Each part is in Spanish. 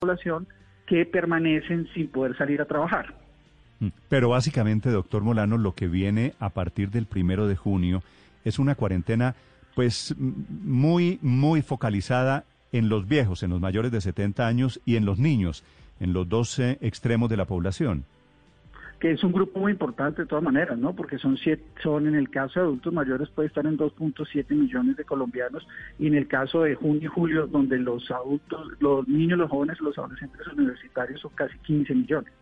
población que permanecen sin poder salir a trabajar. Mm. Pero básicamente, doctor Molano, lo que viene a partir del primero de junio es una cuarentena, pues, muy, muy focalizada en los viejos, en los mayores de 70 años y en los niños, en los dos extremos de la población que es un grupo muy importante de todas maneras, ¿no? Porque son siete, son en el caso de adultos mayores puede estar en 2.7 millones de colombianos y en el caso de junio y julio donde los adultos, los niños, los jóvenes, los adolescentes universitarios son casi 15 millones.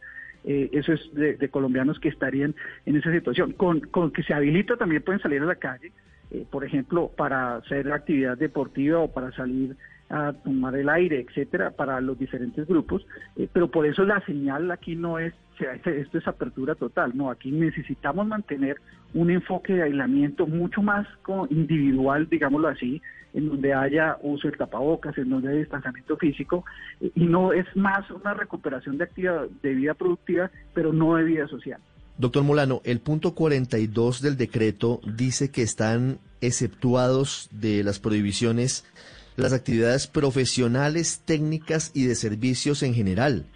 Eh, eso es de, colombianos que estarían en esa situación. Con, con que se habilita también pueden salir a la calle, eh, por ejemplo, para hacer actividad deportiva o para salir a tomar el aire, etcétera, para los diferentes grupos, eh, pero por eso la señal aquí no es, esto es apertura total, no, aquí necesitamos mantener un enfoque de aislamiento mucho más individual, digámoslo así, en donde haya uso de tapabocas, en donde haya distanciamiento físico, y no es más una recuperación de actividad de vida productiva, pero no de vida social. Doctor Molano, el punto 42 del decreto dice que están exceptuados de las prohibiciones las actividades profesionales, técnicas y de servicios en general.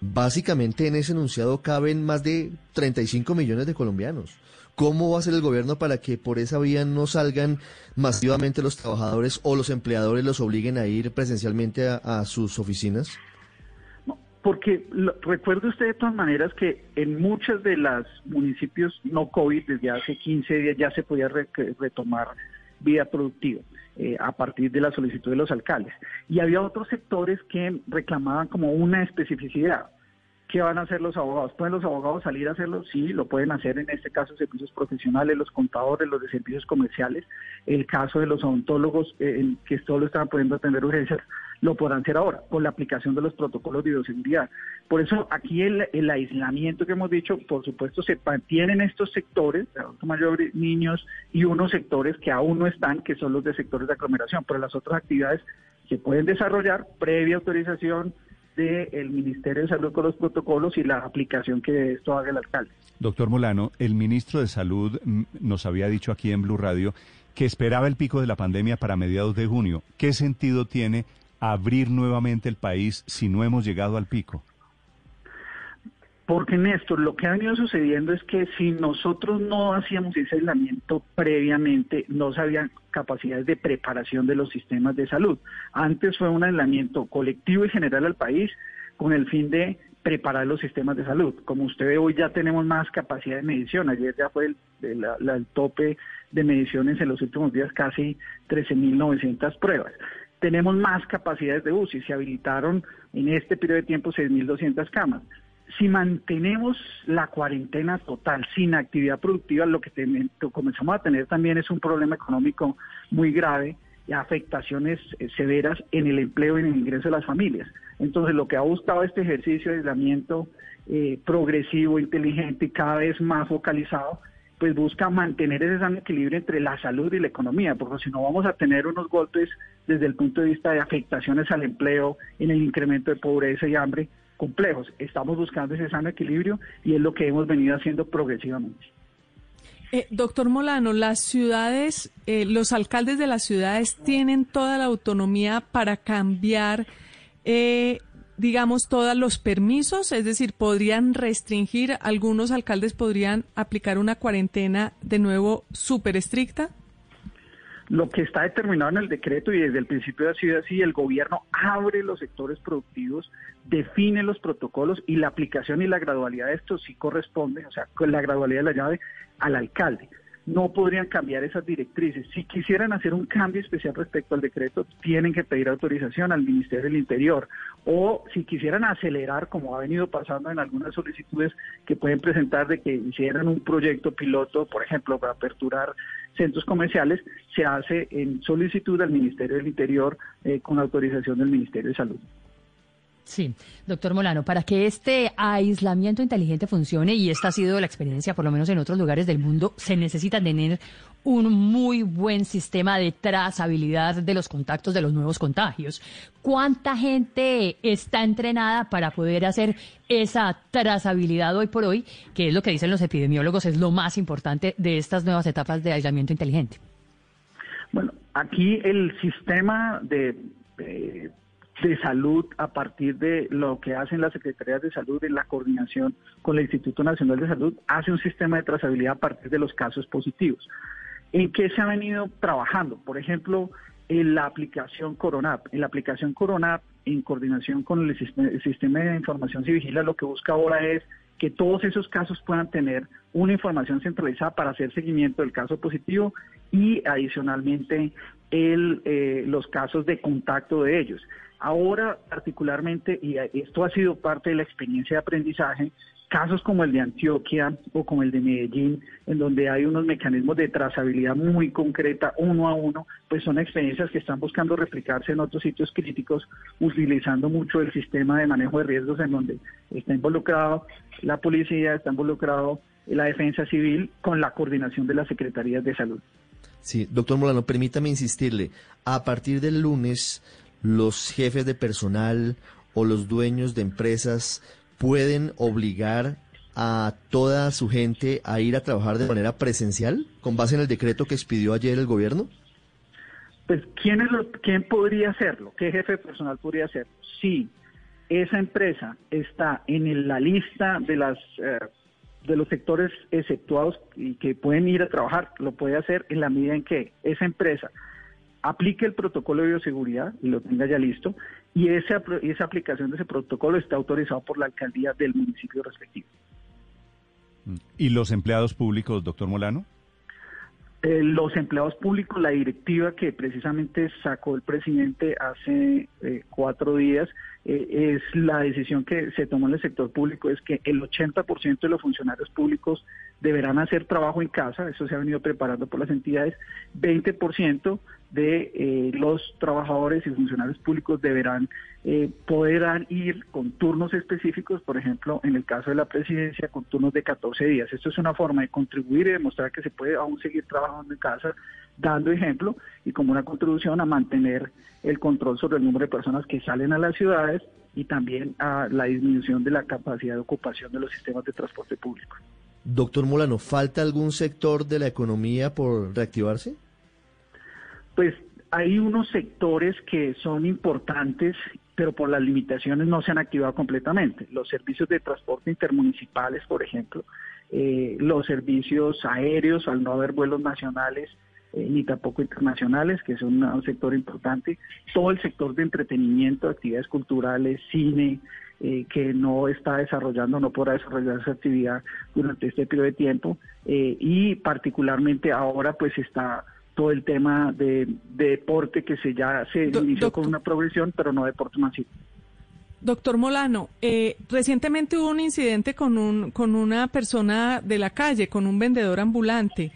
Básicamente en ese enunciado caben más de 35 millones de colombianos. ¿Cómo va a hacer el gobierno para que por esa vía no salgan masivamente los trabajadores o los empleadores los obliguen a ir presencialmente a, sus oficinas? Porque recuerde usted de todas maneras que en muchos de los municipios no COVID desde hace 15 días ya se podía retomar vida productiva. Eh, a partir de la solicitud de los alcaldes. Y había otros sectores que reclamaban como una especificidad. ¿Qué van a hacer los abogados? ¿Pueden los abogados salir a hacerlo? Sí, lo pueden hacer en este caso servicios profesionales, los contadores, los de servicios comerciales. El caso de los odontólogos, eh, que solo estaban pudiendo atender urgencias, lo podrán hacer ahora, con la aplicación de los protocolos de bioseguridad. Por eso aquí el, aislamiento que hemos dicho, por supuesto, se mantienen estos sectores, adultos mayores, niños y unos sectores que aún no están, que son los de sectores de aglomeración, pero las otras actividades se pueden desarrollar previa autorización del Ministerio de Salud con los protocolos y la aplicación que esto haga el alcalde. Doctor Molano, el ministro de Salud mm, nos había dicho aquí en Blue Radio que esperaba el pico de la pandemia para mediados de junio. ¿Qué sentido tiene abrir nuevamente el país si no hemos llegado al pico? Porque Néstor, lo que ha venido sucediendo es que si nosotros no hacíamos ese aislamiento previamente, no se habían capacidades de preparación de los sistemas de salud. Antes fue un aislamiento colectivo y general al país con el fin de preparar los sistemas de salud. Como usted ve, hoy ya tenemos más capacidad de medición. Ayer ya fue el, el tope de mediciones en los últimos días, casi 13.900 pruebas tenemos más capacidades de UCI. Se habilitaron en este periodo de tiempo 6.200 camas. Si mantenemos la cuarentena total sin actividad productiva, lo que comenzamos a tener también es un problema económico muy grave y afectaciones eh, severas en el empleo y en el ingreso de las familias. Entonces, lo que ha buscado este ejercicio de aislamiento eh, progresivo, inteligente y cada vez más focalizado pues busca mantener ese sano equilibrio entre la salud y la economía, porque si no vamos a tener unos golpes desde el punto de vista de afectaciones al empleo, en el incremento de pobreza y hambre complejos. Estamos buscando ese sano equilibrio y es lo que hemos venido haciendo progresivamente. Eh, doctor Molano, las ciudades, eh, los alcaldes de las ciudades tienen toda la autonomía para cambiar eh, digamos, todos los permisos? Es decir, ¿podrían restringir, algunos alcaldes podrían aplicar una cuarentena de nuevo súper estricta? Lo que está determinado en el decreto y desde el principio ha sido así, el gobierno abre los sectores productivos, define los protocolos y la aplicación y la gradualidad de esto sí corresponde, o sea, con la gradualidad de la llave al alcalde no podrían cambiar esas directrices. Si quisieran hacer un cambio especial respecto al decreto, tienen que pedir autorización al Ministerio del Interior. O si quisieran acelerar, como ha venido pasando en algunas solicitudes que pueden presentar de que hicieran un proyecto piloto, por ejemplo, para aperturar centros comerciales, se hace en solicitud al Ministerio del Interior eh, con autorización del Ministerio de Salud. Sí, doctor Molano, para que este aislamiento inteligente funcione, y esta ha sido la experiencia por lo menos en otros lugares del mundo, se necesita tener un muy buen sistema de trazabilidad de los contactos de los nuevos contagios. ¿Cuánta gente está entrenada para poder hacer esa trazabilidad hoy por hoy, que es lo que dicen los epidemiólogos, es lo más importante de estas nuevas etapas de aislamiento inteligente? Bueno, aquí el sistema de de salud a partir de lo que hacen las secretarías de salud en la coordinación con el Instituto Nacional de Salud, hace un sistema de trazabilidad a partir de los casos positivos. ¿En qué se ha venido trabajando? Por ejemplo, en la aplicación Coronap. En la aplicación Coronap, en coordinación con el sistema, de información y vigila, lo que busca ahora es que todos esos casos puedan tener una información centralizada para hacer seguimiento del caso positivo y adicionalmente el, eh, los casos de contacto de ellos. Ahora, particularmente, y esto ha sido parte de la experiencia de aprendizaje, casos como el de Antioquia o como el de Medellín, en donde hay unos mecanismos de trazabilidad muy concreta, uno a uno, pues son experiencias que están buscando replicarse en otros sitios críticos, utilizando mucho el sistema de manejo de riesgos en donde está involucrado la policía, está involucrado la defensa civil con la coordinación de las secretarías de salud. Sí, doctor Molano, permítame insistirle, a partir del lunes los jefes de personal o los dueños de empresas pueden obligar a toda su gente a ir a trabajar de manera presencial con base en el decreto que expidió ayer el gobierno? Pues, ¿quién, es lo, ¿quién podría hacerlo? ¿Qué jefe de personal podría hacerlo? Si esa empresa está en la lista de eh, de los sectores exceptuados y que pueden ir a trabajar, lo puede hacer en la medida en que esa empresa aplique el protocolo de bioseguridad y lo tenga ya listo, y esa, esa aplicación de ese protocolo está autorizado por la alcaldía del municipio respectivo. ¿Y los empleados públicos, doctor Molano? Eh, los empleados públicos, la directiva que precisamente sacó el presidente hace eh, cuatro días, eh, es la decisión que se tomó en el sector público, es que el 80% de los funcionarios públicos deberán hacer trabajo en casa, eso se ha venido preparando por las entidades, 20% de eh, los trabajadores y funcionarios públicos deberán eh, poder ir con turnos específicos, por ejemplo, en el caso de la presidencia, con turnos de 14 días. Esto es una forma de contribuir y demostrar que se puede aún seguir trabajando en casa, dando ejemplo y como una contribución a mantener el control sobre el número de personas que salen a las ciudades y también a la disminución de la capacidad de ocupación de los sistemas de transporte público. Doctor Molano, ¿falta algún sector de la economía por reactivarse? Pues hay unos sectores que son importantes, pero por las limitaciones no se han activado completamente. Los servicios de transporte intermunicipales, por ejemplo, eh, los servicios aéreos, al no haber vuelos nacionales eh, ni tampoco internacionales, que son un sector importante, todo el sector de entretenimiento, actividades culturales, cine, eh, que no está desarrollando, no podrá desarrollar esa actividad durante este periodo de tiempo, y particularmente ahora pues está todo el tema de, deporte que se ya se inició con una progresión, pero no deporte masivo. Doctor Molano, eh, recientemente hubo un incidente con, un, con una persona de la calle, con un vendedor ambulante.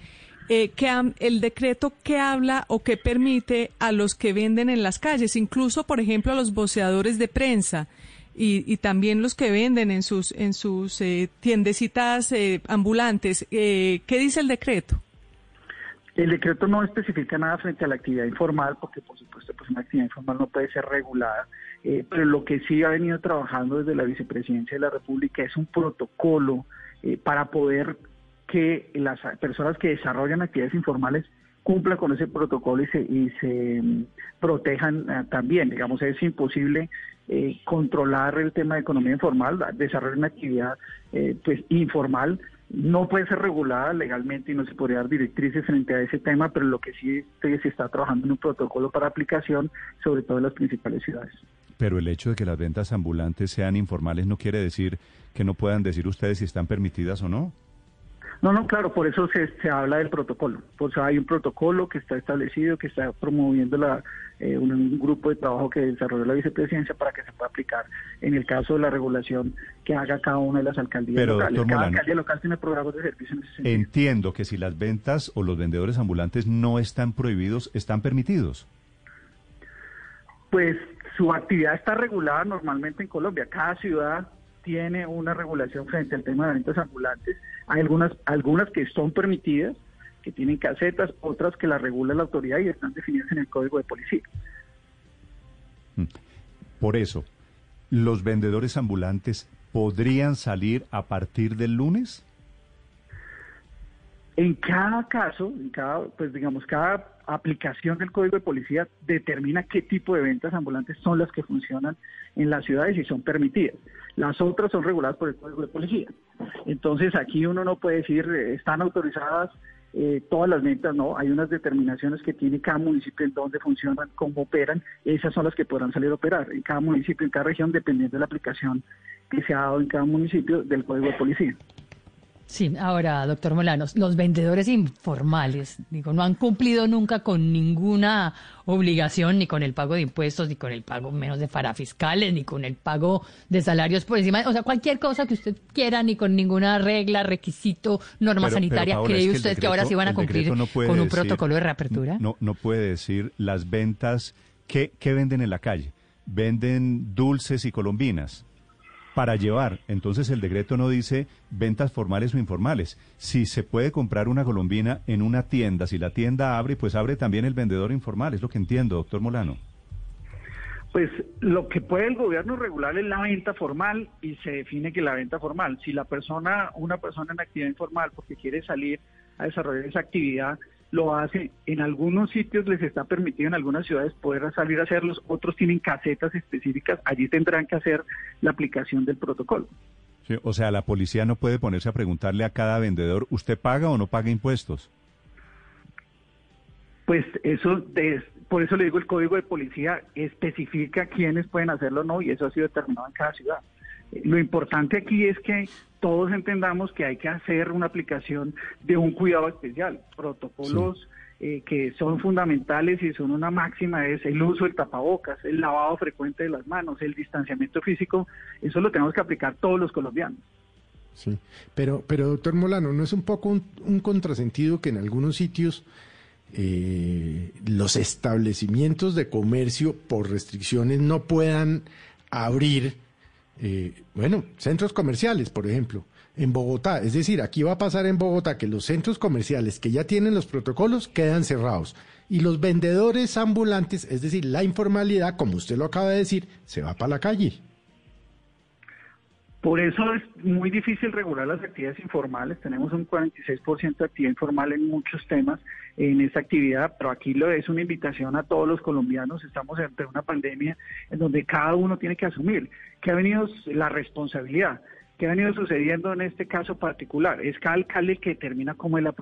Eh, que el decreto que habla o que permite a los que venden en las calles, incluso, por ejemplo, a los voceadores de prensa y, y también los que venden en sus, en sus eh, tiendecitas ambulantes. ¿Qué dice el decreto? El decreto no especifica nada frente a la actividad informal, porque por supuesto pues una actividad informal no puede ser regulada, eh, pero lo que sí ha venido trabajando desde la Vicepresidencia de la República es un protocolo eh, para poder que las personas que desarrollan actividades informales cumplan con ese protocolo y se, y se mm, protejan eh, también. Digamos, es imposible controlar el tema de economía informal, desarrollar una actividad pues informal no puede ser regulada legalmente y no se podría dar directrices frente a ese tema, pero lo que sí se está trabajando en un protocolo para aplicación, sobre todo en las principales ciudades. Pero el hecho de que las ventas ambulantes sean informales no quiere decir que no puedan decir ustedes si están permitidas o no. No, no, claro, por eso se, se habla del protocolo. Pues hay un protocolo que está establecido, que está promoviendo la, eh, un, grupo de trabajo que desarrolló la vicepresidencia para que se pueda aplicar en el caso de la regulación que haga cada una de las alcaldías Pero, locales. Cada Molano, alcaldía local tiene programas de servicio en ese sentido. Entiendo que si las ventas o los vendedores ambulantes no están prohibidos, están permitidos. Pues su actividad está regulada normalmente en Colombia. Cada ciudad tiene una regulación frente al tema de ventas ambulantes. Hay algunas, algunas que son permitidas, que tienen casetas, otras que las regula la autoridad y están definidas en el Código de Policía. Mm. Por eso, ¿los vendedores ambulantes podrían salir a partir del lunes? En cada caso, en cada, pues digamos, cada aplicación del código de policía determina qué tipo de ventas ambulantes son las que funcionan en las ciudades y son permitidas. Las otras son reguladas por el código de policía. Entonces aquí uno no puede decir eh, están autorizadas eh, todas las ventas, no, hay unas determinaciones que tiene cada municipio en dónde funcionan, cómo operan, esas son las que podrán salir a operar en cada municipio, en cada región, dependiendo de la aplicación que se ha dado en cada municipio del código de policía. Sí, ahora, doctor Molanos, los vendedores informales, digo, no han cumplido nunca con ninguna obligación, ni con el pago de impuestos, ni con el pago menos de fiscales, ni con el pago de salarios por encima, o sea, cualquier cosa que usted quiera, ni con ninguna regla, requisito, norma sanitaria. ¿Cree usted que ahora sí van a cumplir con un protocolo de reapertura? No, no puede decir las ventas, ¿qué, ¿qué venden en la calle? Venden dulces y colombinas para llevar. Entonces el decreto no dice ventas formales o informales. Si se puede comprar una colombina en una tienda, si la tienda abre, pues abre también el vendedor informal. Es lo que entiendo, doctor Molano. Pues lo que puede el gobierno regular es la venta formal y se define que la venta formal, si la persona, una persona en actividad informal porque quiere salir a desarrollar esa actividad, lo hace. En algunos sitios les está permitido en algunas ciudades poder salir a hacerlos, otros tienen casetas específicas, allí tendrán que hacer la aplicación del protocolo. o sea, la policía no puede ponerse a preguntarle a cada vendedor, ¿usted paga o no paga impuestos? Pues eso, por eso le digo, el código de policía especifica quiénes pueden hacerlo o no, y eso ha sido determinado en cada ciudad. Lo importante aquí es que todos entendamos que hay que hacer una aplicación de un cuidado especial, protocolos eh, que son fundamentales y son una máxima, es el uso del tapabocas, el lavado frecuente de las manos, el distanciamiento físico, eso lo tenemos que aplicar todos los colombianos. Sí, pero, pero doctor Molano, ¿no es un poco un, contrasentido que en algunos sitios eh, los establecimientos de comercio por restricciones no puedan abrir eh, bueno, centros comerciales, por ejemplo, en Bogotá. Es decir, aquí va a pasar en Bogotá que los centros comerciales que ya tienen los protocolos quedan cerrados y los vendedores ambulantes, es decir, la informalidad, como usted lo acaba de decir, se va para la calle. Por eso es muy difícil regular las actividades informales. Tenemos un 46% de actividad informal en muchos temas en esta actividad, pero aquí lo es una invitación a todos los colombianos. Estamos ante una pandemia en donde cada uno tiene que asumir que ha venido la responsabilidad. ¿Qué ha venido sucediendo en este caso particular? Es cada alcalde que determina cómo es la,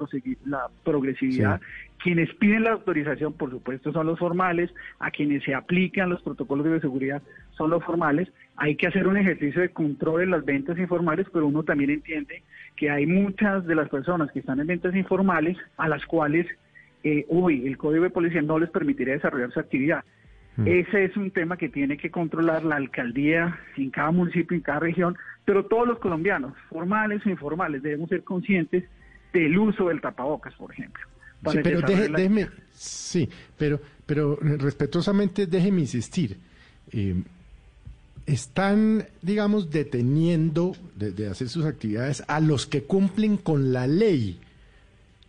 la progresividad. Quienes piden la autorización, por supuesto, son los formales. A quienes se aplican los protocolos de seguridad son los formales. Hay que hacer un ejercicio de control en las ventas informales, pero uno también entiende que hay muchas de las personas que están en ventas informales a las cuales eh, hoy el Código de Policía no les permitiría desarrollar su actividad. Mm. Ese es un tema que tiene que controlar la alcaldía en cada municipio, en cada región, pero todos los colombianos, formales o informales, debemos ser conscientes del uso del tapabocas, por ejemplo. Sí, pero déjeme, sí, pero, pero respetuosamente déjeme insistir. Eh, están, digamos, deteniendo de, hacer sus actividades a los que cumplen con la ley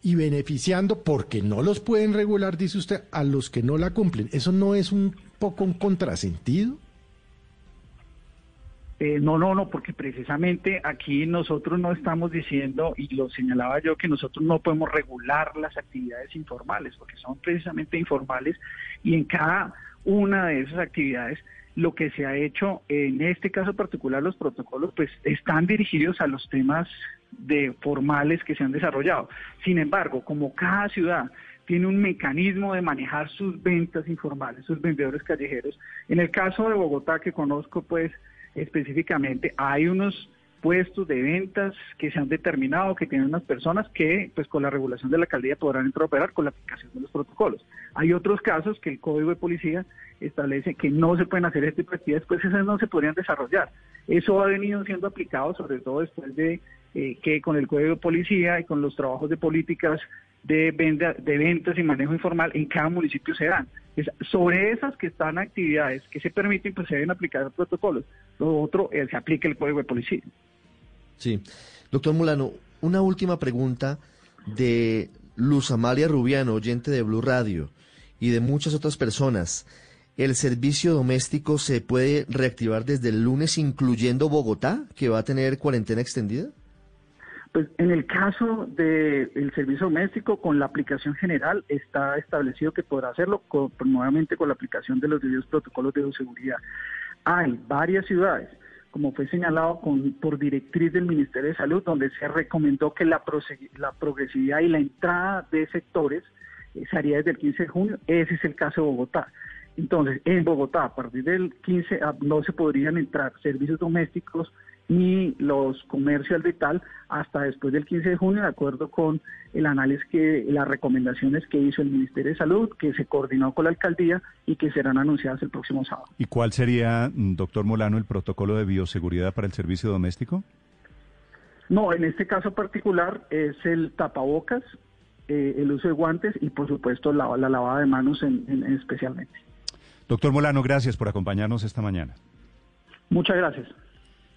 y beneficiando, porque no los pueden regular, dice usted, a los que no la cumplen. ¿Eso no es un poco un contrasentido? Eh, no, no, no, porque precisamente aquí nosotros no estamos diciendo, y lo señalaba yo, que nosotros no podemos regular las actividades informales, porque son precisamente informales, y en cada una de esas actividades lo que se ha hecho en este caso particular los protocolos pues están dirigidos a los temas de formales que se han desarrollado. Sin embargo, como cada ciudad tiene un mecanismo de manejar sus ventas informales, sus vendedores callejeros, en el caso de Bogotá que conozco pues específicamente hay unos puestos de ventas que se han determinado que tienen unas personas que, pues con la regulación de la alcaldía, podrán entrar a operar con la aplicación de los protocolos. Hay otros casos que el Código de Policía establece que no se pueden hacer este tipo de actividades, pues esas no se podrían desarrollar. Eso ha venido siendo aplicado, sobre todo después de eh, que con el Código de Policía y con los trabajos de políticas de, venta, de ventas y manejo informal en cada municipio se dan. Es sobre esas que están actividades que se permiten, pues se deben aplicar los protocolos. Lo otro, eh, se aplica el Código de Policía. Sí. Doctor Mulano, una última pregunta de Luz Amalia Rubiano, oyente de Blue Radio, y de muchas otras personas. ¿El servicio doméstico se puede reactivar desde el lunes, incluyendo Bogotá, que va a tener cuarentena extendida? Pues en el caso del servicio doméstico, con la aplicación general está establecido que podrá hacerlo con, nuevamente con la aplicación de los debidos protocolos de bioseguridad. Hay varias ciudades, como fue señalado con, por directriz del Ministerio de Salud, donde se recomendó que la, la progresividad y la entrada de sectores eh, se haría desde el 15 de junio. Ese es el caso de Bogotá. Entonces, en Bogotá, a partir del 15, ah, no se podrían entrar servicios domésticos ni los comercios de tal hasta después del 15 de junio, de acuerdo con el análisis que las recomendaciones que hizo el Ministerio de Salud, que se coordinó con la alcaldía y que serán anunciadas el próximo sábado. ¿Y cuál sería, doctor Molano, el protocolo de bioseguridad para el servicio doméstico? No, en este caso particular es el tapabocas, eh, el uso de guantes y por supuesto la, lavada de manos en, especialmente. Doctor Molano, gracias por acompañarnos esta mañana. Muchas gracias.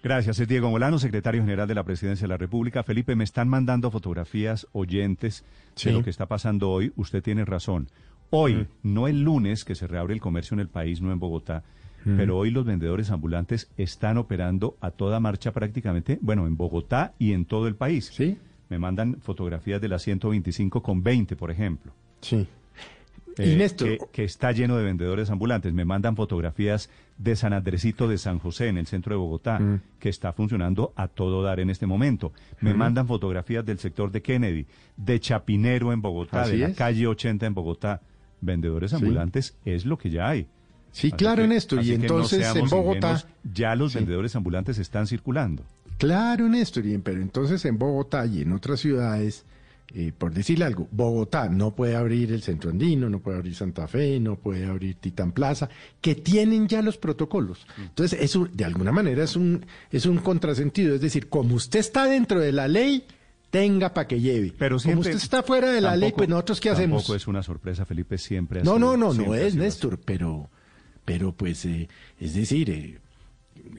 Gracias. Es Diego Molano, secretario general de la Presidencia de la República. Felipe, me están mandando fotografías oyentes de lo que está pasando hoy. Usted tiene razón. Hoy, mm. no el lunes que se reabre el comercio en el país, no en Bogotá, mm. pero hoy los vendedores ambulantes están operando a toda marcha prácticamente, bueno, en Bogotá y en todo el país. Sí. Me mandan fotografías de la 125 con 20, por ejemplo. Sí. Eh, que, está lleno de vendedores ambulantes. Me mandan fotografías de San Andresito de San José, en el centro de Bogotá, mm. que está funcionando a todo dar en este momento. Me mandan fotografías del sector de Kennedy, de Chapinero en Bogotá, de la calle 80 en Bogotá. Vendedores ambulantes es lo que ya hay. Sí, claro, Néstor. Y entonces en Bogotá. ya los vendedores ambulantes están circulando. Claro, Néstor. Pero entonces en Bogotá y en otras ciudades eh, por decirle algo, Bogotá no puede abrir el Centro Andino, no puede abrir Santa Fe, no puede abrir Titán Plaza, que tienen ya los protocolos. Entonces, eso de alguna manera es un, es un contrasentido. Es decir, como usted está dentro de la ley, tenga para que lleve. Pero como usted está fuera de la ley, pues nosotros qué hacemos. Tampoco es una sorpresa, Felipe siempre. no, no, no, no es Néstor, pero, pero pues, eh, es decir, eh,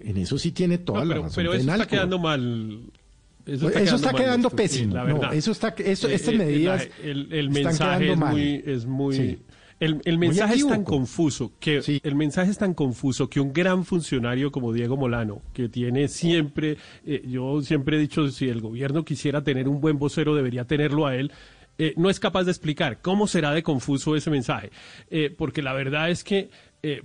en eso sí tiene toda la razón. Pero eso está quedando mal eso está, quedando, pésimo. eso está, eso, estas medidas. El, mensaje es muy, es muy. El, mensaje es tan confuso que el mensaje es tan confuso que un gran funcionario como Diego Molano, que tiene siempre, eh, yo siempre he dicho, si el gobierno quisiera tener un buen vocero, debería tenerlo a él. Eh, no es capaz de explicar cómo será de confuso ese mensaje, eh, porque la verdad es que,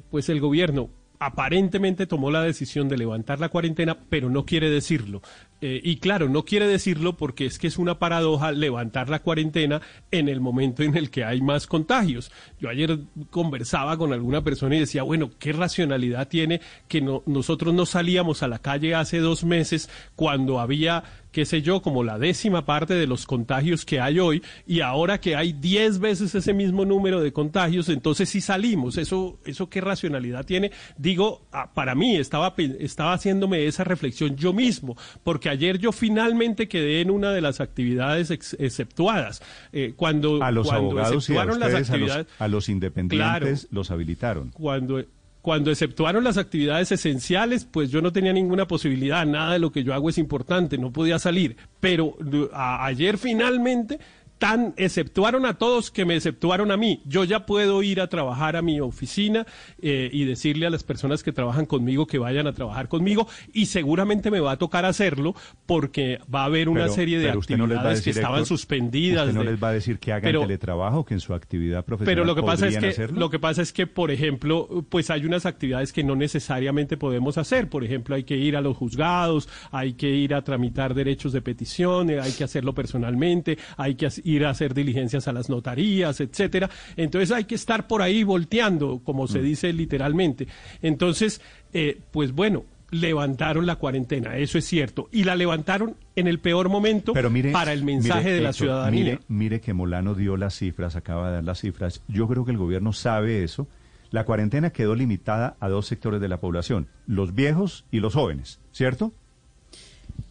pues el gobierno aparentemente tomó la decisión de levantar la cuarentena, pero no quiere decirlo. Eh, y claro, no quiere decirlo porque es que es una paradoja levantar la cuarentena en el momento en el que hay más contagios. Yo ayer conversaba con alguna persona y decía, bueno, ¿qué racionalidad tiene que nosotros no salíamos a la calle hace dos meses cuando había qué sé yo, como la décima parte de los contagios que hay hoy, y ahora que hay diez veces ese mismo número de contagios, entonces sí salimos. ¿Eso, eso qué racionalidad tiene? Digo, ah, para mí estaba, estaba haciéndome esa reflexión yo mismo, porque ayer yo finalmente quedé en una de las actividades exceptuadas. Eh, cuando, a los cuando abogados y a, las actividades, a, los, independientes los habilitaron. Cuando cuando exceptuaron las actividades esenciales, pues yo no tenía ninguna posibilidad, nada de lo que yo hago es importante, no podía salir. Pero ayer finalmente tan exceptuaron a todos que me exceptuaron a mí. Yo ya puedo ir a trabajar a mi oficina eh, y decirle a las personas que trabajan conmigo que vayan a trabajar conmigo y seguramente me va a tocar hacerlo porque va a haber una serie de actividades que estaban suspendidas. Usted no les va a decir que hagan teletrabajo, que en su actividad profesional Pero lo que pasa es que lo que pasa es que por ejemplo, pues hay unas actividades que no necesariamente podemos hacer. Por ejemplo, hay que ir a los juzgados, hay que ir a tramitar derechos de petición, hay que hacerlo personalmente, hay que ir a hacer diligencias a las notarías, etcétera. Entonces hay que estar por ahí volteando, como se mm. dice literalmente. Entonces, eh, pues bueno, levantaron la cuarentena, eso es cierto, y la levantaron en el peor momento para el mensaje de la ciudadanía. Mire, mire que Molano dio las cifras, acaba de dar las cifras. Yo creo que el gobierno sabe eso. La cuarentena quedó limitada a dos sectores de la población, los viejos y los jóvenes, ¿cierto?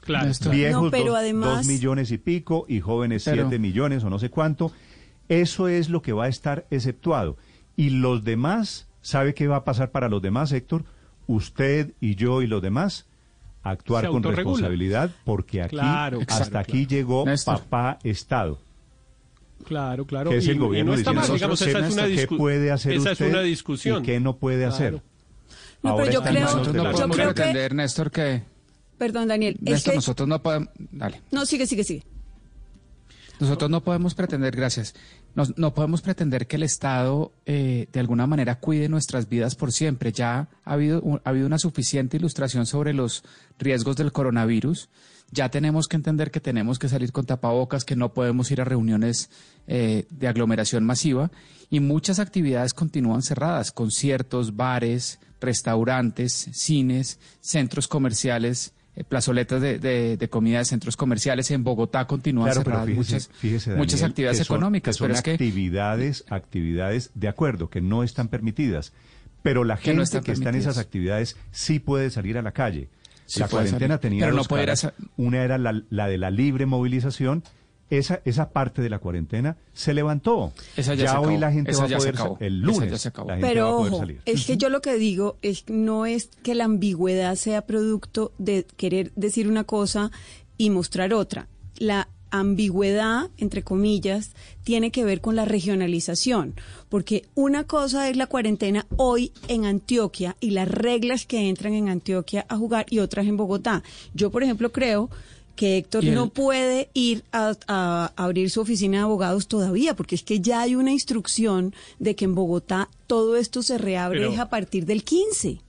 Claro. Viejos, dos, millones y pico, y jóvenes siete millones o no sé cuánto. Eso es lo que va a estar exceptuado. Y los demás, ¿sabe qué va a pasar para los demás, Héctor? Usted y yo y los demás, actuar con responsabilidad, porque aquí, hasta aquí llegó papá Estado. Claro, claro. Que es el gobierno esa es una ¿qué puede hacer esa usted es una discusión. y qué no puede hacer? No, pero yo creo, no podemos pretender, Néstor, que Perdón, Daniel. Néstor, nosotros no podemos... Dale. No, sigue, sigue, sigue. Nosotros no podemos pretender, gracias, no, podemos pretender que el Estado eh, de alguna manera cuide nuestras vidas por siempre. Ya ha habido, ha habido una suficiente ilustración sobre los riesgos del coronavirus. Ya tenemos que entender que tenemos que salir con tapabocas, que no podemos ir a reuniones eh, de aglomeración masiva y muchas actividades continúan cerradas, conciertos, bares, restaurantes, cines, centros comerciales plazoletas de, de, comida de centros comerciales en Bogotá continúan cerradas muchas, muchas actividades económicas. pero es que actividades, actividades de acuerdo, que no están permitidas. Pero la gente que está en esas actividades sí puede salir a la calle. la cuarentena tenía dos Una era la, la de la libre movilización esa, esa parte de la cuarentena se levantó. Esa ya, hoy la gente va a poder el lunes. Pero ojo, es que yo lo que digo es no es que la ambigüedad sea producto de querer decir una cosa y mostrar otra. La ambigüedad, entre comillas, tiene que ver con la regionalización, porque una cosa es la cuarentena hoy en Antioquia y las reglas que entran en Antioquia a jugar y otras en Bogotá. Yo, por ejemplo, creo que Héctor no puede ir a, abrir su oficina de abogados todavía, porque es que ya hay una instrucción de que en Bogotá todo esto se reabre a partir del 15.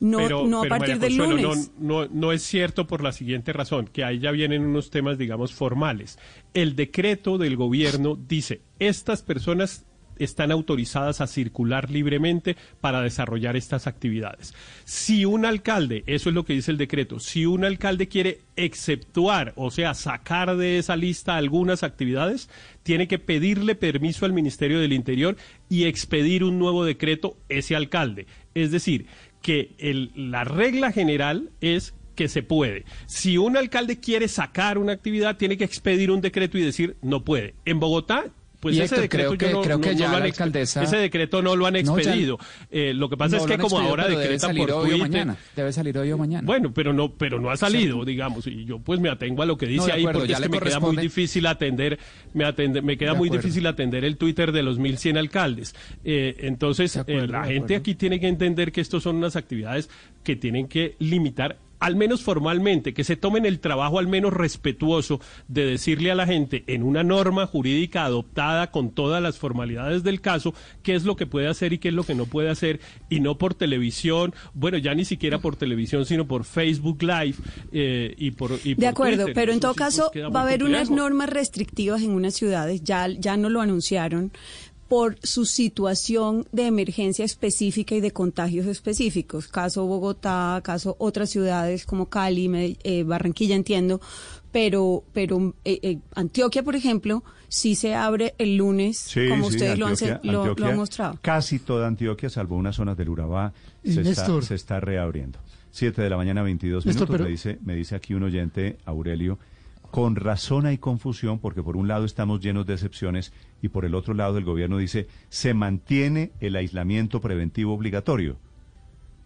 No, no a partir del lunes. No, no, es cierto por la siguiente razón, que ahí ya vienen unos temas, digamos, formales. El decreto del gobierno dice, estas personas están autorizadas a circular libremente para desarrollar estas actividades. Si un alcalde, eso es lo que dice el decreto, si un alcalde quiere exceptuar, o sea, sacar de esa lista algunas actividades, tiene que pedirle permiso al Ministerio del Interior y expedir un nuevo decreto ese alcalde. Es decir, que la regla general es que se puede. Si un alcalde quiere sacar una actividad, tiene que expedir un decreto y decir no puede. En Bogotá pues ese decreto creo que, creo que ya la alcaldesa... Ese decreto no lo han expedido. Eh, lo que pasa es que como ahora decretan por Twitter... Mañana. Debe salir hoy o mañana. Bueno, pero no, pero no ha salido, digamos. Y yo pues me atengo a lo que dice ahí porque es que me queda muy difícil atender, me, atende, me queda muy difícil atender el Twitter de los 1.100 alcaldes. Eh, entonces, eh, la gente aquí tiene que entender que estos son unas actividades que tienen que limitar al menos formalmente, que se tomen el trabajo al menos respetuoso de decirle a la gente en una norma jurídica adoptada con todas las formalidades del caso qué es lo que puede hacer y qué es lo que no puede hacer y no por televisión, bueno, ya ni siquiera por televisión, sino por Facebook Live eh, y por... Y de acuerdo, pero en todo caso va a haber unas normas restrictivas en unas ciudades, ya, ya no lo anunciaron, por su situación de emergencia específica y de contagios específicos. Caso Bogotá, caso otras ciudades como Cali, eh, Barranquilla, entiendo, pero, pero eh, eh, Antioquia, por ejemplo, sí se abre el lunes, como ustedes lo, han, mostrado. Casi toda Antioquia, salvo unas zonas del Urabá, se está, se está, reabriendo. Siete de la mañana, 22 minutos, me, dice, me dice aquí un oyente, Aurelio, con razón hay confusión porque por un lado estamos llenos de excepciones y por el otro lado el gobierno dice se mantiene el aislamiento preventivo obligatorio.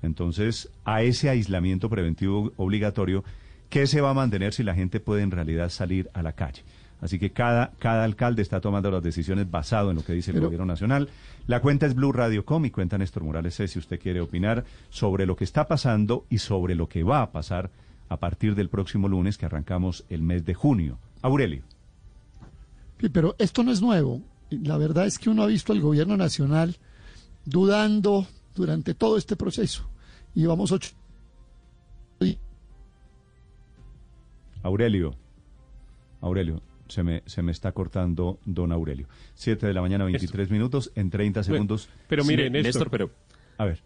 Entonces, a ese aislamiento preventivo obligatorio, ¿qué se va a mantener si la gente puede en realidad salir a la calle? Así que cada, cada alcalde está tomando las decisiones basado en lo que dice el gobierno nacional. La cuenta es Blue Radio Com y cuenta Néstor Morales si usted quiere opinar sobre lo que está pasando y sobre lo que va a pasar a partir del próximo lunes que arrancamos el mes de junio. Aurelio. Sí, pero esto no es nuevo. La verdad es que uno ha visto al gobierno nacional dudando durante todo este proceso. Y vamos ocho. Aurelio. Aurelio, se me, se me está cortando don Aurelio. Siete de la mañana, 23 minutos, en 30 segundos. Pero, mire, Néstor, pero... A ver.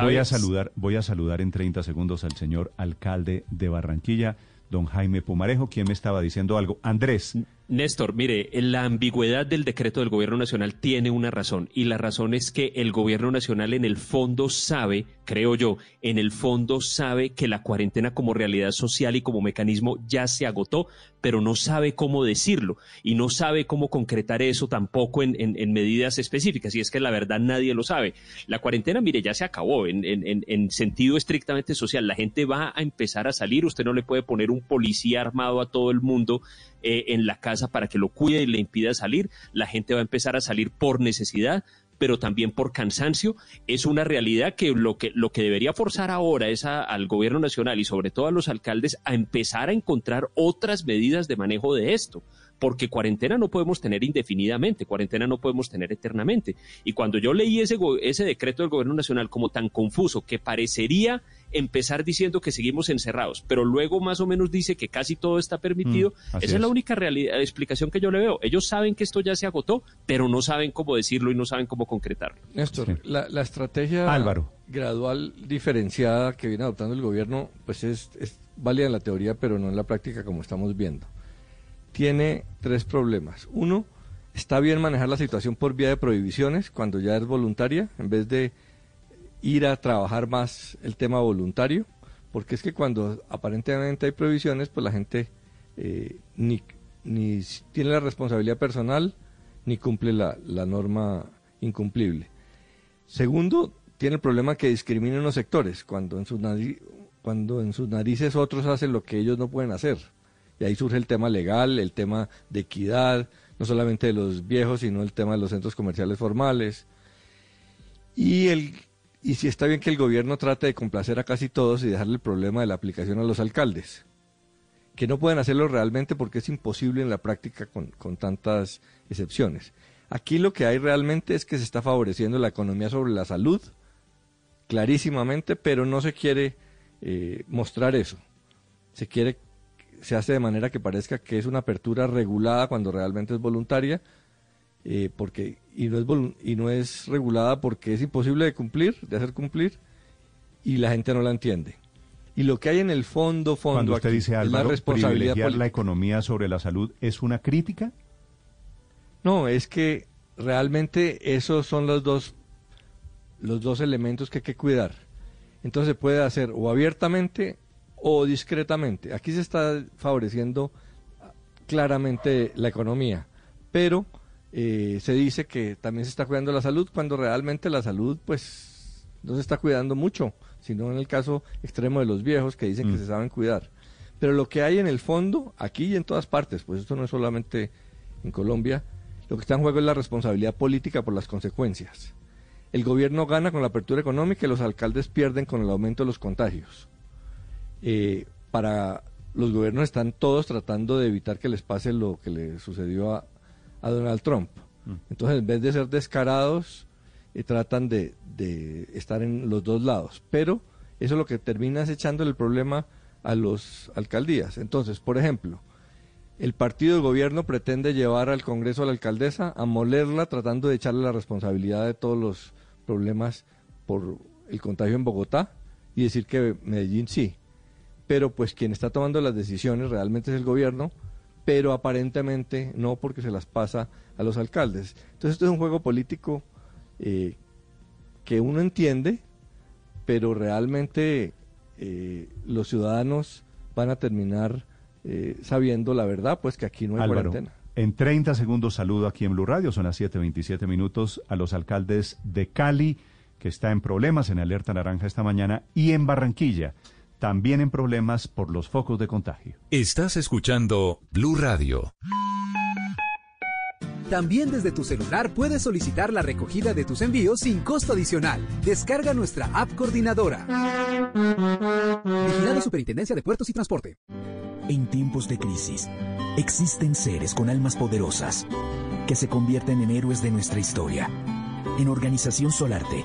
Voy a saludar, voy a saludar en 30 segundos al señor alcalde de Barranquilla, don Jaime Pumarejo, quien me estaba diciendo algo. Andrés. Néstor, mire, la ambigüedad del decreto del Gobierno Nacional tiene una razón, y la razón es que el Gobierno Nacional en el fondo sabe, creo yo, en el fondo sabe que la cuarentena como realidad social y como mecanismo ya se agotó, pero no sabe cómo decirlo y no sabe cómo concretar eso tampoco en, medidas específicas, y es que la verdad nadie lo sabe. La cuarentena, mire, ya se acabó en, en sentido estrictamente social, la gente va a empezar a salir, usted no le puede poner un policía armado a todo el mundo eh, en la casa para que lo cuide y le impida salir. La gente va a empezar a salir por necesidad, pero también por cansancio, es una realidad que lo que, lo que debería forzar ahora es al gobierno nacional y sobre todo a los alcaldes a empezar a encontrar otras medidas de manejo de esto porque cuarentena no podemos tener indefinidamente, cuarentena no podemos tener eternamente. Y cuando yo leí ese, ese decreto del Gobierno Nacional como tan confuso, que parecería empezar diciendo que seguimos encerrados, pero luego más o menos dice que casi todo está permitido, mm, esa es, la única realidad, explicación que yo le veo. Ellos saben que esto ya se agotó, pero no saben cómo decirlo y no saben cómo concretarlo. Néstor, la, estrategia Álvaro. gradual diferenciada que viene adoptando el gobierno, pues es, es válida en la teoría, pero no en la práctica como estamos viendo tiene tres problemas. Uno, está bien manejar la situación por vía de prohibiciones cuando ya es voluntaria, en vez de ir a trabajar más el tema voluntario, porque es que cuando aparentemente hay prohibiciones, pues la gente eh, ni, ni tiene la responsabilidad personal ni cumple la, la norma incumplible. Segundo, tiene el problema que discrimina en los sectores, cuando en, sus cuando en sus narices otros hacen lo que ellos no pueden hacer. Y ahí surge el tema legal, el tema de equidad, no solamente de los viejos, sino el tema de los centros comerciales formales. Y, el, y si está bien que el gobierno trate de complacer a casi todos y dejarle el problema de la aplicación a los alcaldes, que no pueden hacerlo realmente porque es imposible en la práctica con, con tantas excepciones. Aquí lo que hay realmente es que se está favoreciendo la economía sobre la salud, clarísimamente, pero no se quiere eh, mostrar eso. Se quiere se hace de manera que parezca que es una apertura regulada cuando realmente es voluntaria, eh, porque y no, es y no es regulada porque es imposible de cumplir, de hacer cumplir, y la gente no la entiende. Y lo que hay en el fondo, fondo, Cuando usted dice, es la responsabilidad la economía sobre la salud, ¿es una crítica? No, es que realmente esos son los dos, los dos elementos que hay que cuidar. Entonces se puede hacer o abiertamente o discretamente. Aquí se está favoreciendo claramente la economía, pero eh, se dice que también se está cuidando la salud cuando realmente la salud pues no se está cuidando mucho, sino en el caso extremo de los viejos que dicen que mm. se saben cuidar. Pero lo que hay en el fondo, aquí y en todas partes, pues esto no es solamente en Colombia, lo que está en juego es la responsabilidad política por las consecuencias. El gobierno gana con la apertura económica y los alcaldes pierden con el aumento de los contagios. Eh, para los gobiernos están todos tratando de evitar que les pase lo que le sucedió a, Donald Trump. Mm. Entonces, en vez de ser descarados, eh, tratan de, estar en los dos lados. Pero eso es lo que termina es echando el problema a los alcaldías. Entonces, por ejemplo, el partido de gobierno pretende llevar al Congreso a la alcaldesa a molerla tratando de echarle la responsabilidad de todos los problemas por el contagio en Bogotá y decir que Medellín sí pero pues quien está tomando las decisiones realmente es el gobierno, pero aparentemente no porque se las pasa a los alcaldes. Entonces esto es un juego político eh, que uno entiende, pero realmente eh, los ciudadanos van a terminar eh, sabiendo la verdad, pues que aquí no hay cuarentena. En 30 segundos saludo aquí en Blue Radio, son las 7.27 minutos, a los alcaldes de Cali, que está en problemas, en alerta naranja esta mañana, y en Barranquilla también en problemas por los focos de contagio. Estás escuchando Blue Radio. También desde tu celular puedes solicitar la recogida de tus envíos sin costo adicional. Descarga nuestra app coordinadora. Vigilado Superintendencia de Puertos y Transporte. En tiempos de crisis, existen seres con almas poderosas que se convierten en héroes de nuestra historia. En Organización Solarte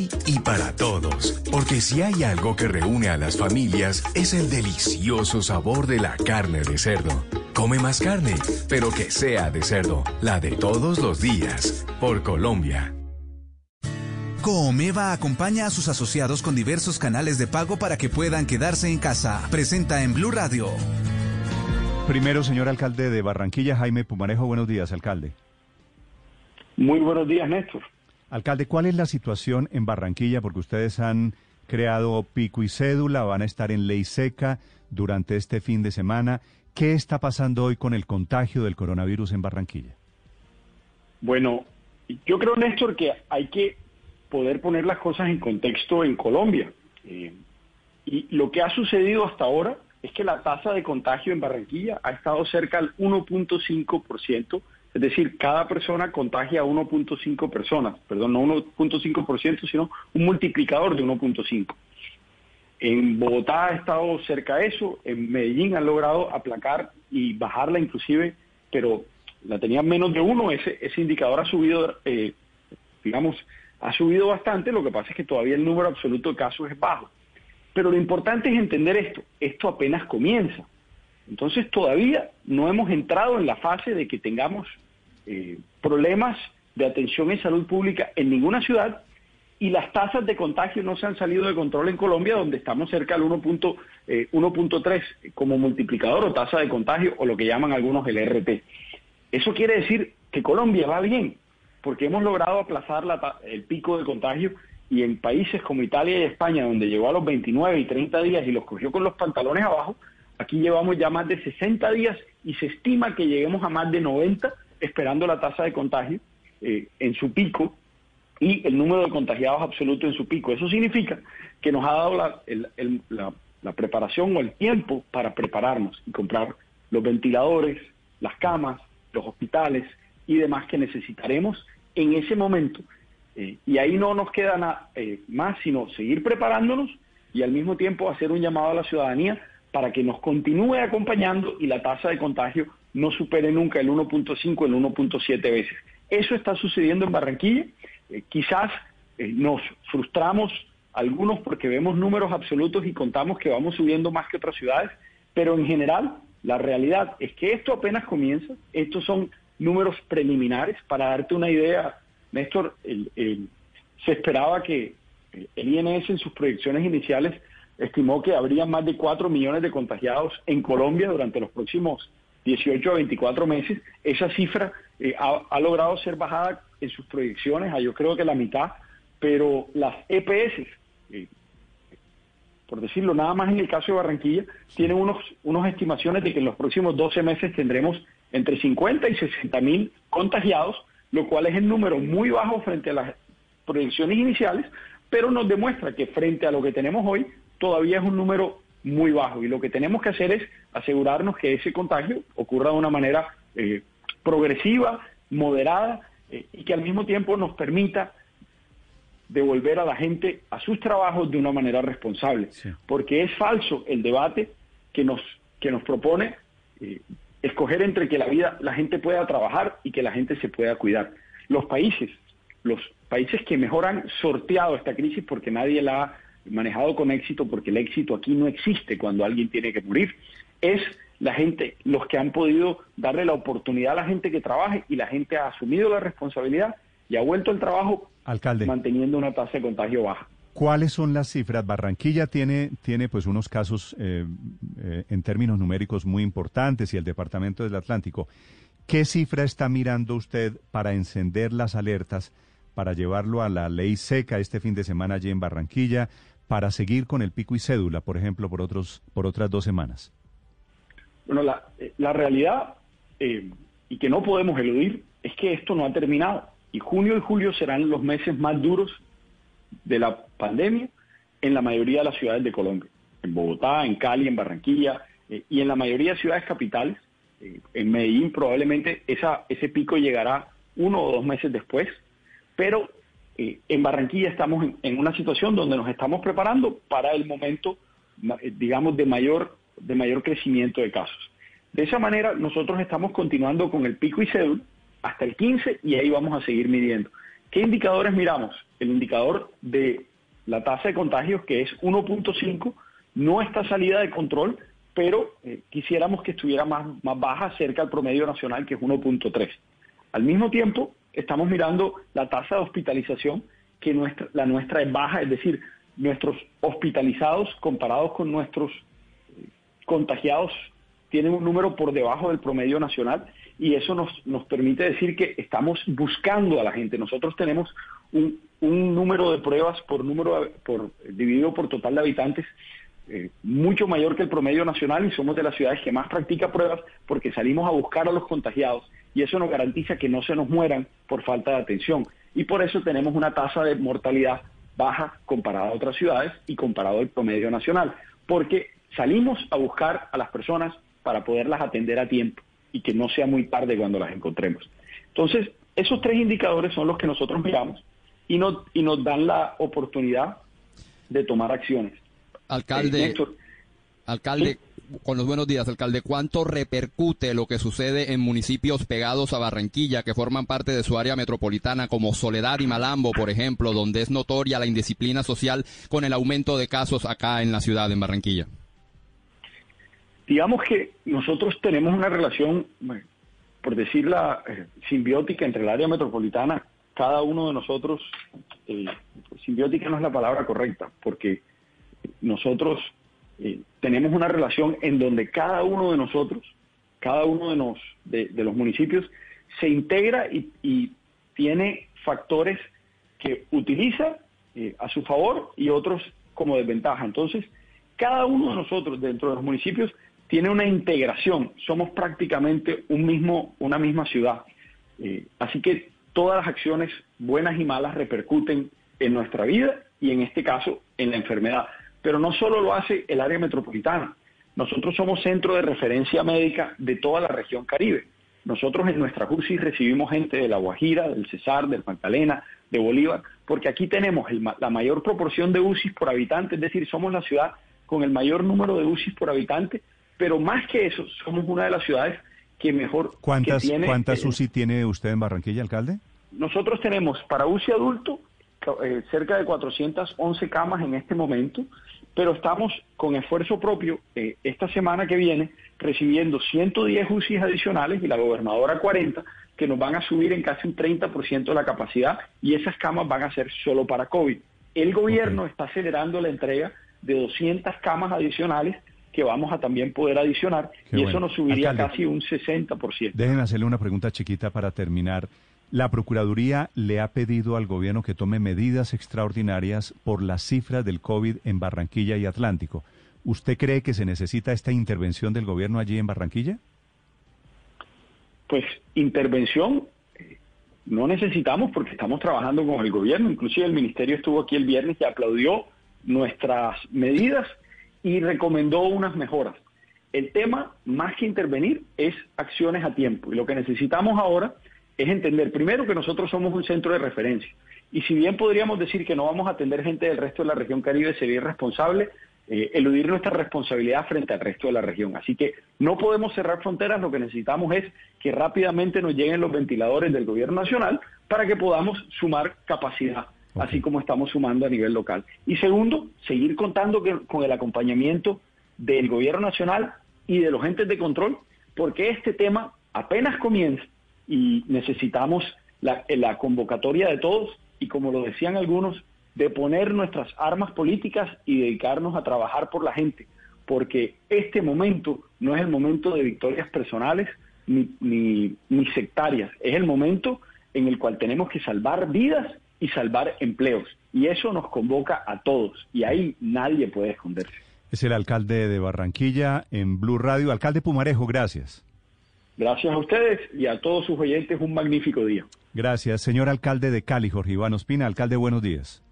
todos, porque si hay algo que reúne a las familias es el delicioso sabor de la carne de cerdo. Come más carne, pero que sea de cerdo, la de todos los días, por Colombia. Coomeva acompaña a sus asociados con diversos canales de pago para que puedan quedarse en casa. Presenta en Blue Radio. Primero, señor alcalde de Barranquilla, Jaime Pumarejo, buenos días, alcalde. Muy buenos días, Néstor. Alcalde, ¿cuál es la situación en Barranquilla? Porque ustedes han creado pico y cédula, van a estar en ley seca durante este fin de semana. ¿Qué está pasando hoy con el contagio del coronavirus en Barranquilla? Bueno, yo creo, Néstor, que hay que poder poner las cosas en contexto en Colombia. Eh, y lo que ha sucedido hasta ahora es que la tasa de contagio en Barranquilla ha estado cerca al 1.5%, es decir, cada persona contagia a 1.5 personas, perdón, no 1.5%, sino un multiplicador de 1.5. En Bogotá ha estado cerca de eso, en Medellín han logrado aplacar y bajarla inclusive, pero la tenían menos de uno, ese, indicador ha subido, eh, digamos, ha subido bastante, lo que pasa es que todavía el número absoluto de casos es bajo. Pero lo importante es entender esto, esto apenas comienza. Entonces todavía no hemos entrado en la fase de que tengamos eh, problemas de atención en salud pública en ninguna ciudad y las tasas de contagio no se han salido de control en Colombia, donde estamos cerca del 1.3 eh, como multiplicador o tasa de contagio o lo que llaman algunos el RT. Eso quiere decir que Colombia va bien, porque hemos logrado aplazar el pico de contagio y en países como Italia y España, donde llegó a los 29 y 30 días y los cogió con los pantalones abajo, aquí llevamos ya más de 60 días y se estima que lleguemos a más de 90 esperando la tasa de contagio eh, en su pico y el número de contagiados absoluto en su pico. Eso significa que nos ha dado la, preparación o el tiempo para prepararnos y comprar los ventiladores, las camas, los hospitales y demás que necesitaremos en ese momento eh, y ahí no nos queda nada eh, más sino seguir preparándonos y al mismo tiempo hacer un llamado a la ciudadanía para que nos continúe acompañando y la tasa de contagio no supere nunca el 1.5, el 1.7 veces. Eso está sucediendo en Barranquilla. Eh, quizás nos frustramos algunos porque vemos números absolutos y contamos que vamos subiendo más que otras ciudades, pero en general la realidad es que esto apenas comienza, estos son números preliminares. Para darte una idea, Néstor, se esperaba que el INS en sus proyecciones iniciales estimó que habría más de 4 millones de contagiados en Colombia durante los próximos 18 a 24 meses. Esa cifra eh, ha, logrado ser bajada en sus proyecciones a yo creo que la mitad, pero las EPS, eh, por decirlo nada más en el caso de Barranquilla, tienen unos, unas estimaciones de que en los próximos 12 meses tendremos entre 50 y 60 mil contagiados, lo cual es el número muy bajo frente a las proyecciones iniciales, pero nos demuestra que frente a lo que tenemos hoy, todavía es un número muy bajo. Y lo que tenemos que hacer es asegurarnos que ese contagio ocurra de una manera eh, progresiva, moderada eh, y que al mismo tiempo nos permita devolver a la gente a sus trabajos de una manera responsable, porque es falso el debate que nos que nos propone eh, escoger entre que la vida, la gente pueda trabajar y que la gente se pueda cuidar. Los países, los países que mejor han sorteado esta crisis porque nadie la ha manejado con éxito, porque el éxito aquí no existe cuando alguien tiene que morir, es la gente, los que han podido darle la oportunidad a la gente que trabaje y la gente ha asumido la responsabilidad y ha vuelto al trabajo Alcalde. manteniendo una tasa de contagio baja. ¿Cuáles son las cifras? Barranquilla tiene, tiene pues unos casos eh, eh, en términos numéricos muy importantes y el Departamento del Atlántico. ¿Qué cifra está mirando usted para encender las alertas, para llevarlo a la ley seca este fin de semana allí en Barranquilla, para seguir con el pico y cédula, por ejemplo, por, otros, por otras dos semanas? Bueno, la, eh, realidad, y que no podemos eludir, es que esto no ha terminado. Y junio y julio serán los meses más duros de la pandemia en la mayoría de las ciudades de Colombia, en Bogotá, en Cali, en Barranquilla eh, y en la mayoría de ciudades capitales. Eh, en Medellín probablemente ese pico llegará uno o dos meses después, pero eh, en Barranquilla estamos en, una situación donde nos estamos preparando para el momento, digamos, de mayor, de mayor crecimiento de casos. De esa manera, nosotros estamos continuando con el pico y cédula hasta el 15 y ahí vamos a seguir midiendo. ¿Qué indicadores miramos? El indicador de la tasa de contagios, que es 1.5, no está salida de control, pero eh, quisiéramos que estuviera más, más baja cerca al promedio nacional, que es 1.3. Al mismo tiempo, estamos mirando la tasa de hospitalización, que nuestra, la nuestra es baja, es decir, nuestros hospitalizados comparados con nuestros eh, contagiados tienen un número por debajo del promedio nacional y eso nos, nos permite decir que estamos buscando a la gente. Nosotros tenemos un, un número de pruebas por número por dividido por total de habitantes eh, mucho mayor que el promedio nacional y somos de las ciudades que más practica pruebas porque salimos a buscar a los contagiados y eso nos garantiza que no se nos mueran por falta de atención. Y por eso tenemos una tasa de mortalidad baja comparada a otras ciudades y comparado al promedio nacional, porque salimos a buscar a las personas para poderlas atender a tiempo y que no sea muy tarde cuando las encontremos. Entonces, esos tres indicadores son los que nosotros miramos y, y nos dan la oportunidad de tomar acciones. Alcalde, eh, alcalde, con los buenos días, alcalde, ¿cuánto repercute lo que sucede en municipios pegados a Barranquilla que forman parte de su área metropolitana como Soledad y Malambo, por ejemplo, donde es notoria la indisciplina social con el aumento de casos acá en la ciudad, en Barranquilla? Digamos que nosotros tenemos una relación, por decirla, eh, simbiótica entre el área metropolitana. Cada uno de nosotros, eh, simbiótica no es la palabra correcta, porque nosotros eh, tenemos una relación en donde cada uno de nosotros, cada uno de, los municipios, se integra y, tiene factores que utiliza eh, a su favor y otros como desventaja. Entonces, cada uno de nosotros dentro de los municipios tiene una integración. Somos prácticamente un mismo, una misma ciudad. Eh, así que todas las acciones buenas y malas repercuten en nuestra vida y en este caso en la enfermedad. Pero no solo lo hace el área metropolitana. Nosotros somos centro de referencia médica de toda la región Caribe. Nosotros en nuestra UCI recibimos gente de La Guajira, del Cesar, del Magdalena, de Bolívar, porque aquí tenemos la mayor proporción de UCI por habitante, es decir, somos la ciudad con el mayor número de UCI por habitante, pero más que eso, somos una de las ciudades que mejor ¿Cuántas, tiene, ¿Cuántas UCI tiene usted en Barranquilla, alcalde? Nosotros tenemos para UCI adulto eh, cerca de 411 camas en este momento, pero estamos con esfuerzo propio eh, esta semana que viene recibiendo 110 UCI adicionales y la gobernadora 40, que nos van a subir en casi un 30% de la capacidad y esas camas van a ser solo para COVID. El gobierno está acelerando la entrega de 200 camas adicionales que vamos a también poder adicionar y eso nos subiría casi un 60%. Déjenme hacerle una pregunta chiquita para terminar. La Procuraduría le ha pedido al gobierno que tome medidas extraordinarias por las cifras del COVID en Barranquilla y Atlántico. ¿Usted cree que se necesita esta intervención del gobierno allí en Barranquilla? Pues intervención eh, no necesitamos porque estamos trabajando con el gobierno. Inclusive el ministerio estuvo aquí el viernes y aplaudió nuestras medidas y recomendó unas mejoras. El tema, más que intervenir, es acciones a tiempo. Y lo que necesitamos ahora es entender primero que nosotros somos un centro de referencia. Y si bien podríamos decir que no vamos a atender gente del resto de la región Caribe, sería irresponsable eh, eludir nuestra responsabilidad frente al resto de la región. Así que no podemos cerrar fronteras, lo que necesitamos es que rápidamente nos lleguen los ventiladores del gobierno nacional para que podamos sumar capacidad, así como estamos sumando a nivel local. Y segundo, seguir contando con el acompañamiento del gobierno nacional y de los entes de control, porque este tema apenas comienza y necesitamos la, la convocatoria de todos y como lo decían algunos, de poner nuestras armas políticas y dedicarnos a trabajar por la gente, porque este momento no es el momento de victorias personales ni, ni, ni, sectarias, es el momento en el cual tenemos que salvar vidas y salvar empleos. Y eso nos convoca a todos, y ahí nadie puede esconderse. Es el alcalde de Barranquilla en Blue Radio. Alcalde Pumarejo, gracias. Gracias a ustedes y a todos sus oyentes un magnífico día. Gracias, señor alcalde de Cali, Jorge Iván Ospina. Alcalde, buenos días.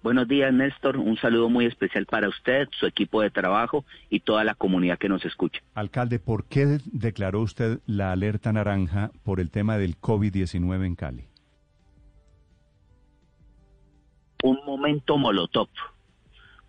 Buenos días, Néstor. Un saludo muy especial para usted, su equipo de trabajo y toda la comunidad que nos escucha. Alcalde, ¿por qué declaró usted la alerta naranja por el tema del COVID-19 en Cali? Un momento molotov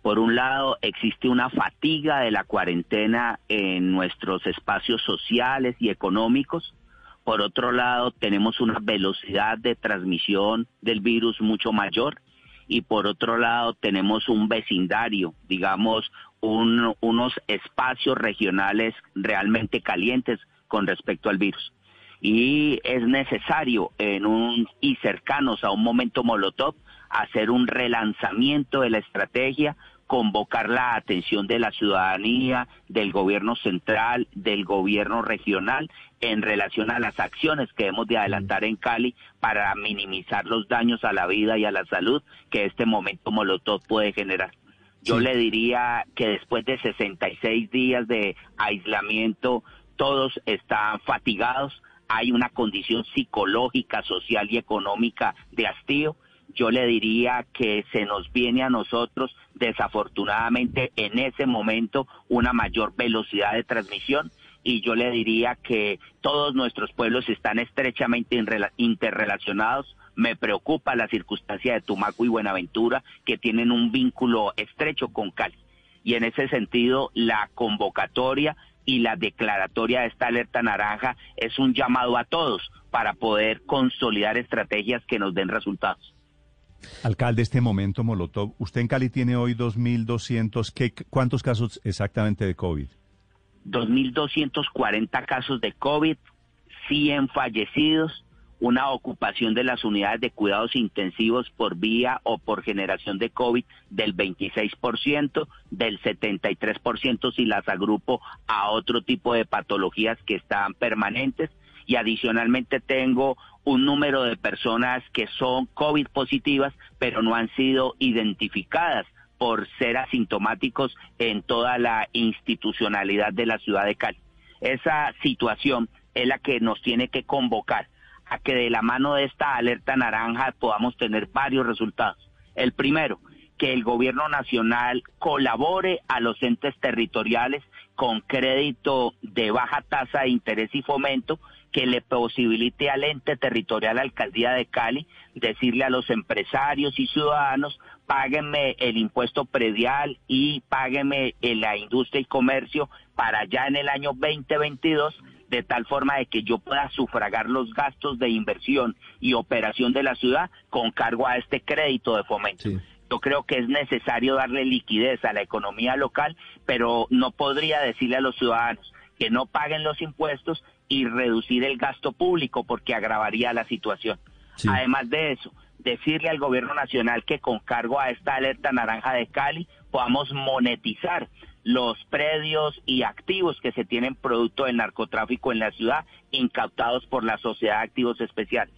por un lado, existe una fatiga de la cuarentena en nuestros espacios sociales y económicos. Por otro lado, tenemos una velocidad de transmisión del virus mucho mayor. Y por otro lado, tenemos un vecindario, digamos, unos espacios regionales realmente calientes con respecto al virus. Y es necesario en un, y cercanos a un momento molotov hacer un relanzamiento de la estrategia convocar la atención de la ciudadanía, del gobierno central, del gobierno regional en relación a las acciones que hemos de adelantar en Cali para minimizar los daños a la vida y a la salud que este momento Molotov puede generar. Yo le diría que después de 66 días de aislamiento, todos están fatigados, hay una condición psicológica, social y económica de hastío. Yo le diría que se nos viene a nosotros, desafortunadamente, en ese momento, una mayor velocidad de transmisión y yo le diría que todos nuestros pueblos están estrechamente interrelacionados. Me preocupa la circunstancia de Tumaco y Buenaventura, que tienen un vínculo estrecho con Cali. Y en ese sentido, la convocatoria y la declaratoria de esta alerta naranja es un llamado a todos para poder consolidar estrategias que nos den resultados. Alcalde, este momento Molotov, usted en Cali tiene hoy 2.200, ¿cuántos casos exactamente de COVID? 2.240 casos de COVID, 100 fallecidos, una ocupación de las unidades de cuidados intensivos por vía o por generación de COVID del 26%, del 73% si las agrupo a otro tipo de patologías que están permanentes y adicionalmente tengo un número de personas que son COVID positivas pero no han sido identificadas por ser asintomáticos en toda la institucionalidad de la ciudad de Cali. Esa situación es la que nos tiene que convocar a que de la mano de esta alerta naranja podamos tener varios resultados. El primero, que el gobierno nacional colabore a los entes territoriales con crédito de baja tasa de interés y fomento que le posibilite al ente territorial alcaldía de Cali decirle a los empresarios y ciudadanos páguenme el impuesto predial y páguenme la industria y comercio para ya en el año 2022 de tal forma de que yo pueda sufragar los gastos de inversión y operación de la ciudad con cargo a este crédito de fomento. Yo creo que es necesario darle liquidez a la economía local, pero no podría decirle a los ciudadanos que no paguen los impuestos y reducir el gasto público porque agravaría la situación. Además de eso, decirle al gobierno nacional que con cargo a esta alerta naranja de Cali podamos monetizar los predios y activos que se tienen producto del narcotráfico en la ciudad incautados por la Sociedad de Activos Especiales.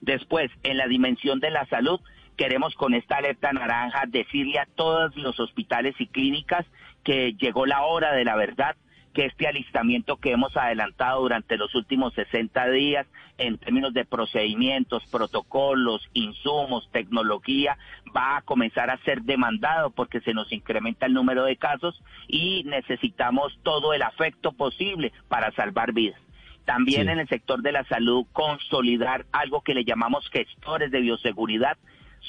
Después, en la dimensión de la salud, queremos con esta alerta naranja decirle a todos los hospitales y clínicas que llegó la hora de la verdad, que este alistamiento que hemos adelantado durante los últimos 60 días en términos de procedimientos, protocolos, insumos, tecnología, va a comenzar a ser demandado porque se nos incrementa el número de casos y necesitamos todo el afecto posible para salvar vidas. También en el sector de la salud, consolidar algo que le llamamos gestores de bioseguridad,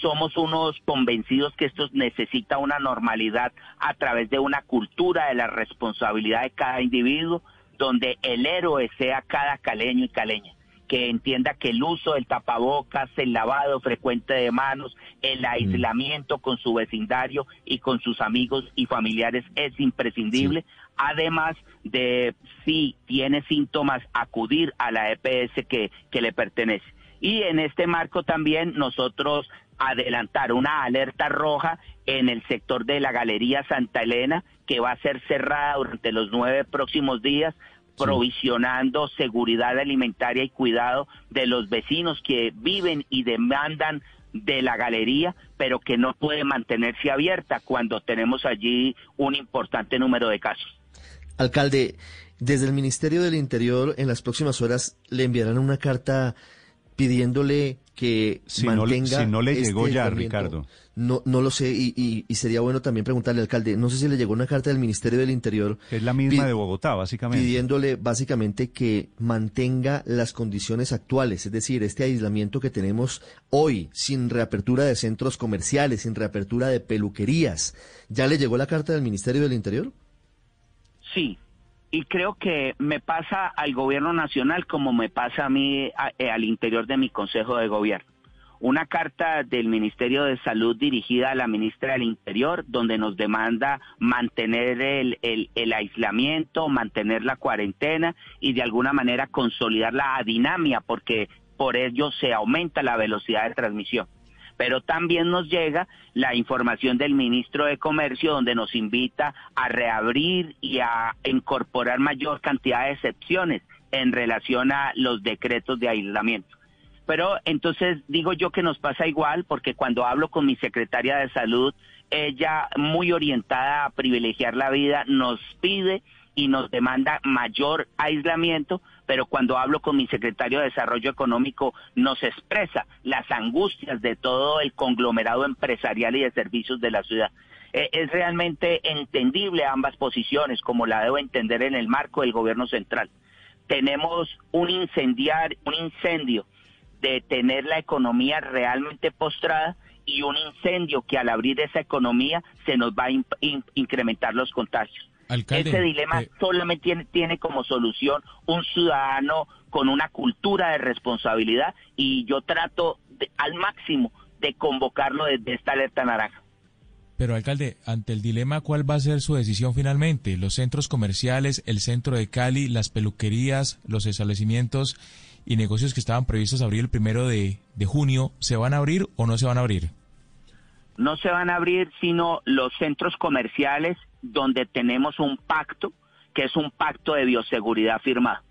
somos unos convencidos que esto necesita una normalidad a través de una cultura de la responsabilidad de cada individuo, donde el héroe sea cada caleño y caleña que entienda que el uso del tapabocas, el lavado frecuente de manos, el mm. aislamiento con su vecindario y con sus amigos y familiares es imprescindible. Además de, si tiene síntomas, acudir a la EPS que, que le pertenece. Y en este marco también nosotros adelantar una alerta roja en el sector de la Galería Santa Elena, que va a ser cerrada durante los nueve próximos días, provisionando seguridad alimentaria y cuidado de los vecinos que viven y demandan de la galería, pero que no puede mantenerse abierta cuando tenemos allí un importante número de casos. Alcalde, desde el Ministerio del Interior en las próximas horas le enviarán una carta pidiéndole que mantenga. No, si no le llegó este ya, Ricardo. No, no lo sé y, sería bueno también preguntarle al alcalde. No sé si le llegó una carta del Ministerio del Interior. es la misma de Bogotá, básicamente. Pidiéndole básicamente que mantenga las condiciones actuales, es decir, este aislamiento que tenemos hoy, sin reapertura de centros comerciales, sin reapertura de peluquerías. ¿Ya le llegó la carta del Ministerio del Interior? Sí, y creo que me pasa al gobierno nacional como me pasa a mí eh, al interior de mi consejo de gobierno. Una carta del Ministerio de Salud dirigida a la ministra del Interior, donde nos demanda mantener el, el, aislamiento, mantener la cuarentena y de alguna manera consolidar la dinamia, porque por ello se aumenta la velocidad de transmisión pero también nos llega la información del ministro de Comercio donde nos invita a reabrir y a incorporar mayor cantidad de excepciones en relación a los decretos de aislamiento. Pero entonces digo yo que nos pasa igual porque cuando hablo con mi secretaria de salud, ella muy orientada a privilegiar la vida nos pide y nos demanda mayor aislamiento, pero cuando hablo con mi secretario de Desarrollo Económico nos expresa las angustias de todo el conglomerado empresarial y de servicios de la ciudad. Eh, es realmente entendible ambas posiciones, como la debo entender en el marco del gobierno central. Tenemos un incendiar, un incendio de tener la economía realmente postrada y un incendio que al abrir esa economía se nos va a incrementar los contagios. Ese dilema eh, solamente tiene, tiene como solución un ciudadano con una cultura de responsabilidad y yo trato al máximo de convocarlo desde esta alerta naranja. Pero alcalde, ante el dilema, ¿cuál va a ser su decisión finalmente? ¿Los centros comerciales, el centro de Cali, las peluquerías, los establecimientos y negocios que estaban previstos abrir el primero de, de junio, ¿se van a abrir o no se van a abrir? No se van a abrir sino los centros comerciales donde tenemos un pacto, que es un pacto de bioseguridad firmado,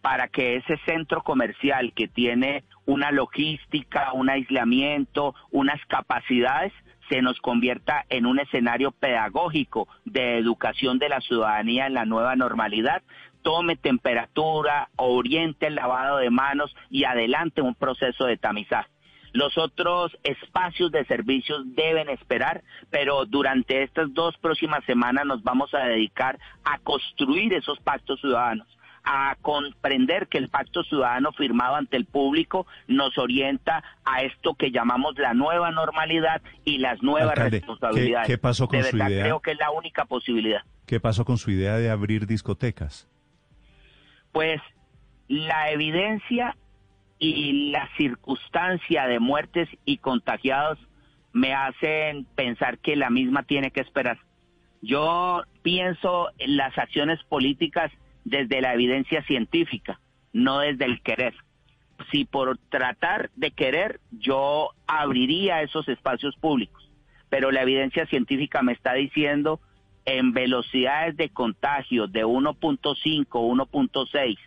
para que ese centro comercial que tiene una logística, un aislamiento, unas capacidades, se nos convierta en un escenario pedagógico de educación de la ciudadanía en la nueva normalidad, tome temperatura, oriente el lavado de manos y adelante un proceso de tamizaje. Los otros espacios de servicios deben esperar, pero durante estas dos próximas semanas nos vamos a dedicar a construir esos pactos ciudadanos a comprender que el pacto ciudadano firmado ante el público nos orienta a esto que llamamos la nueva normalidad y las nuevas responsabilidades. ¿qué, pasó con su idea? Creo que es la única posibilidad. ¿Qué pasó con su idea de abrir discotecas? Pues la evidencia y la circunstancia de muertes y contagiados me hacen pensar que la misma tiene que esperar. Yo pienso en las acciones políticas desde la evidencia científica, no desde el querer. Si por tratar de querer yo abriría esos espacios públicos, pero la evidencia científica me está diciendo en velocidades de contagio de 1.5, 1.6,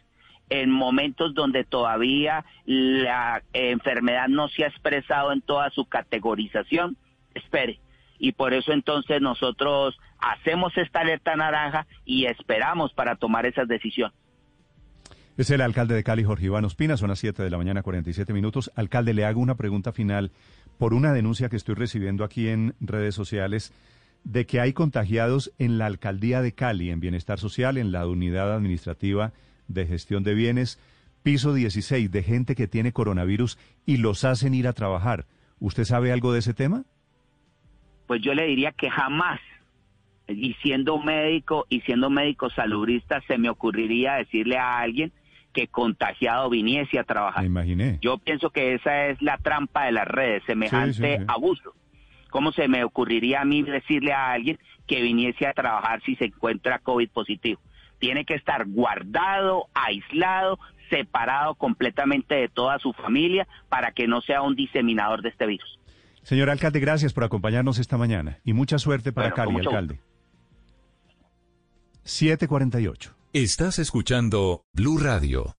en momentos donde todavía la enfermedad no se ha expresado en toda su categorización, espere. Y por eso entonces nosotros hacemos esta alerta naranja y esperamos para tomar esas decisiones. Es el alcalde de Cali, Jorge Iván Ospina, son las 7 de la mañana, 47 minutos. Alcalde, le hago una pregunta final por una denuncia que estoy recibiendo aquí en redes sociales de que hay contagiados en la alcaldía de Cali, en Bienestar Social, en la unidad administrativa de gestión de bienes, piso 16, de gente que tiene coronavirus y los hacen ir a trabajar. ¿Usted sabe algo de ese tema? Pues yo le diría que jamás, y siendo médico y siendo médico salubrista, se me ocurriría decirle a alguien que contagiado viniese a trabajar. Me imaginé. Yo pienso que esa es la trampa de las redes, semejante abuso. ¿Cómo se me ocurriría a mí decirle a alguien que viniese a trabajar si se encuentra COVID positivo? Tiene que estar guardado, aislado, separado completamente de toda su familia para que no sea un diseminador de este virus. Señor alcalde, gracias por acompañarnos esta mañana y mucha suerte para Cali, alcalde. 748. Estás escuchando Blue Radio.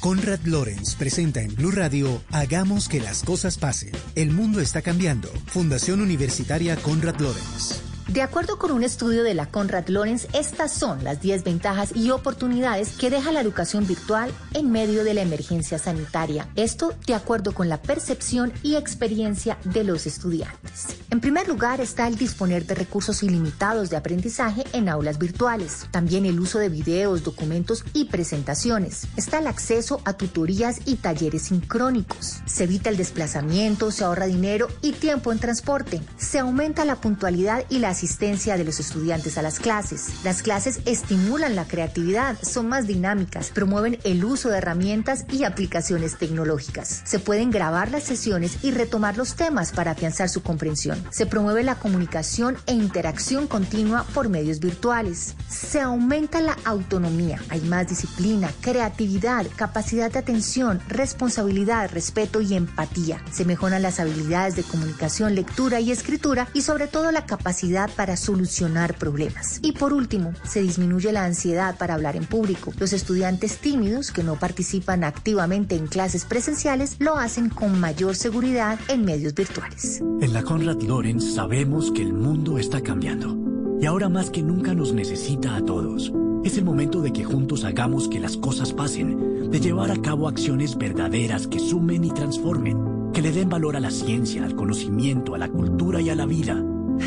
Conrad Lorenz presenta en Blue Radio Hagamos que las cosas pasen. El mundo está cambiando. Fundación Universitaria Conrad Lorenz. De acuerdo con un estudio de la Conrad Lorenz, estas son las 10 ventajas y oportunidades que deja la educación virtual en medio de la emergencia sanitaria. Esto de acuerdo con la percepción y experiencia de los estudiantes. En primer lugar está el disponer de recursos ilimitados de aprendizaje en aulas virtuales. También el uso de videos, documentos y presentaciones. Está el acceso a tutorías y talleres sincrónicos. Se evita el desplazamiento, se ahorra dinero y tiempo en transporte. Se aumenta la puntualidad y la asistencia de los estudiantes a las clases. Las clases estimulan la creatividad, son más dinámicas, promueven el uso de herramientas y aplicaciones tecnológicas. Se pueden grabar las sesiones y retomar los temas para afianzar su comprensión. Se promueve la comunicación e interacción continua por medios virtuales. Se aumenta la autonomía. Hay más disciplina, creatividad, capacidad de atención, responsabilidad, respeto y empatía. Se mejoran las habilidades de comunicación, lectura y escritura y sobre todo la capacidad para solucionar problemas. Y por último, se disminuye la ansiedad para hablar en público. Los estudiantes tímidos que no participan activamente en clases presenciales lo hacen con mayor seguridad en medios virtuales. En la Conrad Lorenz sabemos que el mundo está cambiando y ahora más que nunca nos necesita a todos. Es el momento de que juntos hagamos que las cosas pasen, de llevar a cabo acciones verdaderas que sumen y transformen, que le den valor a la ciencia, al conocimiento, a la cultura y a la vida.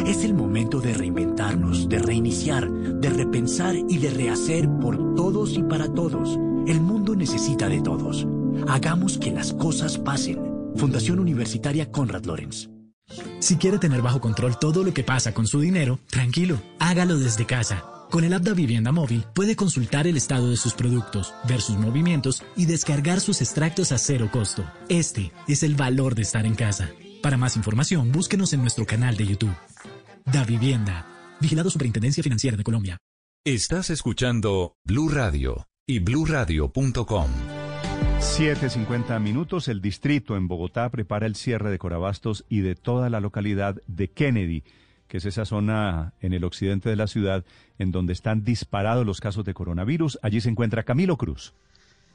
Es el momento de reinventarnos, de reiniciar, de repensar y de rehacer por todos y para todos. El mundo necesita de todos. Hagamos que las cosas pasen. Fundación Universitaria Conrad Lorenz. Si quiere tener bajo control todo lo que pasa con su dinero, tranquilo, hágalo desde casa. Con el app de Vivienda Móvil puede consultar el estado de sus productos, ver sus movimientos y descargar sus extractos a cero costo. Este es el valor de estar en casa. Para más información, búsquenos en nuestro canal de YouTube. Da Vivienda. Vigilado Superintendencia Financiera de Colombia. Estás escuchando Blue Radio y bluradio.com. 7.50 minutos. El distrito en Bogotá prepara el cierre de Corabastos y de toda la localidad de Kennedy, que es esa zona en el occidente de la ciudad en donde están disparados los casos de coronavirus. Allí se encuentra Camilo Cruz.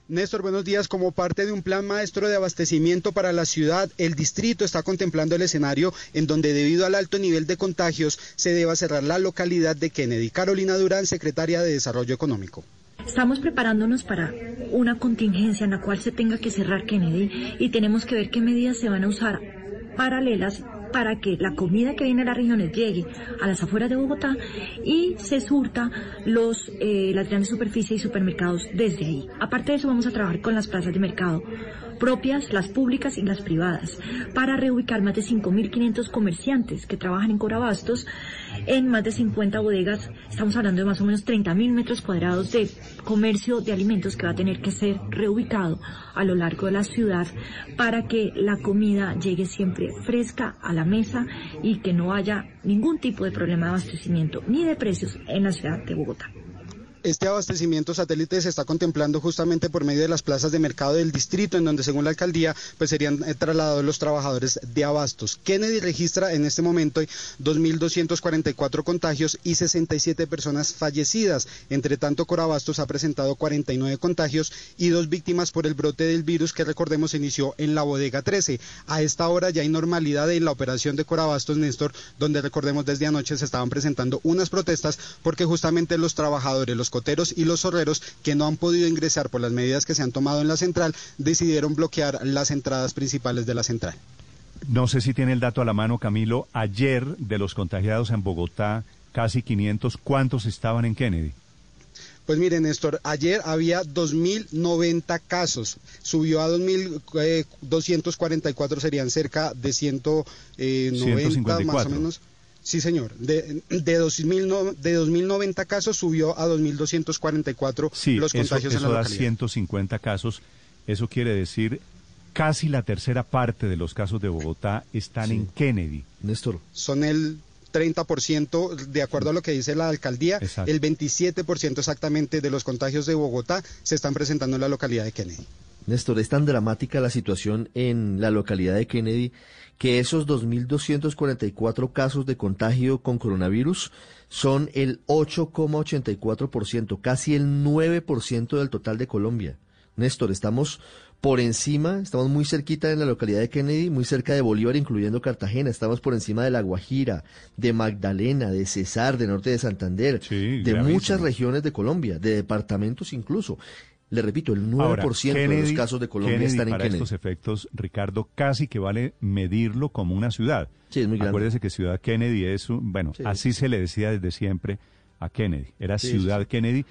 Néstor, buenos días. Como parte de un plan maestro de abastecimiento para la ciudad, el distrito está contemplando el escenario en donde debido al alto nivel de contagios se deba cerrar la localidad de Kennedy. Carolina Durán, secretaria de Desarrollo Económico. Estamos preparándonos para una contingencia en la cual se tenga que cerrar Kennedy y tenemos que ver qué medidas se van a usar paralelas para que la comida que viene de las regiones llegue a las afueras de Bogotá y se surta los, eh, las grandes superficies y supermercados desde ahí. Aparte de eso vamos a trabajar con las plazas de mercado propias, las públicas y las privadas, para reubicar más de 5.500 comerciantes que trabajan en Corabastos en más de 50 bodegas. Estamos hablando de más o menos 30.000 metros cuadrados de comercio de alimentos que va a tener que ser reubicado a lo largo de la ciudad para que la comida llegue siempre fresca a la mesa y que no haya ningún tipo de problema de abastecimiento ni de precios en la ciudad de Bogotá. Este abastecimiento satélite se está contemplando justamente por medio de las plazas de mercado del distrito, en donde según la alcaldía pues serían eh, trasladados los trabajadores de abastos. Kennedy registra en este momento 2.244 contagios y 67 personas fallecidas. Entre tanto, Corabastos ha presentado 49 contagios y dos víctimas por el brote del virus que recordemos inició en la bodega 13. A esta hora ya hay normalidad en la operación de Corabastos, Néstor, donde recordemos desde anoche se estaban presentando unas protestas porque justamente los trabajadores, los y los zorreros que no han podido ingresar por las medidas que se han tomado en la central decidieron bloquear las entradas principales de la central. No sé si tiene el dato a la mano, Camilo. Ayer, de los contagiados en Bogotá, casi 500, ¿cuántos estaban en Kennedy? Pues miren, Néstor, ayer había 2.090 casos, subió a 2.244, serían cerca de 190 154. más o menos. Sí, señor. De, de, 2000, de 2.090 casos subió a 2.244 sí, los contagios eso, en la da 150 casos. Eso quiere decir casi la tercera parte de los casos de Bogotá están en Kennedy. Néstor. Son el 30%, de acuerdo a lo que dice la alcaldía, el 27% exactamente de los contagios de Bogotá se están presentando en la localidad de Kennedy. Néstor, es tan dramática la situación en la localidad de Kennedy que esos 2.244 casos de contagio con coronavirus son el 8,84%, casi el 9% del total de Colombia. Néstor, estamos por encima, estamos muy cerquita en la localidad de Kennedy, muy cerca de Bolívar, incluyendo Cartagena, estamos por encima de La Guajira, de Magdalena, de Cesar, de Norte de Santander, de muchas regiones de Colombia, de departamentos incluso. Le repito, el 9% de los casos de Colombia están en para estos efectos, Ricardo, casi que vale medirlo como una ciudad. Sí, es muy grande. Acuérdese que Ciudad Kennedy es, un, bueno, así se le decía desde siempre a Kennedy. Era Ciudad Kennedy,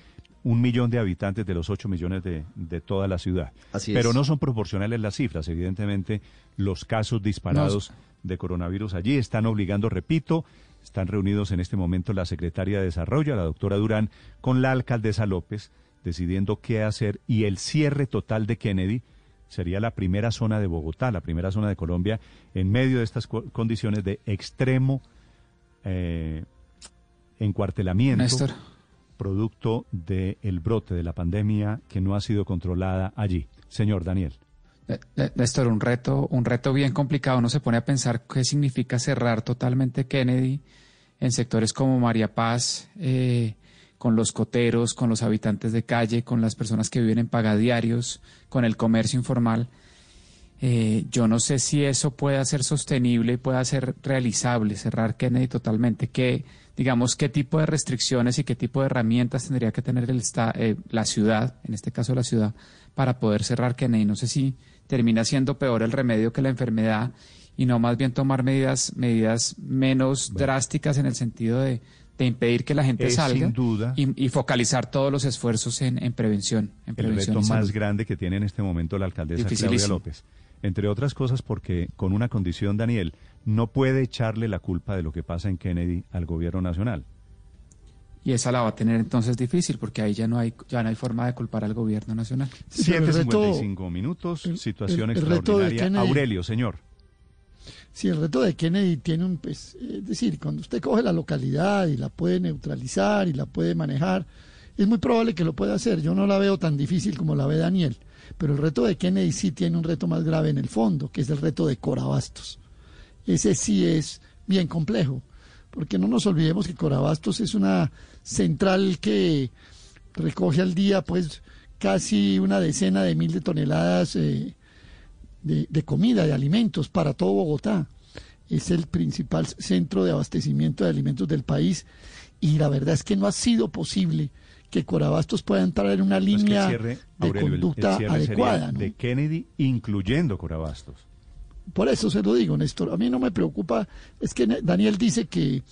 un millón de habitantes de los ocho millones de, de toda la ciudad. Así Pero no son proporcionales las cifras. Evidentemente, los casos disparados de coronavirus allí están obligando, repito, están reunidos en este momento la secretaria de Desarrollo, la doctora Durán, con la alcaldesa López decidiendo qué hacer y el cierre total de Kennedy sería la primera zona de Bogotá, la primera zona de Colombia, en medio de estas condiciones de extremo eh, encuartelamiento, producto del brote de la pandemia que no ha sido controlada allí. Señor Daniel. Néstor, un reto, un reto bien complicado. Uno se pone a pensar qué significa cerrar totalmente Kennedy en sectores como María Paz, eh, con los coteros, con los habitantes de calle, con las personas que viven en pagadiarios, con el comercio informal. Eh, yo no sé si eso pueda ser sostenible y pueda ser realizable, cerrar Kennedy totalmente. ¿Qué, digamos, qué tipo de restricciones y qué tipo de herramientas tendría que tener el, eh, la ciudad, en este caso la ciudad, para poder cerrar Kennedy? No sé si termina siendo peor el remedio que la enfermedad y no más bien tomar medidas, medidas menos drásticas en el sentido de, de impedir que la gente salga y, focalizar todos los esfuerzos en, prevención. En el reto más grande que tiene en este momento la alcaldesa Claudia López. Entre otras cosas porque con una condición, Daniel, no puede echarle la culpa de lo que pasa en Kennedy al gobierno nacional. Y esa la va a tener entonces difícil porque ahí ya no hay ya no hay forma de culpar al gobierno nacional. 7.55 minutos, situación extraordinaria. Aurelio, señor. Si el reto de Kennedy tiene un, pues, es decir, cuando usted coge la localidad y la puede neutralizar y la puede manejar, es muy probable que lo pueda hacer. Yo no la veo tan difícil como la ve Daniel, pero el reto de Kennedy sí tiene un reto más grave en el fondo, que es el reto de Corabastos. Ese sí es bien complejo, porque no nos olvidemos que Corabastos es una central que recoge al día, pues, casi una decena de mil de toneladas eh, de, comida, de alimentos para todo Bogotá. Es el principal centro de abastecimiento de alimentos del país y la verdad es que no ha sido posible que Corabastos pueda entrar en una línea de conducta adecuada. De Kennedy, incluyendo Corabastos. Por eso se lo digo, Néstor. A mí no me preocupa. Es que Daniel dice que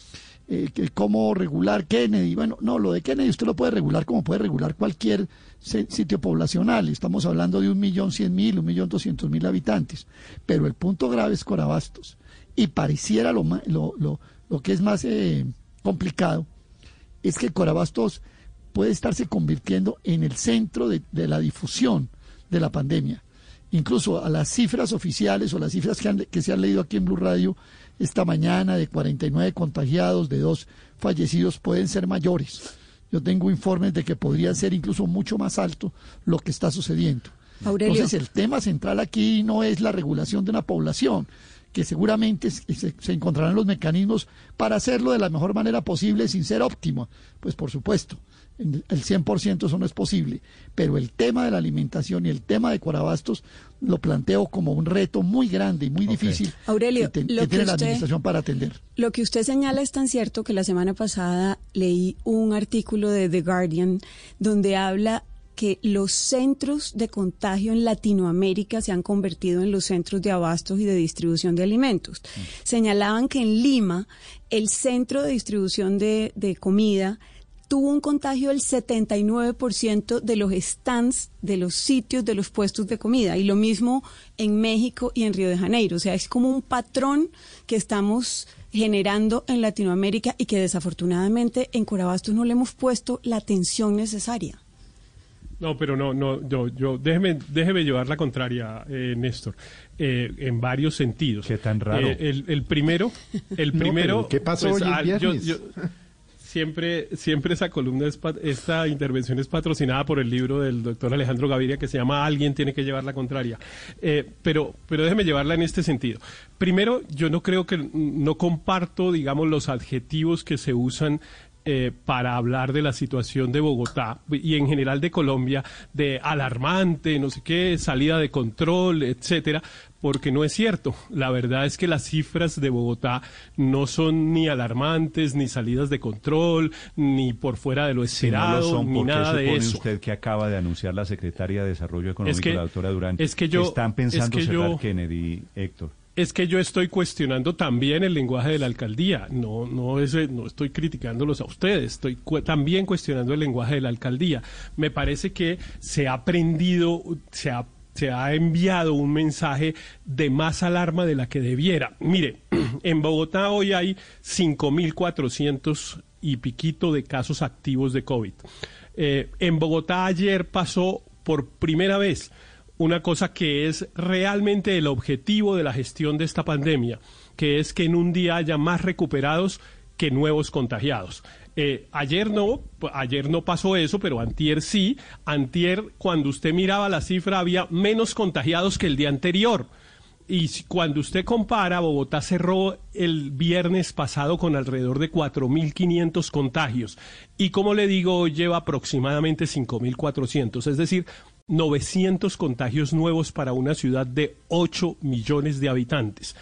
eh, cómo regular Kennedy. Bueno, no, lo de Kennedy usted lo puede regular como puede regular cualquier sitio poblacional. Estamos hablando de un millón cien mil, un millón doscientos mil habitantes. Pero el punto grave es Corabastos. Y pareciera lo, lo, lo, lo que es más eh, complicado es que Corabastos puede estarse convirtiendo en el centro de, la difusión de la pandemia. Incluso a las cifras oficiales o las cifras que se han leído aquí en Blue Radio esta mañana de 49 contagiados, de dos fallecidos, pueden ser mayores. Yo tengo informes de que podría ser incluso mucho más alto lo que está sucediendo. Entonces, el tema central aquí no es la regulación de una población, que seguramente se, se, encontrarán los mecanismos para hacerlo de la mejor manera posible sin ser óptimo. Pues por supuesto, el 100% eso no es posible, pero el tema de la alimentación y el tema de Corabastos lo planteo como un reto muy grande y muy difícil Aurelio, que, tiene la administración para atender. Lo que usted señala es tan cierto que la semana pasada leí un artículo de The Guardian donde habla que los centros de contagio en Latinoamérica se han convertido en los centros de abastos y de distribución de alimentos. Mm. Señalaban que en Lima el centro de distribución de, de comida tuvo un contagio del 79% de los stands, de los sitios, de los puestos de comida. Y lo mismo en México y en Río de Janeiro. O sea, es como un patrón que estamos generando en Latinoamérica y que desafortunadamente en Corabastos no le hemos puesto la atención necesaria. No, pero no, no, yo, yo déjeme, déjeme llevar la contraria, eh, Néstor, eh, en varios sentidos. Qué tan raro. Eh, el, primero, el primero. ¿Qué pasó pues, hoy el siempre, siempre esa columna, esta intervención es patrocinada por el libro del doctor Alejandro Gaviria que se llama Alguien tiene que llevar la contraria. Eh, pero, pero déjeme llevarla en este sentido. Primero, yo no creo que, no comparto, digamos, los adjetivos que se usan eh, para hablar de la situación de Bogotá y en general de Colombia, de alarmante, no sé qué, salida de control, etcétera, porque no es cierto. La verdad es que las cifras de Bogotá no son ni alarmantes, ni salidas de control, ni por fuera de lo esperado, ni nada de eso. usted que acaba de anunciar la secretaria de Desarrollo Económico, la doctora Durán, es que yo, están pensando cerrar Kennedy, Héctor? es que yo estoy cuestionando también el lenguaje de la alcaldía. No, no, es, no estoy criticándolos a ustedes, estoy también cuestionando el lenguaje de la alcaldía. Me parece que se ha aprendido, se ha, se ha enviado un mensaje de más alarma de la que debiera. Mire, en Bogotá hoy hay 5.400 y piquito de casos activos de COVID. Eh, en Bogotá ayer pasó por primera vez una cosa que es realmente el objetivo de la gestión de esta pandemia, que es que en un día haya más recuperados que nuevos contagiados. Eh, ayer no, ayer no pasó eso, pero antier sí. Antier, cuando usted miraba la cifra, había menos contagiados que el día anterior. Y cuando usted compara, Bogotá cerró el viernes pasado con alrededor de 4.500 contagios. Y como le digo, lleva aproximadamente 5.400. Es decir, 900 contagios nuevos para una ciudad de 8 millones de habitantes.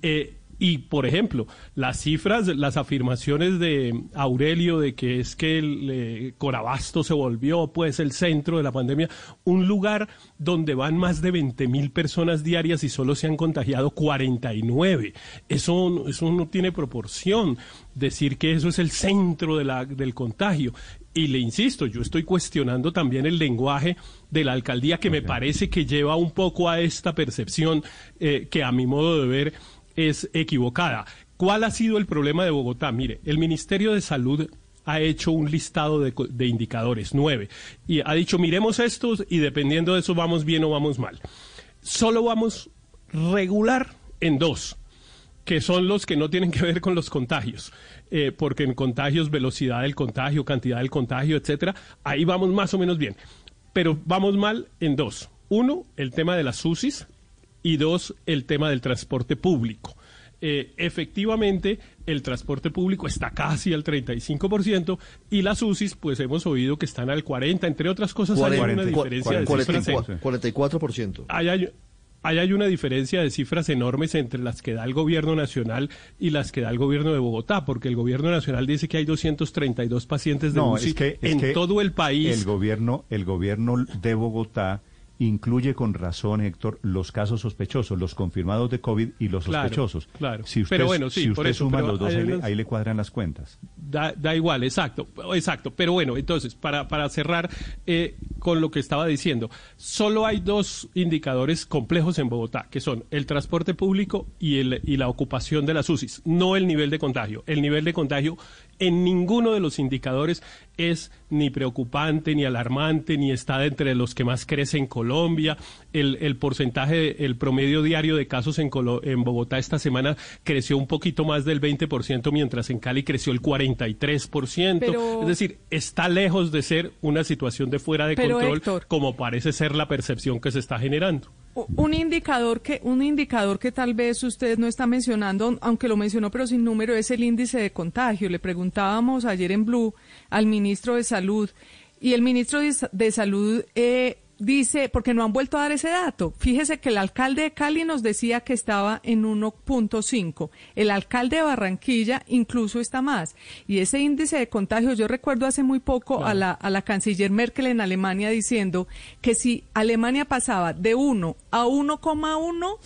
Eh, y, por ejemplo, las cifras, las afirmaciones de Aurelio de que es que el eh, Corabasto se volvió, pues, el centro de la pandemia, un lugar donde van más de 20 mil personas diarias y solo se han contagiado 49. Eso, eso no tiene proporción. Decir que eso es el centro de la, del contagio. Y le insisto, yo estoy cuestionando también el lenguaje de la alcaldía que me parece que lleva un poco a esta percepción eh, que a mi modo de ver es equivocada. ¿Cuál ha sido el problema de Bogotá? Mire, el Ministerio de Salud ha hecho un listado de, indicadores, nueve, y ha dicho, miremos estos y dependiendo de eso vamos bien o vamos mal. Solo vamos regular en dos, que son los que no tienen que ver con los contagios. Eh, porque en contagios, velocidad del contagio, cantidad del contagio, etcétera, ahí vamos más o menos bien. Pero vamos mal en dos. Uno, el tema de las UCIs y dos, el tema del transporte público. Eh, efectivamente, el transporte público está casi al 35% y las UCIs, pues hemos oído que están al 40%. Entre otras cosas, hay una diferencia de 44%. Hay, Ahí hay una diferencia de cifras enormes entre las que da el gobierno nacional y las que da el gobierno de Bogotá, porque el gobierno nacional dice que hay 232 pacientes de UCI en todo el país. El gobierno, el gobierno de Bogotá incluye con razón, Héctor, los casos sospechosos, los confirmados de COVID y los sospechosos. Claro, Si usted, pero bueno, sí, si usted por suma los dos, ahí, le, cuadran las cuentas. Da, da, igual, exacto, exacto. Pero bueno, entonces, para, para cerrar eh, con lo que estaba diciendo, solo hay dos indicadores complejos en Bogotá, que son el transporte público y, el, y la ocupación de las UCIs, no el nivel de contagio. El nivel de contagio en ninguno de los indicadores es ni preocupante, ni alarmante, ni está entre los que más crece en Colombia. El, el porcentaje, el promedio diario de casos en, en Bogotá esta semana creció un poquito más del 20%, mientras en Cali creció el 43%. Es decir, está lejos de ser una situación de fuera de control, como parece ser la percepción que se está generando un indicador que un indicador que tal vez usted no está mencionando, aunque lo mencionó pero sin número, es el índice de contagio. Le preguntábamos ayer en Blue al ministro de Salud y el ministro de, Salud eh, dice, porque no han vuelto a dar ese dato. Fíjese que el alcalde de Cali nos decía que estaba en 1.5. El alcalde de Barranquilla incluso está más. Y ese índice de contagios, yo recuerdo hace muy poco a, la, a la canciller Merkel en Alemania diciendo que si Alemania pasaba de 1 a 1,1,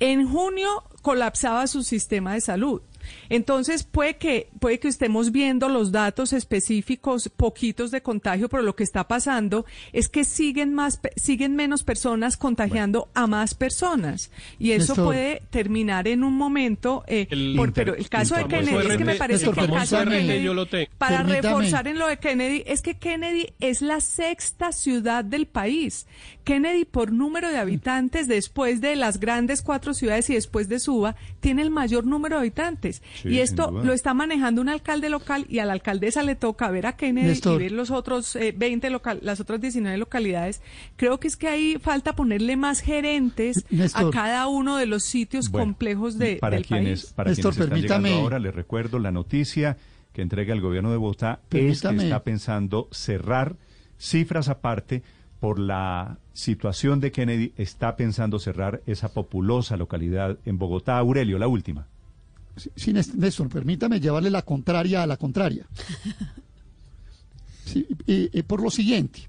en junio colapsaba su sistema de salud. Entonces puede que, puede que estemos viendo los datos específicos, poquitos de contagio, pero lo que está pasando es que siguen más, siguen menos personas contagiando a más personas. Y eso puede terminar en un momento, eh, pero el caso de Kennedy es que me parece que el caso de Kennedy, para reforzar en lo de Kennedy, es que Kennedy es la sexta ciudad del país. Kennedy por número de habitantes, después de las grandes cuatro ciudades y después de Suba, tiene el mayor número de habitantes. Y esto lo está manejando un alcalde local y a la alcaldesa le toca ver a Kennedy y ver los otros 20 eh, local, las otras 19 localidades. Creo que es que ahí falta ponerle más gerentes a cada uno de los sitios complejos de, para del quienes, país. Para quienes están ahora, les recuerdo la noticia que entrega el gobierno de Bogotá es que está pensando cerrar cifras aparte por la situación de Kennedy, está pensando cerrar esa populosa localidad en Bogotá. Aurelio, la última. Sí, Néstor, permítame llevarle la contraria a la contraria. y, por lo siguiente,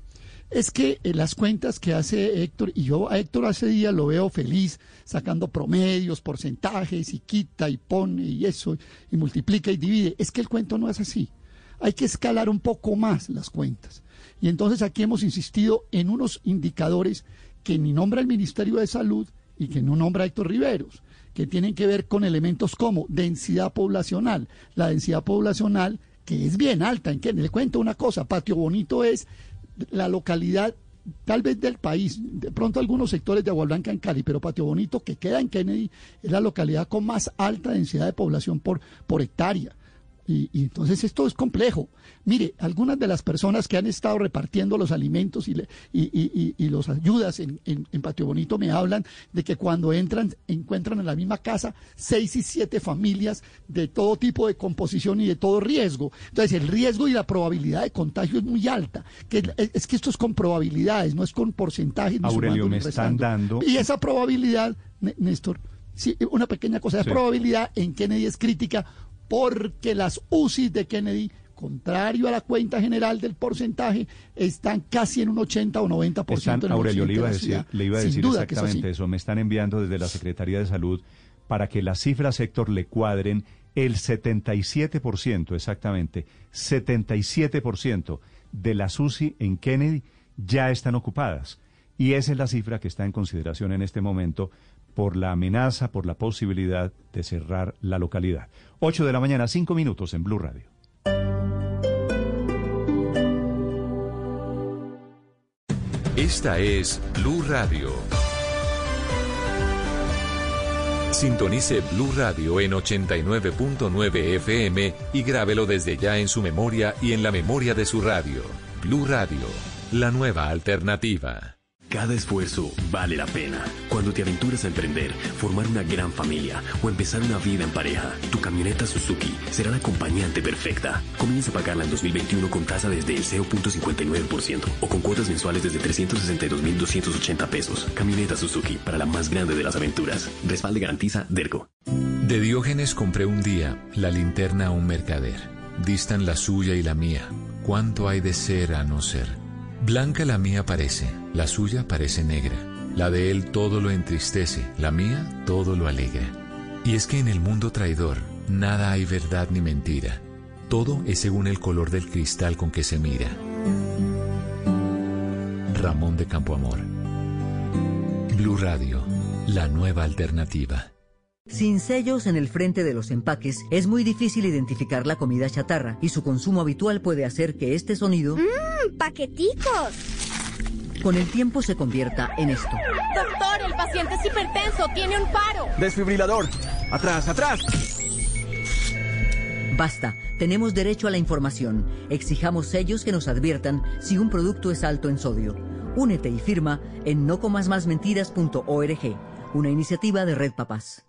es que eh, las cuentas que hace Héctor, y yo a Héctor hace día lo veo feliz, sacando promedios, porcentajes, y quita y pone y eso, y multiplica y divide, es que el cuento no es así. Hay que escalar un poco más las cuentas. Y entonces aquí hemos insistido en unos indicadores que ni nombra el Ministerio de Salud y que no nombra Héctor Riveros, que tienen que ver con elementos como densidad poblacional. La densidad poblacional, que es bien alta, en que le cuento una cosa, Patio Bonito es la localidad tal vez del país, de pronto algunos sectores de Agua Blanca en Cali, pero Patio Bonito, que queda en Kennedy, es la localidad con más alta densidad de población por, por hectárea. Y, entonces esto es complejo. Mire, algunas de las personas que han estado repartiendo los alimentos y, y, y los ayudas en, en, Patio Bonito me hablan de que cuando entran, encuentran en la misma casa seis y siete familias de todo tipo de composición y de todo riesgo. Entonces el riesgo y la probabilidad de contagio es muy alta. Que, es que esto es con probabilidades, no es con porcentajes. Aurelio, me están dando... Y esa probabilidad, Néstor, sí, una pequeña cosa, de probabilidad en Kennedy es crítica porque las UCI de Kennedy, contrario a la cuenta general del porcentaje, están casi en un 80 o 90% están, Aurelio, le iba a decir, le iba a decir exactamente eso. Me están enviando desde la Secretaría de Salud para que las cifras, Héctor, le cuadren el 77%, exactamente, 77% de las UCI en Kennedy ya están ocupadas. Y esa es la cifra que está en consideración en este momento por la amenaza, por la posibilidad de cerrar la localidad. 8 de la mañana, 5 minutos en Blue Radio. Esta es Blue Radio. Sintonice Blue Radio en 89.9 FM y grábelo desde ya en su memoria y en la memoria de su radio. Blue Radio, la nueva alternativa. Cada esfuerzo vale la pena. Cuando te aventuras a emprender, formar una gran familia o empezar una vida en pareja, tu camioneta Suzuki será la acompañante perfecta. Comienza a pagarla en 2021 con tasa desde el 0.59% o con cuotas mensuales desde 362.280 pesos. Camioneta Suzuki para la más grande de las aventuras. Respalde garantiza DERCO. De Diógenes compré un día la linterna a un mercader. Distan la suya y la mía. ¿Cuánto hay de ser a no ser? Blanca la mía parece, la suya parece negra. La de él todo lo entristece, la mía todo lo alegra. Y es que en el mundo traidor nada hay verdad ni mentira. Todo es según el color del cristal con que se mira. Ramón de Campoamor. Blue Radio, la nueva alternativa. Sin sellos en el frente de los empaques, es muy difícil identificar la comida chatarra y su consumo habitual puede hacer que este sonido... ¡Mmm! ¡Paqueticos! Con el tiempo se convierta en esto. Doctor, el paciente es hipertenso, tiene un paro. Desfibrilador. Atrás, atrás. Basta, tenemos derecho a la información. Exijamos sellos que nos adviertan si un producto es alto en sodio. Únete y firma en nocomasmasmentiras.org, una iniciativa de Red Papás.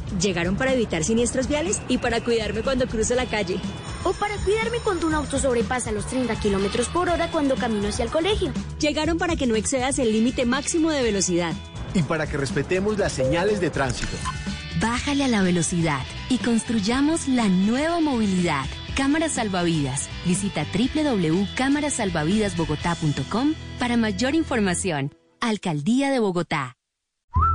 Llegaron para evitar siniestros viales y para cuidarme cuando cruzo la calle. O para cuidarme cuando un auto sobrepasa los 30 kilómetros por hora cuando camino hacia el colegio. Llegaron para que no excedas el límite máximo de velocidad. Y para que respetemos las señales de tránsito. Bájale a la velocidad y construyamos la nueva movilidad. Cámaras Salvavidas. Visita www.cámarasalvavidasbogotá.com para mayor información. Alcaldía de Bogotá.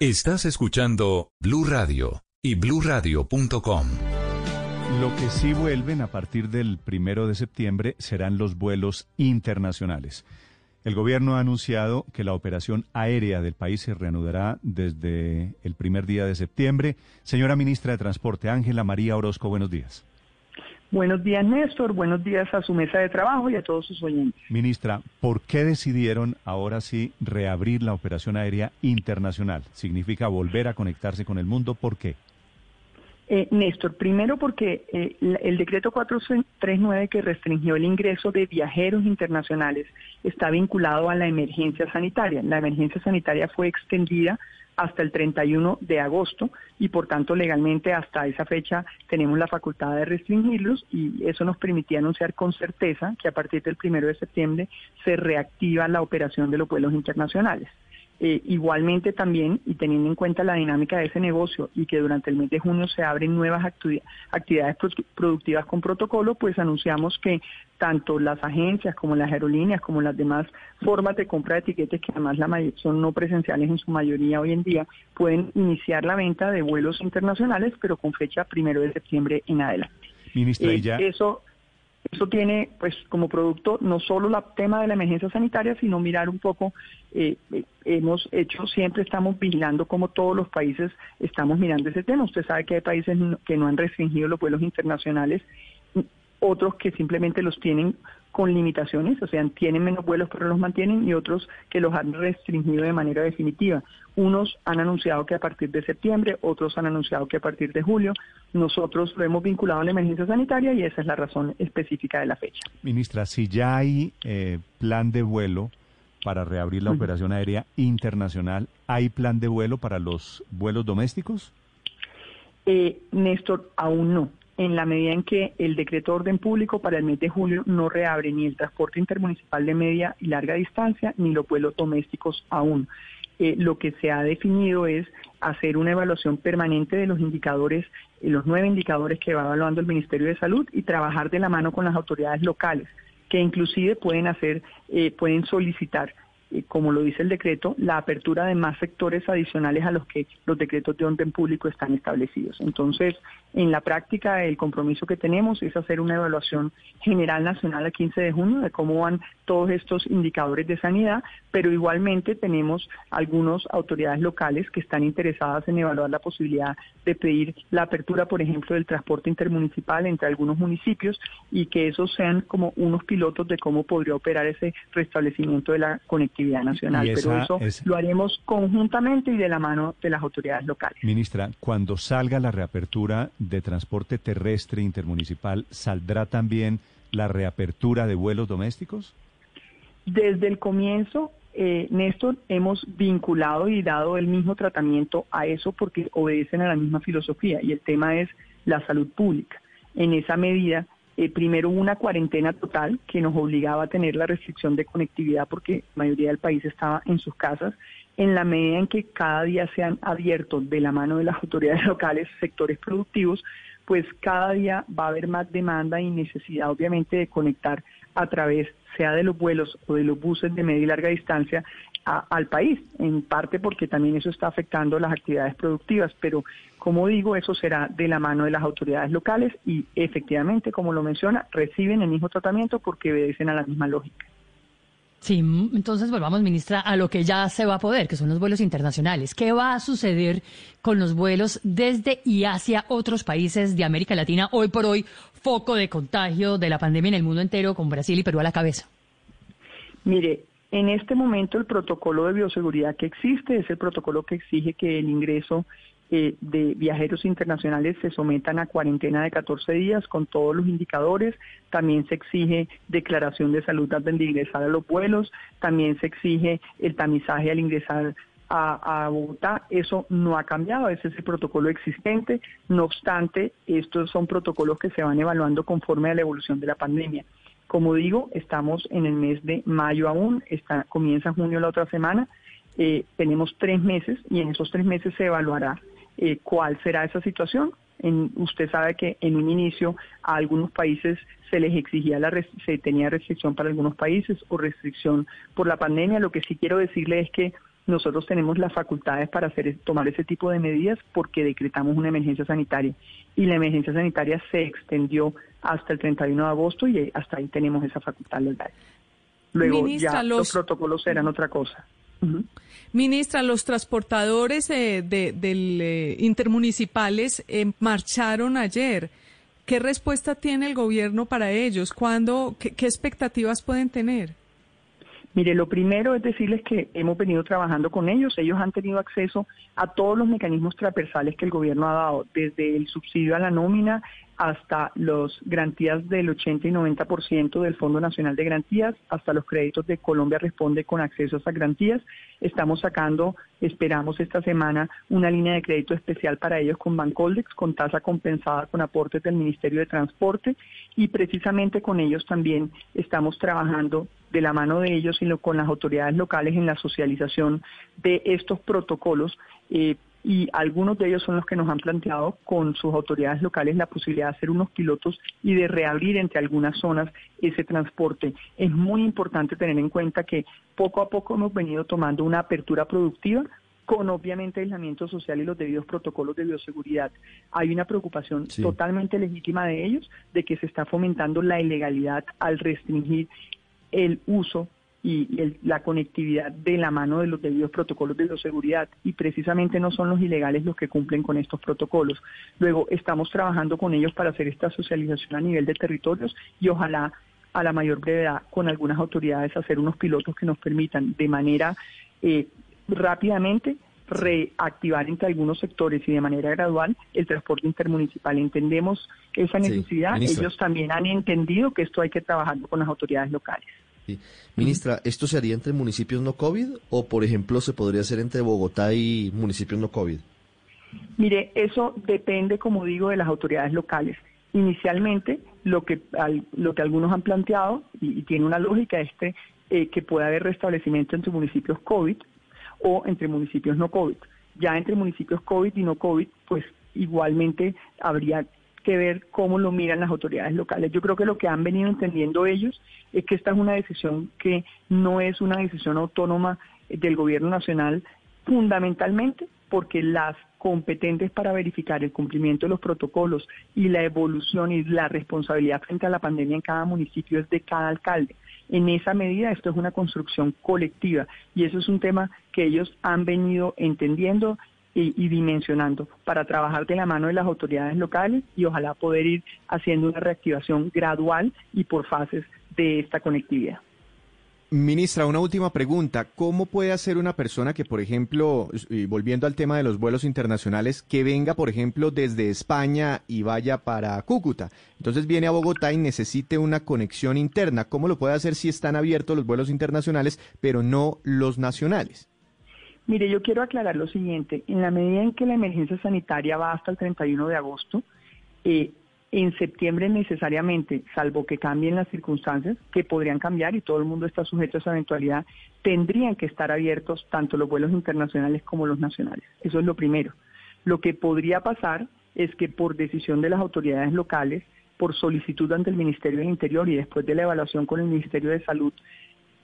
Estás escuchando Blue Radio y bluradio.com. Lo que sí vuelven a partir del primero de septiembre serán los vuelos internacionales. El gobierno ha anunciado que la operación aérea del país se reanudará desde el primer día de septiembre. Señora ministra de Transporte, Ángela María Orozco, buenos días. Buenos días, Néstor. Buenos días a su mesa de trabajo y a todos sus oyentes. Ministra, ¿por qué decidieron ahora sí reabrir la operación aérea internacional? ¿Significa volver a conectarse con el mundo? ¿Por qué? Eh, Néstor, primero porque eh, el decreto 439 que restringió el ingreso de viajeros internacionales está vinculado a la emergencia sanitaria. La emergencia sanitaria fue extendida hasta el 31 de agosto y por tanto legalmente hasta esa fecha tenemos la facultad de restringirlos y eso nos permitía anunciar con certeza que a partir del 1 de septiembre se reactiva la operación de los vuelos internacionales. Eh, igualmente también, y teniendo en cuenta la dinámica de ese negocio y que durante el mes de junio se abren nuevas actividades productivas con protocolo, pues anunciamos que tanto las agencias como las aerolíneas, como las demás formas de compra de etiquetes, que además la son no presenciales en su mayoría hoy en día, pueden iniciar la venta de vuelos internacionales, pero con fecha primero de septiembre en adelante. Ministra, eh, Eso eso tiene, pues, como producto no solo el tema de la emergencia sanitaria, sino mirar un poco, eh, eh, hemos hecho, siempre estamos vigilando como todos los países estamos mirando ese tema. Usted sabe que hay países que no han restringido los vuelos internacionales, otros que simplemente los tienen con limitaciones, o sea, tienen menos vuelos pero los mantienen y otros que los han restringido de manera definitiva. Unos han anunciado que a partir de septiembre, otros han anunciado que a partir de julio. Nosotros lo hemos vinculado a la emergencia sanitaria y esa es la razón específica de la fecha. Ministra, si ya hay eh, plan de vuelo para reabrir la operación aérea internacional, ¿hay plan de vuelo para los vuelos domésticos? Eh, Néstor, aún no en la medida en que el decreto de orden público para el mes de julio no reabre ni el transporte intermunicipal de media y larga distancia ni los vuelos domésticos aún. Eh, lo que se ha definido es hacer una evaluación permanente de los indicadores, eh, los nueve indicadores que va evaluando el Ministerio de Salud y trabajar de la mano con las autoridades locales, que inclusive pueden hacer, eh, pueden solicitar como lo dice el decreto, la apertura de más sectores adicionales a los que los decretos de orden público están establecidos. Entonces, en la práctica, el compromiso que tenemos es hacer una evaluación general nacional el 15 de junio de cómo van todos estos indicadores de sanidad, pero igualmente tenemos algunas autoridades locales que están interesadas en evaluar la posibilidad de pedir la apertura, por ejemplo, del transporte intermunicipal entre algunos municipios y que esos sean como unos pilotos de cómo podría operar ese restablecimiento de la conectividad nacional. pero eso lo haremos conjuntamente y de la mano de las autoridades locales. Ministra, cuando salga la reapertura de transporte terrestre intermunicipal, ¿saldrá también la reapertura de vuelos domésticos? Desde el comienzo, eh, Néstor, hemos vinculado y dado el mismo tratamiento a eso porque obedecen a la misma filosofía y el tema es la salud pública. En esa medida, eh, primero una cuarentena total que nos obligaba a tener la restricción de conectividad porque la mayoría del país estaba en sus casas. En la medida en que cada día se han abierto de la mano de las autoridades locales sectores productivos, pues cada día va a haber más demanda y necesidad obviamente de conectar a través sea de los vuelos o de los buses de media y larga distancia al país, en parte porque también eso está afectando las actividades productivas, pero como digo, eso será de la mano de las autoridades locales y efectivamente, como lo menciona, reciben el mismo tratamiento porque obedecen a la misma lógica. Sí, entonces volvamos, ministra, a lo que ya se va a poder, que son los vuelos internacionales. ¿Qué va a suceder con los vuelos desde y hacia otros países de América Latina, hoy por hoy foco de contagio de la pandemia en el mundo entero, con Brasil y Perú a la cabeza? Mire, en este momento el protocolo de bioseguridad que existe es el protocolo que exige que el ingreso eh, de viajeros internacionales se sometan a cuarentena de 14 días con todos los indicadores. También se exige declaración de salud antes de ingresar a los vuelos. También se exige el tamizaje al ingresar a, Bogotá, eso no ha cambiado, ese es el protocolo existente, no obstante, estos son protocolos que se van evaluando conforme a la evolución de la pandemia. Como digo, estamos en el mes de mayo aún, está, comienza junio la otra semana, eh, tenemos tres meses y en esos tres meses se evaluará eh, cuál será esa situación. En, usted sabe que en un inicio a algunos países se les exigía la se tenía restricción para algunos países o restricción por la pandemia. Lo que sí quiero decirle es que nosotros tenemos las facultades para hacer tomar ese tipo de medidas porque decretamos una emergencia sanitaria y la emergencia sanitaria se extendió hasta el 31 de agosto y hasta ahí tenemos esa facultad legal. Luego ya los... protocolos serán otra cosa. Ministra, los transportadores eh, de, del, eh, intermunicipales eh, marcharon ayer. ¿Qué respuesta tiene el gobierno para ellos? ¿Cuándo, qué expectativas pueden tener? Mire, lo primero es decirles que hemos venido trabajando con ellos. Ellos han tenido acceso a todos los mecanismos transversales que el gobierno ha dado, desde el subsidio a la nómina hasta las garantías del 80 y 90% del Fondo Nacional de Garantías, hasta los créditos de Colombia Responde con acceso a esas garantías. Estamos sacando, esperamos esta semana, una línea de crédito especial para ellos con Bancoldex, con tasa compensada con aportes del Ministerio de Transporte y precisamente con ellos también estamos trabajando de la mano de ellos, sino con las autoridades locales en la socialización de estos protocolos. Eh, y algunos de ellos son los que nos han planteado con sus autoridades locales la posibilidad de hacer unos pilotos y de reabrir entre algunas zonas ese transporte. Es muy importante tener en cuenta que poco a poco hemos venido tomando una apertura productiva con obviamente aislamiento social y los debidos protocolos de bioseguridad. Hay una preocupación totalmente legítima de ellos de que se está fomentando la ilegalidad al restringir el uso y la conectividad de la mano de los debidos protocolos de bioseguridad y precisamente no son los ilegales los que cumplen con estos protocolos. Luego estamos trabajando con ellos para hacer esta socialización a nivel de territorios y ojalá a la mayor brevedad con algunas autoridades hacer unos pilotos que nos permitan de manera eh, rápidamente reactivar entre algunos sectores y de manera gradual el transporte intermunicipal. Entendemos esa necesidad. Ellos también han entendido que esto hay que trabajar con las autoridades locales. Ministra, ¿esto se haría entre municipios no COVID o, por ejemplo, se podría hacer entre Bogotá y municipios no COVID? Mire, eso depende, como digo, de las autoridades locales. Inicialmente, lo que, lo que algunos han planteado, y, tiene una lógica, este, eh, que pueda haber restablecimiento entre municipios COVID, o entre municipios no COVID. Ya entre municipios COVID y no COVID, pues igualmente habría que ver cómo lo miran las autoridades locales. Yo creo que lo que han venido entendiendo ellos es que esta es una decisión que no es una decisión autónoma del gobierno nacional, fundamentalmente porque las competentes para verificar el cumplimiento de los protocolos y la evolución y la responsabilidad frente a la pandemia en cada municipio es de cada alcalde. En esa medida esto es una construcción colectiva y eso es un tema que ellos han venido entendiendo y, dimensionando para trabajar de la mano de las autoridades locales y ojalá poder ir haciendo una reactivación gradual y por fases de esta conectividad. Ministra, una última pregunta. ¿Cómo puede hacer una persona que, por ejemplo, volviendo al tema de los vuelos internacionales, que venga, por ejemplo, desde España y vaya para Cúcuta? Entonces viene a Bogotá y necesite una conexión interna. ¿Cómo lo puede hacer si están abiertos los vuelos internacionales, pero no los nacionales? Mire, yo quiero aclarar lo siguiente. En la medida en que la emergencia sanitaria va hasta el 31 de agosto, eh, en septiembre necesariamente, salvo que cambien las circunstancias, que podrían cambiar y todo el mundo está sujeto a esa eventualidad, tendrían que estar abiertos tanto los vuelos internacionales como los nacionales. Eso es lo primero. Lo que podría pasar es que por decisión de las autoridades locales, por solicitud ante el Ministerio del Interior y después de la evaluación con el Ministerio de Salud,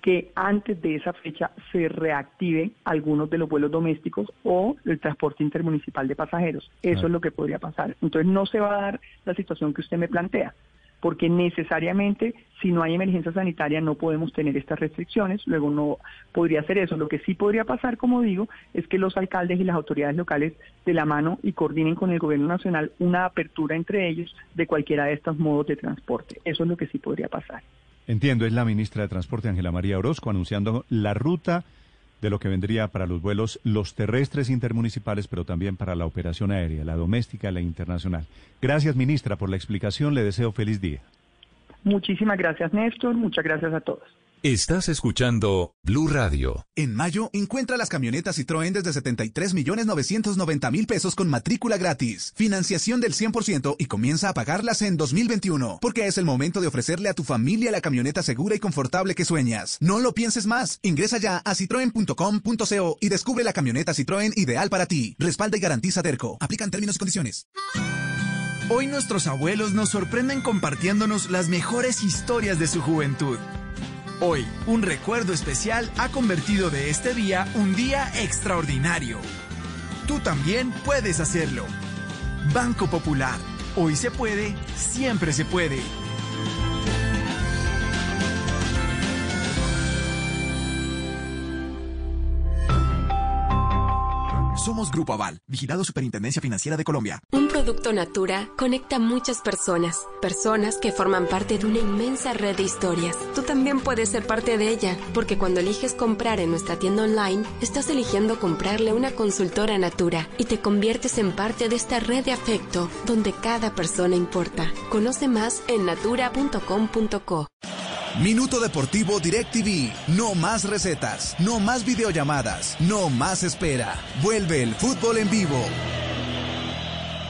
que antes de esa fecha se reactive algunos de los vuelos domésticos o el transporte intermunicipal de pasajeros. Eso es lo que podría pasar. Entonces no se va a dar la situación que usted me plantea, porque necesariamente si no hay emergencia sanitaria no podemos tener estas restricciones, luego no podría ser eso. Lo que sí podría pasar, como digo, es que los alcaldes y las autoridades locales de la mano y coordinen con el gobierno nacional una apertura entre ellos de cualquiera de estos modos de transporte. Eso es lo que sí podría pasar. Entiendo, es la ministra de Transporte, Ángela María Orozco, anunciando la ruta de lo que vendría para los vuelos, los terrestres intermunicipales, pero también para la operación aérea, la doméstica, la internacional. Gracias, ministra, por la explicación. Le deseo feliz día. Muchísimas gracias, Néstor. Muchas gracias a todos. Estás escuchando Blue Radio. En mayo, encuentra las camionetas Citroën desde 73 millones 990 mil pesos con matrícula gratis, financiación del 100% y comienza a pagarlas en 2021, porque es el momento de ofrecerle a tu familia la camioneta segura y confortable que sueñas. No lo pienses más. Ingresa ya a citroen.com.co y descubre la camioneta Citroën ideal para ti. Respalda y garantiza Terco. Aplican términos y condiciones. Hoy nuestros abuelos nos sorprenden compartiéndonos las mejores historias de su juventud. Hoy, un recuerdo especial ha convertido de este día un día extraordinario. Tú también puedes hacerlo. Banco Popular. Hoy se puede, siempre se puede. Somos Grupo Aval, vigilado Superintendencia Financiera de Colombia. Un producto Natura conecta a muchas personas, personas que forman parte de una inmensa red de historias. Tú también puedes ser parte de ella, porque cuando eliges comprar en nuestra tienda online, estás eligiendo comprarle una consultora Natura y te conviertes en parte de esta red de afecto donde cada persona importa. Conoce más en natura.com.co. Minuto Deportivo DirecTV. No más recetas, no más videollamadas, no más espera. Vuelve el fútbol en vivo.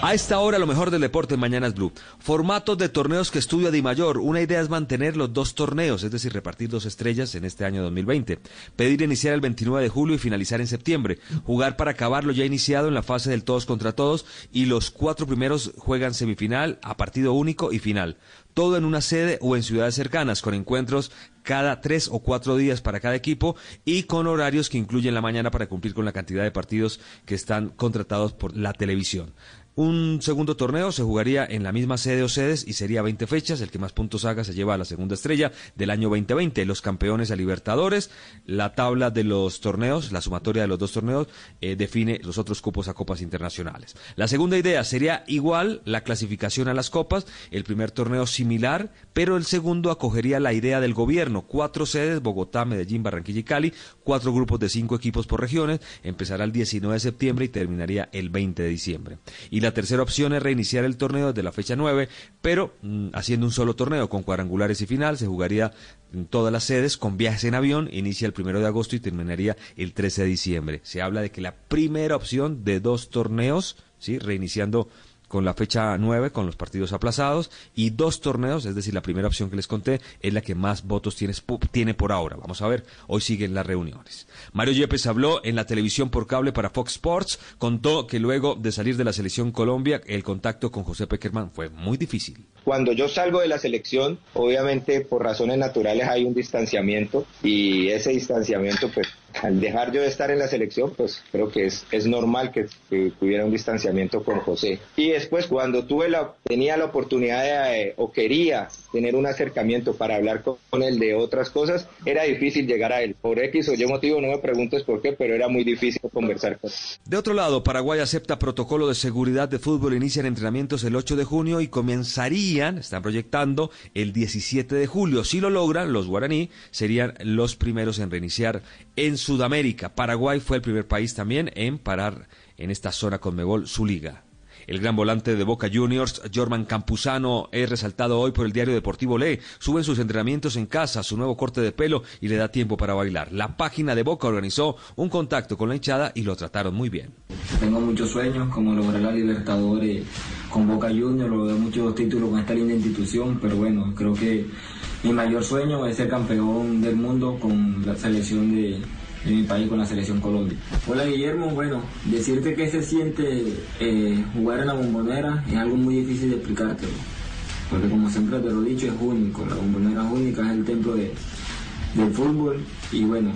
A esta hora lo mejor del deporte en Mañanas Blue. Formatos de torneos que estudia Di Mayor. Una idea es mantener los dos torneos, es decir, repartir dos estrellas en este año 2020. Pedir iniciar el 29 de julio y finalizar en septiembre. Jugar para acabarlo ya iniciado en la fase del todos contra todos y los cuatro primeros juegan semifinal a partido único y final todo en una sede o en ciudades cercanas, con encuentros cada tres o cuatro días para cada equipo y con horarios que incluyen la mañana para cumplir con la cantidad de partidos que están contratados por la televisión. Un segundo torneo se jugaría en la misma sede o sedes y sería 20 fechas. El que más puntos haga se lleva a la segunda estrella del año 2020. Los campeones a Libertadores. La tabla de los torneos, la sumatoria de los dos torneos, eh, define los otros cupos a copas internacionales. La segunda idea sería igual la clasificación a las copas. El primer torneo similar, pero el segundo acogería la idea del gobierno. Cuatro sedes, Bogotá, Medellín, Barranquilla y Cali. Cuatro grupos de cinco equipos por regiones. Empezará el 19 de septiembre y terminaría el 20 de diciembre. Y la tercera opción es reiniciar el torneo desde la fecha 9, pero mm, haciendo un solo torneo con cuadrangulares y final, se jugaría en todas las sedes con viajes en avión, inicia el primero de agosto y terminaría el 13 de diciembre. Se habla de que la primera opción de dos torneos, ¿sí? reiniciando con la fecha 9, con los partidos aplazados, y dos torneos, es decir, la primera opción que les conté, es la que más votos tiene, tiene por ahora. Vamos a ver, hoy siguen las reuniones. Mario Yepes habló en la televisión por cable para Fox Sports, contó que luego de salir de la selección Colombia, el contacto con José Peckerman fue muy difícil. Cuando yo salgo de la selección, obviamente por razones naturales hay un distanciamiento, y ese distanciamiento pues al dejar yo de estar en la selección, pues creo que es, es normal que, hubiera un distanciamiento con José. Y después, cuando tuve la, tenía la oportunidad de, eh, o quería tener un acercamiento para hablar con, con, él de otras cosas, era difícil llegar a él. Por X o Y motivo, no me preguntes por qué, pero era muy difícil conversar con él. De otro lado, Paraguay acepta protocolo de seguridad de fútbol, inician entrenamientos el 8 de junio y comenzarían, están proyectando, el 17 de julio. Si lo logran, los guaraní serían los primeros en reiniciar en Sudamérica. Paraguay fue el primer país también en parar en esta zona con Mebol su liga. El gran volante de Boca Juniors, Jorman Campuzano, es resaltado hoy por el diario Deportivo Lee. Suben sus entrenamientos en casa, su nuevo corte de pelo y le da tiempo para bailar. La página de Boca organizó un contacto con la hinchada y lo trataron muy bien. Tengo muchos sueños, como lograr la Libertadores con Boca Juniors, lograr muchos títulos con esta linda institución, pero bueno, creo que mi mayor sueño es ser campeón del mundo con la selección de, de mi país con la selección Colombia. Hola Guillermo, bueno, decirte que se siente eh, jugar en la bombonera es algo muy difícil de explicártelo, porque como siempre te lo he dicho, es único, la bombonera es única, es el templo de, del fútbol. Y bueno,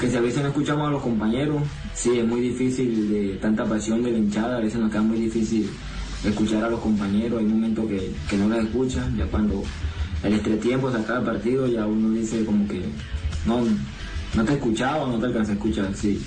que si a veces no escuchamos a los compañeros, sí, es muy difícil de tanta pasión de la hinchada, a veces nos queda muy difícil escuchar a los compañeros, hay momentos que, que no las escuchan, ya cuando el entretiempo se acaba el partido ya uno dice como que no, no te escuchaba o no te alcanza a escuchar, sí,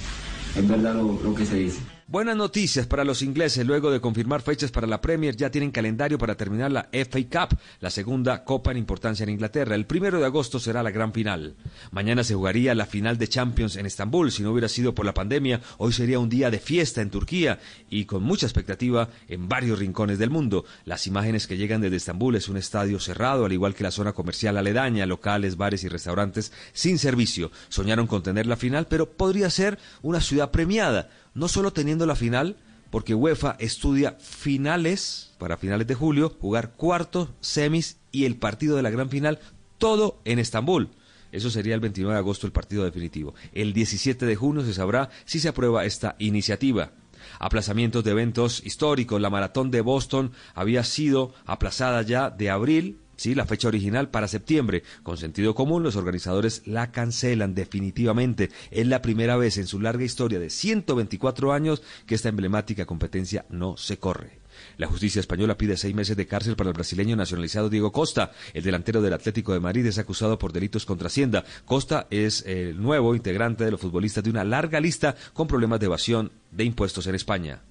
es verdad lo, lo que se dice. Buenas noticias para los ingleses. Luego de confirmar fechas para la Premier, ya tienen calendario para terminar la FA Cup, la segunda copa en importancia en Inglaterra. El primero de agosto será la gran final. Mañana se jugaría la final de Champions en Estambul. Si no hubiera sido por la pandemia, hoy sería un día de fiesta en Turquía y con mucha expectativa en varios rincones del mundo. Las imágenes que llegan desde Estambul es un estadio cerrado, al igual que la zona comercial aledaña, locales, bares y restaurantes sin servicio. Soñaron con tener la final, pero podría ser una ciudad premiada no solo teniendo la final, porque UEFA estudia finales para finales de julio, jugar cuartos, semis y el partido de la gran final, todo en Estambul. Eso sería el 29 de agosto el partido definitivo. El 17 de junio se sabrá si se aprueba esta iniciativa. Aplazamientos de eventos históricos. La maratón de Boston había sido aplazada ya de abril Sí, la fecha original para septiembre. Con sentido común, los organizadores la cancelan definitivamente. Es la primera vez en su larga historia de 124 años que esta emblemática competencia no se corre. La justicia española pide seis meses de cárcel para el brasileño nacionalizado Diego Costa. El delantero del Atlético de Madrid es acusado por delitos contra Hacienda. Costa es el nuevo integrante de los futbolistas de una larga lista con problemas de evasión de impuestos en España.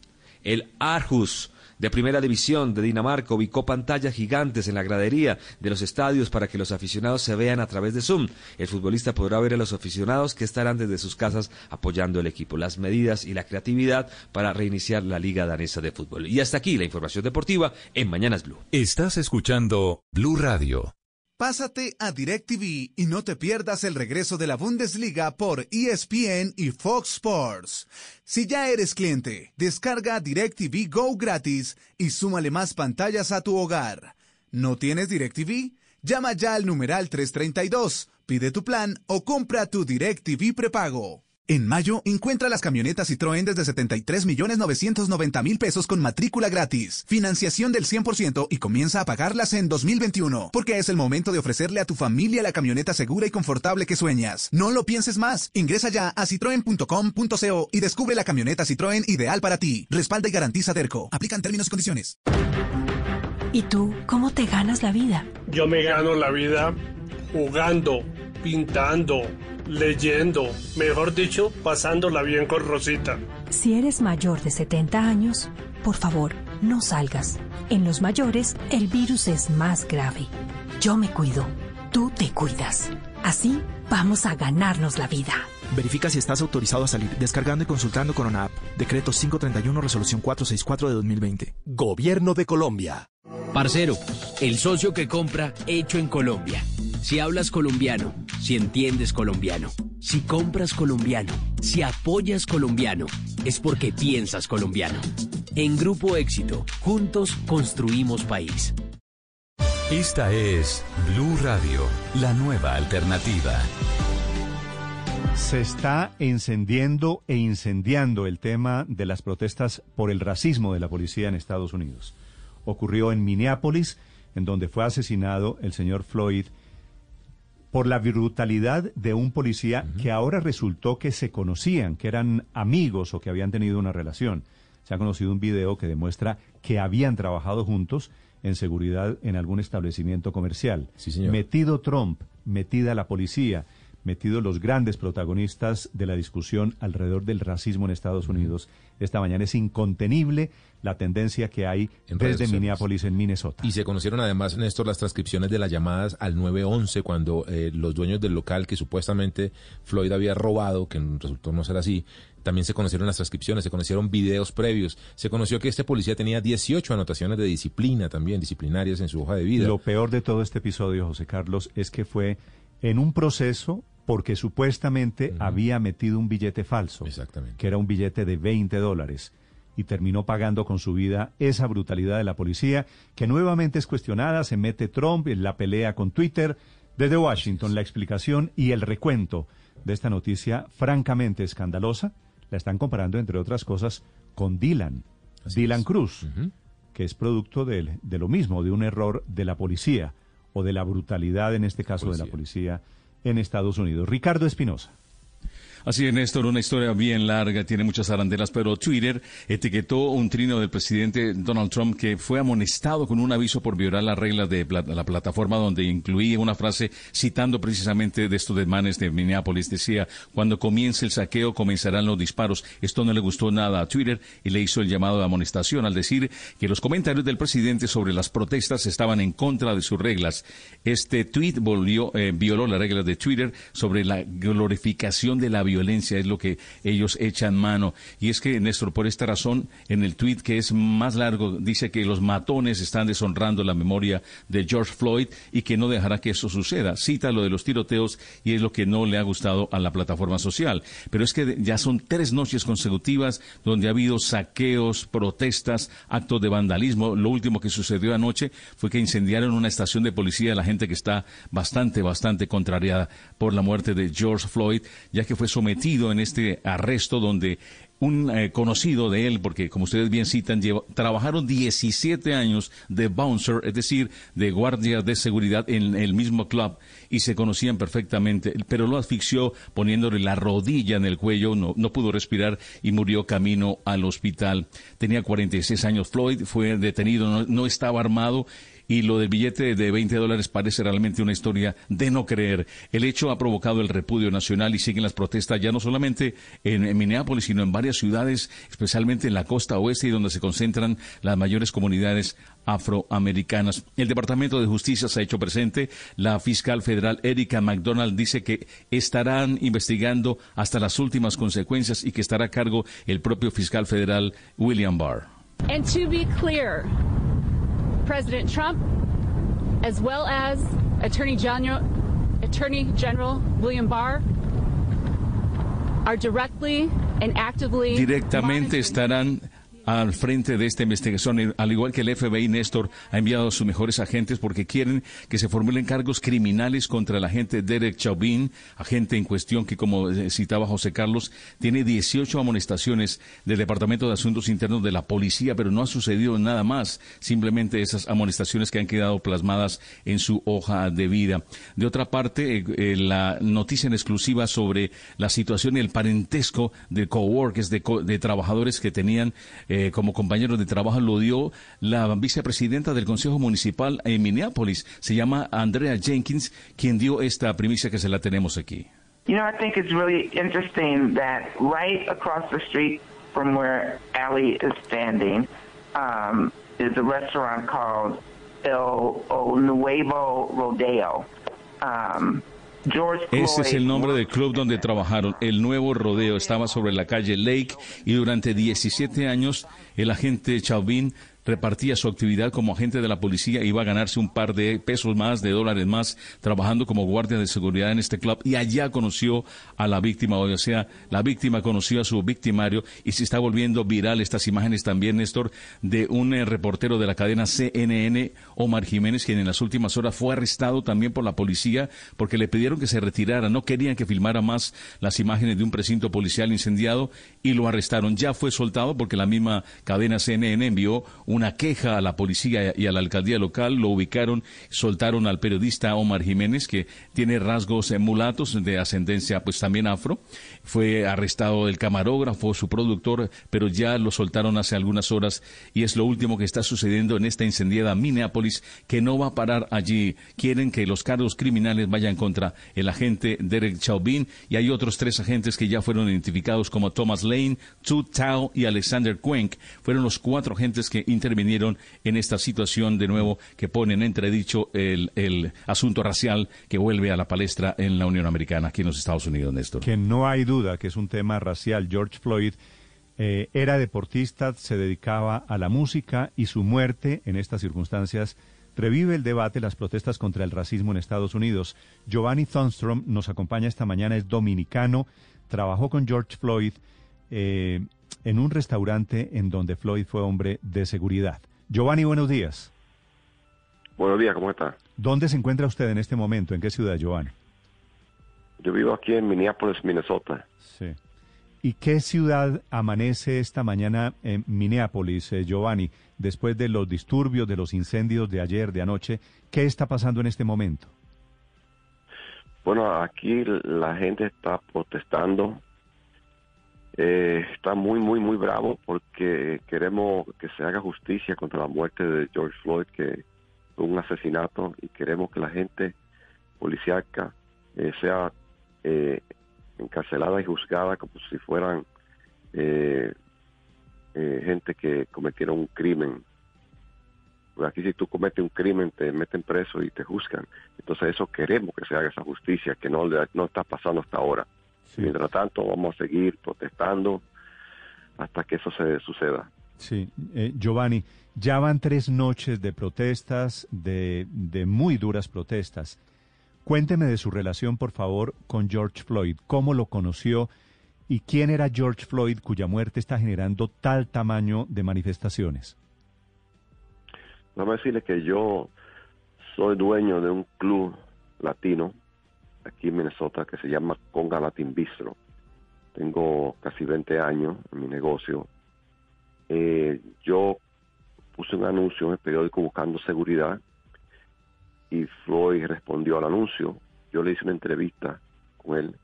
El Arhus de Primera División de Dinamarca ubicó pantallas gigantes en la gradería de los estadios para que los aficionados se vean a través de Zoom. El futbolista podrá ver a los aficionados que estarán desde sus casas apoyando el equipo. Las medidas y la creatividad para reiniciar la Liga Danesa de Fútbol. Y hasta aquí la información deportiva en Mañanas Blue. Estás escuchando Blue Radio. Pásate a DirecTV y no te pierdas el regreso de la Bundesliga por ESPN y Fox Sports. Si ya eres cliente, descarga DirecTV Go gratis y súmale más pantallas a tu hogar. ¿No tienes DirecTV? Llama ya al numeral 332, pide tu plan o compra tu DirecTV prepago. En mayo, encuentra las camionetas Citroën desde 73 millones 990 mil pesos con matrícula gratis, financiación del 100% y comienza a pagarlas en 2021, porque es el momento de ofrecerle a tu familia la camioneta segura y confortable que sueñas. No lo pienses más. Ingresa ya a citroen.com.co y descubre la camioneta Citroën ideal para ti. Respalda y garantiza Derco. Aplican términos y condiciones. ¿Y tú cómo te ganas la vida? Yo me gano la vida jugando, pintando leyendo, mejor dicho, pasándola bien con Rosita. Si eres mayor de 70 años, por favor, no salgas. En los mayores, el virus es más grave. Yo me cuido, tú te cuidas. Así vamos a ganarnos la vida. Verifica si estás autorizado a salir descargando y consultando con una app. Decreto 531, resolución 464 de 2020. Gobierno de Colombia. Parcero, el socio que compra hecho en Colombia. Si hablas colombiano, si entiendes colombiano, si compras colombiano, si apoyas colombiano, es porque piensas colombiano. En Grupo Éxito, juntos construimos país. Esta es Blue Radio, la nueva alternativa. Se está encendiendo e incendiando el tema de las protestas por el racismo de la policía en Estados Unidos. Ocurrió en Minneapolis, en donde fue asesinado el señor Floyd por la brutalidad de un policía que ahora resultó que se conocían, que eran amigos o que habían tenido una relación. Se ha conocido un video que demuestra que habían trabajado juntos en seguridad en algún establecimiento comercial. Metido Trump, metida la policía, metidos los grandes protagonistas de la discusión alrededor del racismo en Estados Unidos. Esta mañana es incontenible la tendencia que hay desde Minneapolis en Minnesota. Y se conocieron además, Néstor, las transcripciones de las llamadas al 911 cuando eh, los dueños del local que supuestamente Floyd había robado, que resultó no ser así, también se conocieron las transcripciones, se conocieron videos previos, se conoció que este policía tenía 18 anotaciones de disciplina también, disciplinarias en su hoja de vida. Lo peor de todo este episodio, José Carlos, es que fue en un proceso porque supuestamente había metido un billete falso, que era un billete de 20 dólares, y terminó pagando con su vida esa brutalidad de la policía, que nuevamente es cuestionada, se mete Trump en la pelea con Twitter. Desde Washington, la explicación y el recuento de esta noticia francamente escandalosa la están comparando, entre otras cosas, con Dylan, Dylan Cruz, que es producto de, de lo mismo, de un error de la policía o de la brutalidad, en este caso, de la policía en Estados Unidos. Ricardo Espinosa. Así es, Néstor, una historia bien larga, tiene muchas arandelas, pero Twitter etiquetó un trino del presidente Donald Trump que fue amonestado con un aviso por violar las reglas de la plataforma donde incluía una frase citando precisamente de estos desmanes de Minneapolis. Decía, cuando comience el saqueo comenzarán los disparos. Esto no le gustó nada a Twitter y le hizo el llamado de amonestación al decir que los comentarios del presidente sobre las protestas estaban en contra de sus reglas. Este tweet volvió, eh, violó las reglas de Twitter sobre la glorificación de la violencia violencia es lo que ellos echan mano. Y es que, Néstor, por esta razón, en el tuit que es más largo, dice que los matones están deshonrando la memoria de George Floyd y que no dejará que eso suceda. Cita lo de los tiroteos y es lo que no le ha gustado a la plataforma social. Pero es que ya son tres noches consecutivas donde ha habido saqueos, protestas, actos de vandalismo. Lo último que sucedió anoche fue que incendiaron una estación de policía la gente que está bastante, bastante contrariada por la muerte de George Floyd, ya que fue sometido metido en este arresto donde un eh, conocido de él, porque como ustedes bien citan, trabajaron 17 años de bouncer, es decir, de guardia de seguridad en el mismo club y se conocían perfectamente, pero lo asfixió poniéndole la rodilla en el cuello, no, no pudo respirar y murió camino al hospital. Tenía 46 años Floyd, fue detenido, no estaba armado y lo del billete de 20 dólares parece realmente una historia de no creer. El hecho ha provocado el repudio nacional y siguen las protestas ya no solamente en, Minneapolis, sino en varias ciudades, especialmente en la costa oeste y donde se concentran las mayores comunidades afroamericanas. El Departamento de Justicia se ha hecho presente. La fiscal federal Erika McDonald dice que estarán investigando hasta las últimas consecuencias y que estará a cargo el propio fiscal federal William Barr. President Trump, as well as Attorney General, Attorney General William Barr, are directly and actively directamente estarán al frente de esta investigación, al igual que el FBI, Néstor ha enviado a sus mejores agentes porque quieren que se formulen cargos criminales contra el agente Derek Chauvin, agente en cuestión que, como eh, citaba José Carlos, tiene 18 amonestaciones del Departamento de Asuntos Internos de la Policía, pero no ha sucedido nada más, simplemente esas amonestaciones que han quedado plasmadas en su hoja de vida. De otra parte, eh, eh, la noticia en exclusiva sobre la situación y el parentesco de coworkers, de, de trabajadores que tenían eh, como compañero de trabajo lo dio la vicepresidenta del Consejo Municipal en Minneapolis. Se llama Andrea Jenkins, quien dio esta primicia que se la tenemos aquí. You know, I think it's really interesting that right across the street from where Ali is standing um, is a restaurant called El Nuevo Rodeo. Um, ese es el nombre del club donde trabajaron. El nuevo rodeo estaba sobre la calle Lake y durante 17 años el agente Chauvin repartía su actividad como agente de la policía, iba a ganarse un par de pesos más, de dólares más, trabajando como guardia de seguridad en este club y allá conoció a la víctima, o sea, la víctima conoció a su victimario y se está volviendo viral estas imágenes también, Néstor, de un eh, reportero de la cadena CNN, Omar Jiménez, quien en las últimas horas fue arrestado también por la policía porque le pidieron que se retirara, no querían que filmara más las imágenes de un precinto policial incendiado y lo arrestaron. Ya fue soltado porque la misma cadena CNN envió una queja a la policía y a la alcaldía local, lo ubicaron, soltaron al periodista Omar Jiménez, que tiene rasgos mulatos de ascendencia pues también afro, fue arrestado el camarógrafo, su productor, pero ya lo soltaron hace algunas horas y es lo último que está sucediendo en esta incendiada Minneapolis, que no va a parar allí. Quieren que los cargos criminales vayan contra el agente Derek Chauvin y hay otros tres agentes que ya fueron identificados como Thomas Lane, Tu Tao y Alexander Cuenk. Fueron los cuatro agentes que intervinieron en esta situación de nuevo que pone en entredicho el, el asunto racial que vuelve a la palestra en la Unión Americana, aquí en los Estados Unidos, Néstor. Que no hay duda que es un tema racial. George Floyd eh, era deportista, se dedicaba a la música y su muerte en estas circunstancias revive el debate, las protestas contra el racismo en Estados Unidos. Giovanni Thunstrom nos acompaña esta mañana, es dominicano, trabajó con George Floyd eh, en un restaurante en donde Floyd fue hombre de seguridad. Giovanni, buenos días. Buenos días, ¿cómo está? ¿Dónde se encuentra usted en este momento? ¿En qué ciudad, Giovanni? Yo vivo aquí en Minneapolis, Minnesota. Sí. ¿Y qué ciudad amanece esta mañana en Minneapolis, eh, Giovanni, después de los disturbios, de los incendios de ayer, de anoche? ¿Qué está pasando en este momento? Bueno, aquí la gente está protestando Eh, está muy, muy, muy bravo porque queremos que se haga justicia contra la muerte de George Floyd, que fue un asesinato, y queremos que la gente policíaca eh, sea eh, encarcelada y juzgada como si fueran eh, eh, gente que cometieron un crimen. Porque aquí si tú cometes un crimen te meten preso y te juzgan. Entonces eso queremos que se haga esa justicia que no, no está pasando hasta ahora. Mientras tanto vamos a seguir protestando hasta que eso se suceda. Sí, eh, Giovanni, ya van tres noches de protestas, de, de muy duras protestas. Cuénteme de su relación, por favor, con George Floyd. ¿Cómo lo conoció y quién era George Floyd cuya muerte está generando tal tamaño de manifestaciones? Vamos a decirle que yo soy dueño de un club latino aquí en Minnesota que se llama Conga Latin Bistro. Tengo casi 20 años en mi negocio. Eh, yo puse un anuncio en el periódico buscando seguridad y Floyd respondió al anuncio. Yo le hice una entrevista con él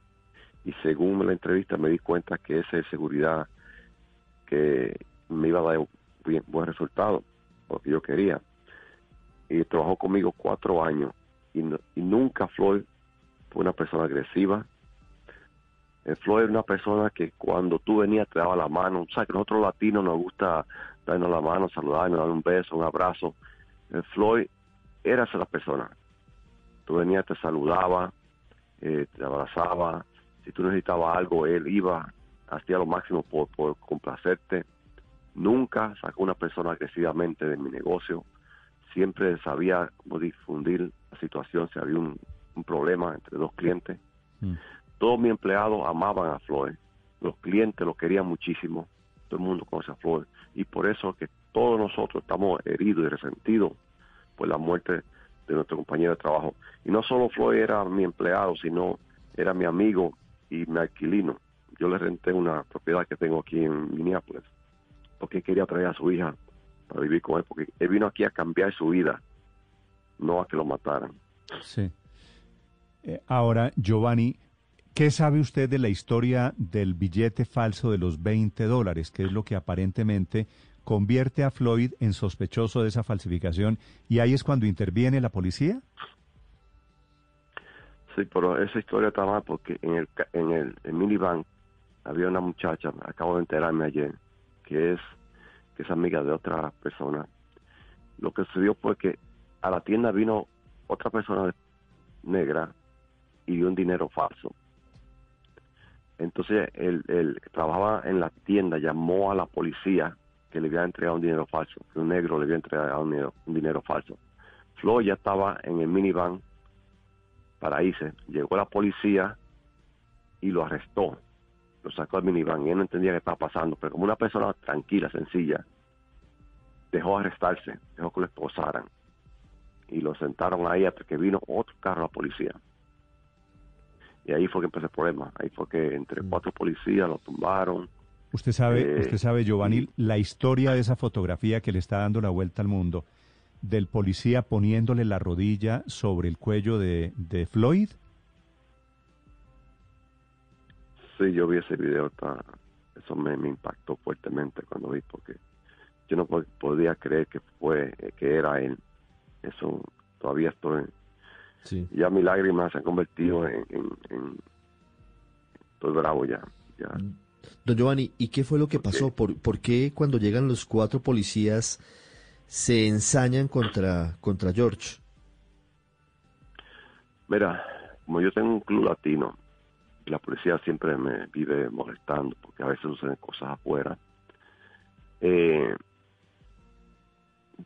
y según la entrevista me di cuenta que ese es seguridad que me iba a dar buen resultado, lo que yo quería. Y trabajó conmigo cuatro años y nunca Floyd fue una persona agresiva. Eh, Floyd era una persona que cuando tú venías te daba la mano. O sea, que nosotros latinos nos gusta darnos la mano, saludarnos, dar un beso, un abrazo. Eh, Floyd era esa persona. Tú venías, te saludaba, eh, te abrazaba. Si tú necesitabas algo, él iba, hacía lo máximo por, por complacerte. Nunca sacó una persona agresivamente de mi negocio. Siempre sabía cómo difundir la situación si había un, un problema entre dos clientes. Todos mis empleados amaban a Floyd. Los clientes lo querían muchísimo. Todo el mundo conoce a Floyd. Y por eso que todos nosotros estamos heridos y resentidos por la muerte de nuestro compañero de trabajo. Y no solo Floyd era mi empleado, sino era mi amigo y mi alquilino. Yo le renté una propiedad que tengo aquí en Minneapolis porque quería traer a su hija para vivir con él, porque él vino aquí a cambiar su vida, no a que lo mataran. Sí. Eh, ahora, Giovanni, ¿qué sabe usted de la historia del billete falso de los 20 dólares, que es lo que aparentemente convierte a Floyd en sospechoso de esa falsificación? Y ahí es cuando interviene la policía. Sí, pero esa historia está mal porque en el, en el, el minivan había una muchacha, acabo de enterarme ayer, que es, que es amiga de otra persona. Lo que sucedió fue que a la tienda vino otra persona negra y un dinero falso. Entonces que trabajaba en la tienda llamó a la policía que le había entregado un dinero falso, que un negro le había entregado un dinero, un dinero falso. Flo ya estaba en el minivan para irse. Llegó la policía y lo arrestó. Lo sacó del minivan y él no entendía qué estaba pasando, pero como una persona tranquila, sencilla, dejó arrestarse, dejó que lo esposaran. Y lo sentaron ahí hasta que vino otro carro a la policía. Y ahí fue que empezó el problema. Ahí fue que entre cuatro policías lo tumbaron. Usted sabe, Eh, usted sabe, Giovanni, la historia de esa fotografía que le está dando la vuelta al mundo, del policía poniéndole la rodilla sobre el cuello de, de Floyd. Sí, yo vi ese video, está- eso me, me impactó fuertemente cuando vi, porque yo no po- podía creer que fue, que era él. Eso todavía estoy, ya mis lágrimas se han convertido en, en, en- estoy bravo ya, ya. Don Giovanni, ¿y qué fue lo que pasó? ¿Por, por qué cuando llegan los cuatro policías se ensañan contra, contra George? Mira, como yo tengo un club latino, y la policía siempre me vive molestando porque a veces suceden cosas afuera. eh,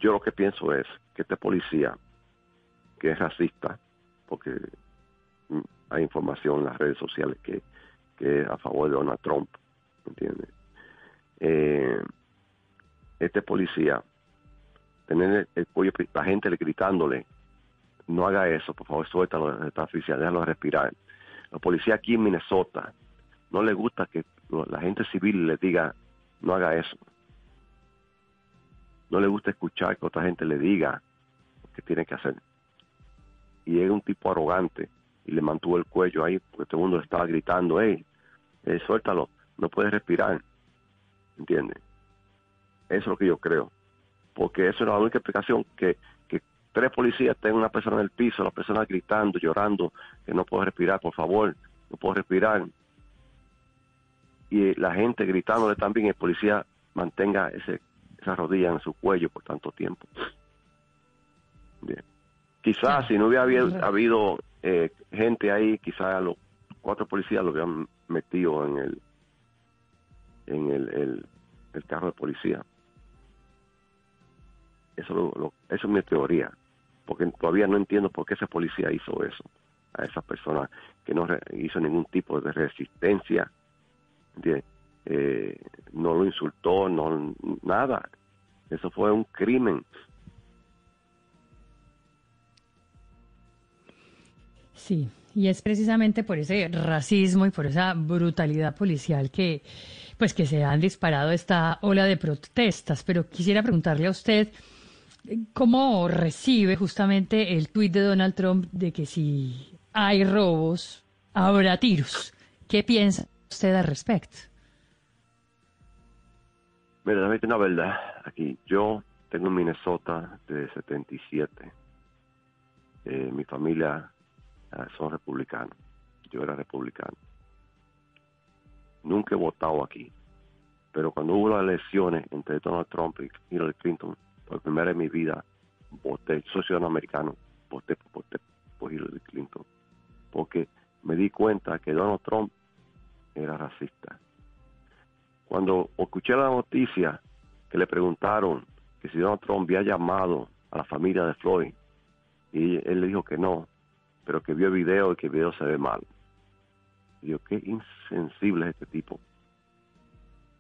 yo lo que pienso es que este policía, que es racista, porque hay información en las redes sociales que, es a favor de Donald Trump, ¿me ¿entiendes? Eh, este policía, tener el, el cuello, la gente le gritándole no haga eso, por favor, suéltalo, está oficial, déjalo respirar. La policía aquí en Minnesota no le gusta que la gente civil le diga, no haga eso. No le gusta escuchar que otra gente le diga lo que tiene que hacer. Y es un tipo arrogante y le mantuvo el cuello ahí porque todo el mundo le estaba gritando, hey, eh, suéltalo. no puede respirar. ¿Entiendes? Eso es lo que yo creo. Porque eso es la única explicación que, que tres policías tengan una persona en el piso, la persona gritando, llorando, que no puede respirar, por favor, no puedo respirar. Y la gente gritándole también, el policía mantenga ese, esa rodilla en su cuello por tanto tiempo. Bien. Quizás si no hubiera habido, habido eh, gente ahí, quizás los cuatro policías lo hubieran metido en el en el, el, el carro de policía. Eso, lo, lo- eso es mi teoría, porque todavía no entiendo por qué ese policía hizo eso a esa persona que no re- hizo ningún tipo de resistencia. Eh, no lo insultó, no nada. Eso fue un crimen. Sí, y es precisamente por ese racismo y por esa brutalidad policial que, pues, que se han disparado esta ola de protestas. Pero quisiera preguntarle a usted cómo recibe justamente el tuit de Donald Trump de que si hay robos, habrá tiros. ¿Qué piensa usted al respecto? Mira, una verdad aquí. Yo tengo en Minnesota de 77. Eh, mi familia ah, son republicanos. Yo era republicano. Nunca he votado aquí. Pero cuando hubo las elecciones entre Donald Trump y Hillary Clinton, por primera vez en mi vida, voté, soy ciudadano americano, voté, voté por Hillary Clinton. Porque me di cuenta que Donald Trump era racista. Cuando escuché la noticia que le preguntaron que si Donald Trump había llamado a la familia de Floyd, y él le dijo que no, pero que vio el video y que el video se ve mal. Yo, qué insensible es este tipo.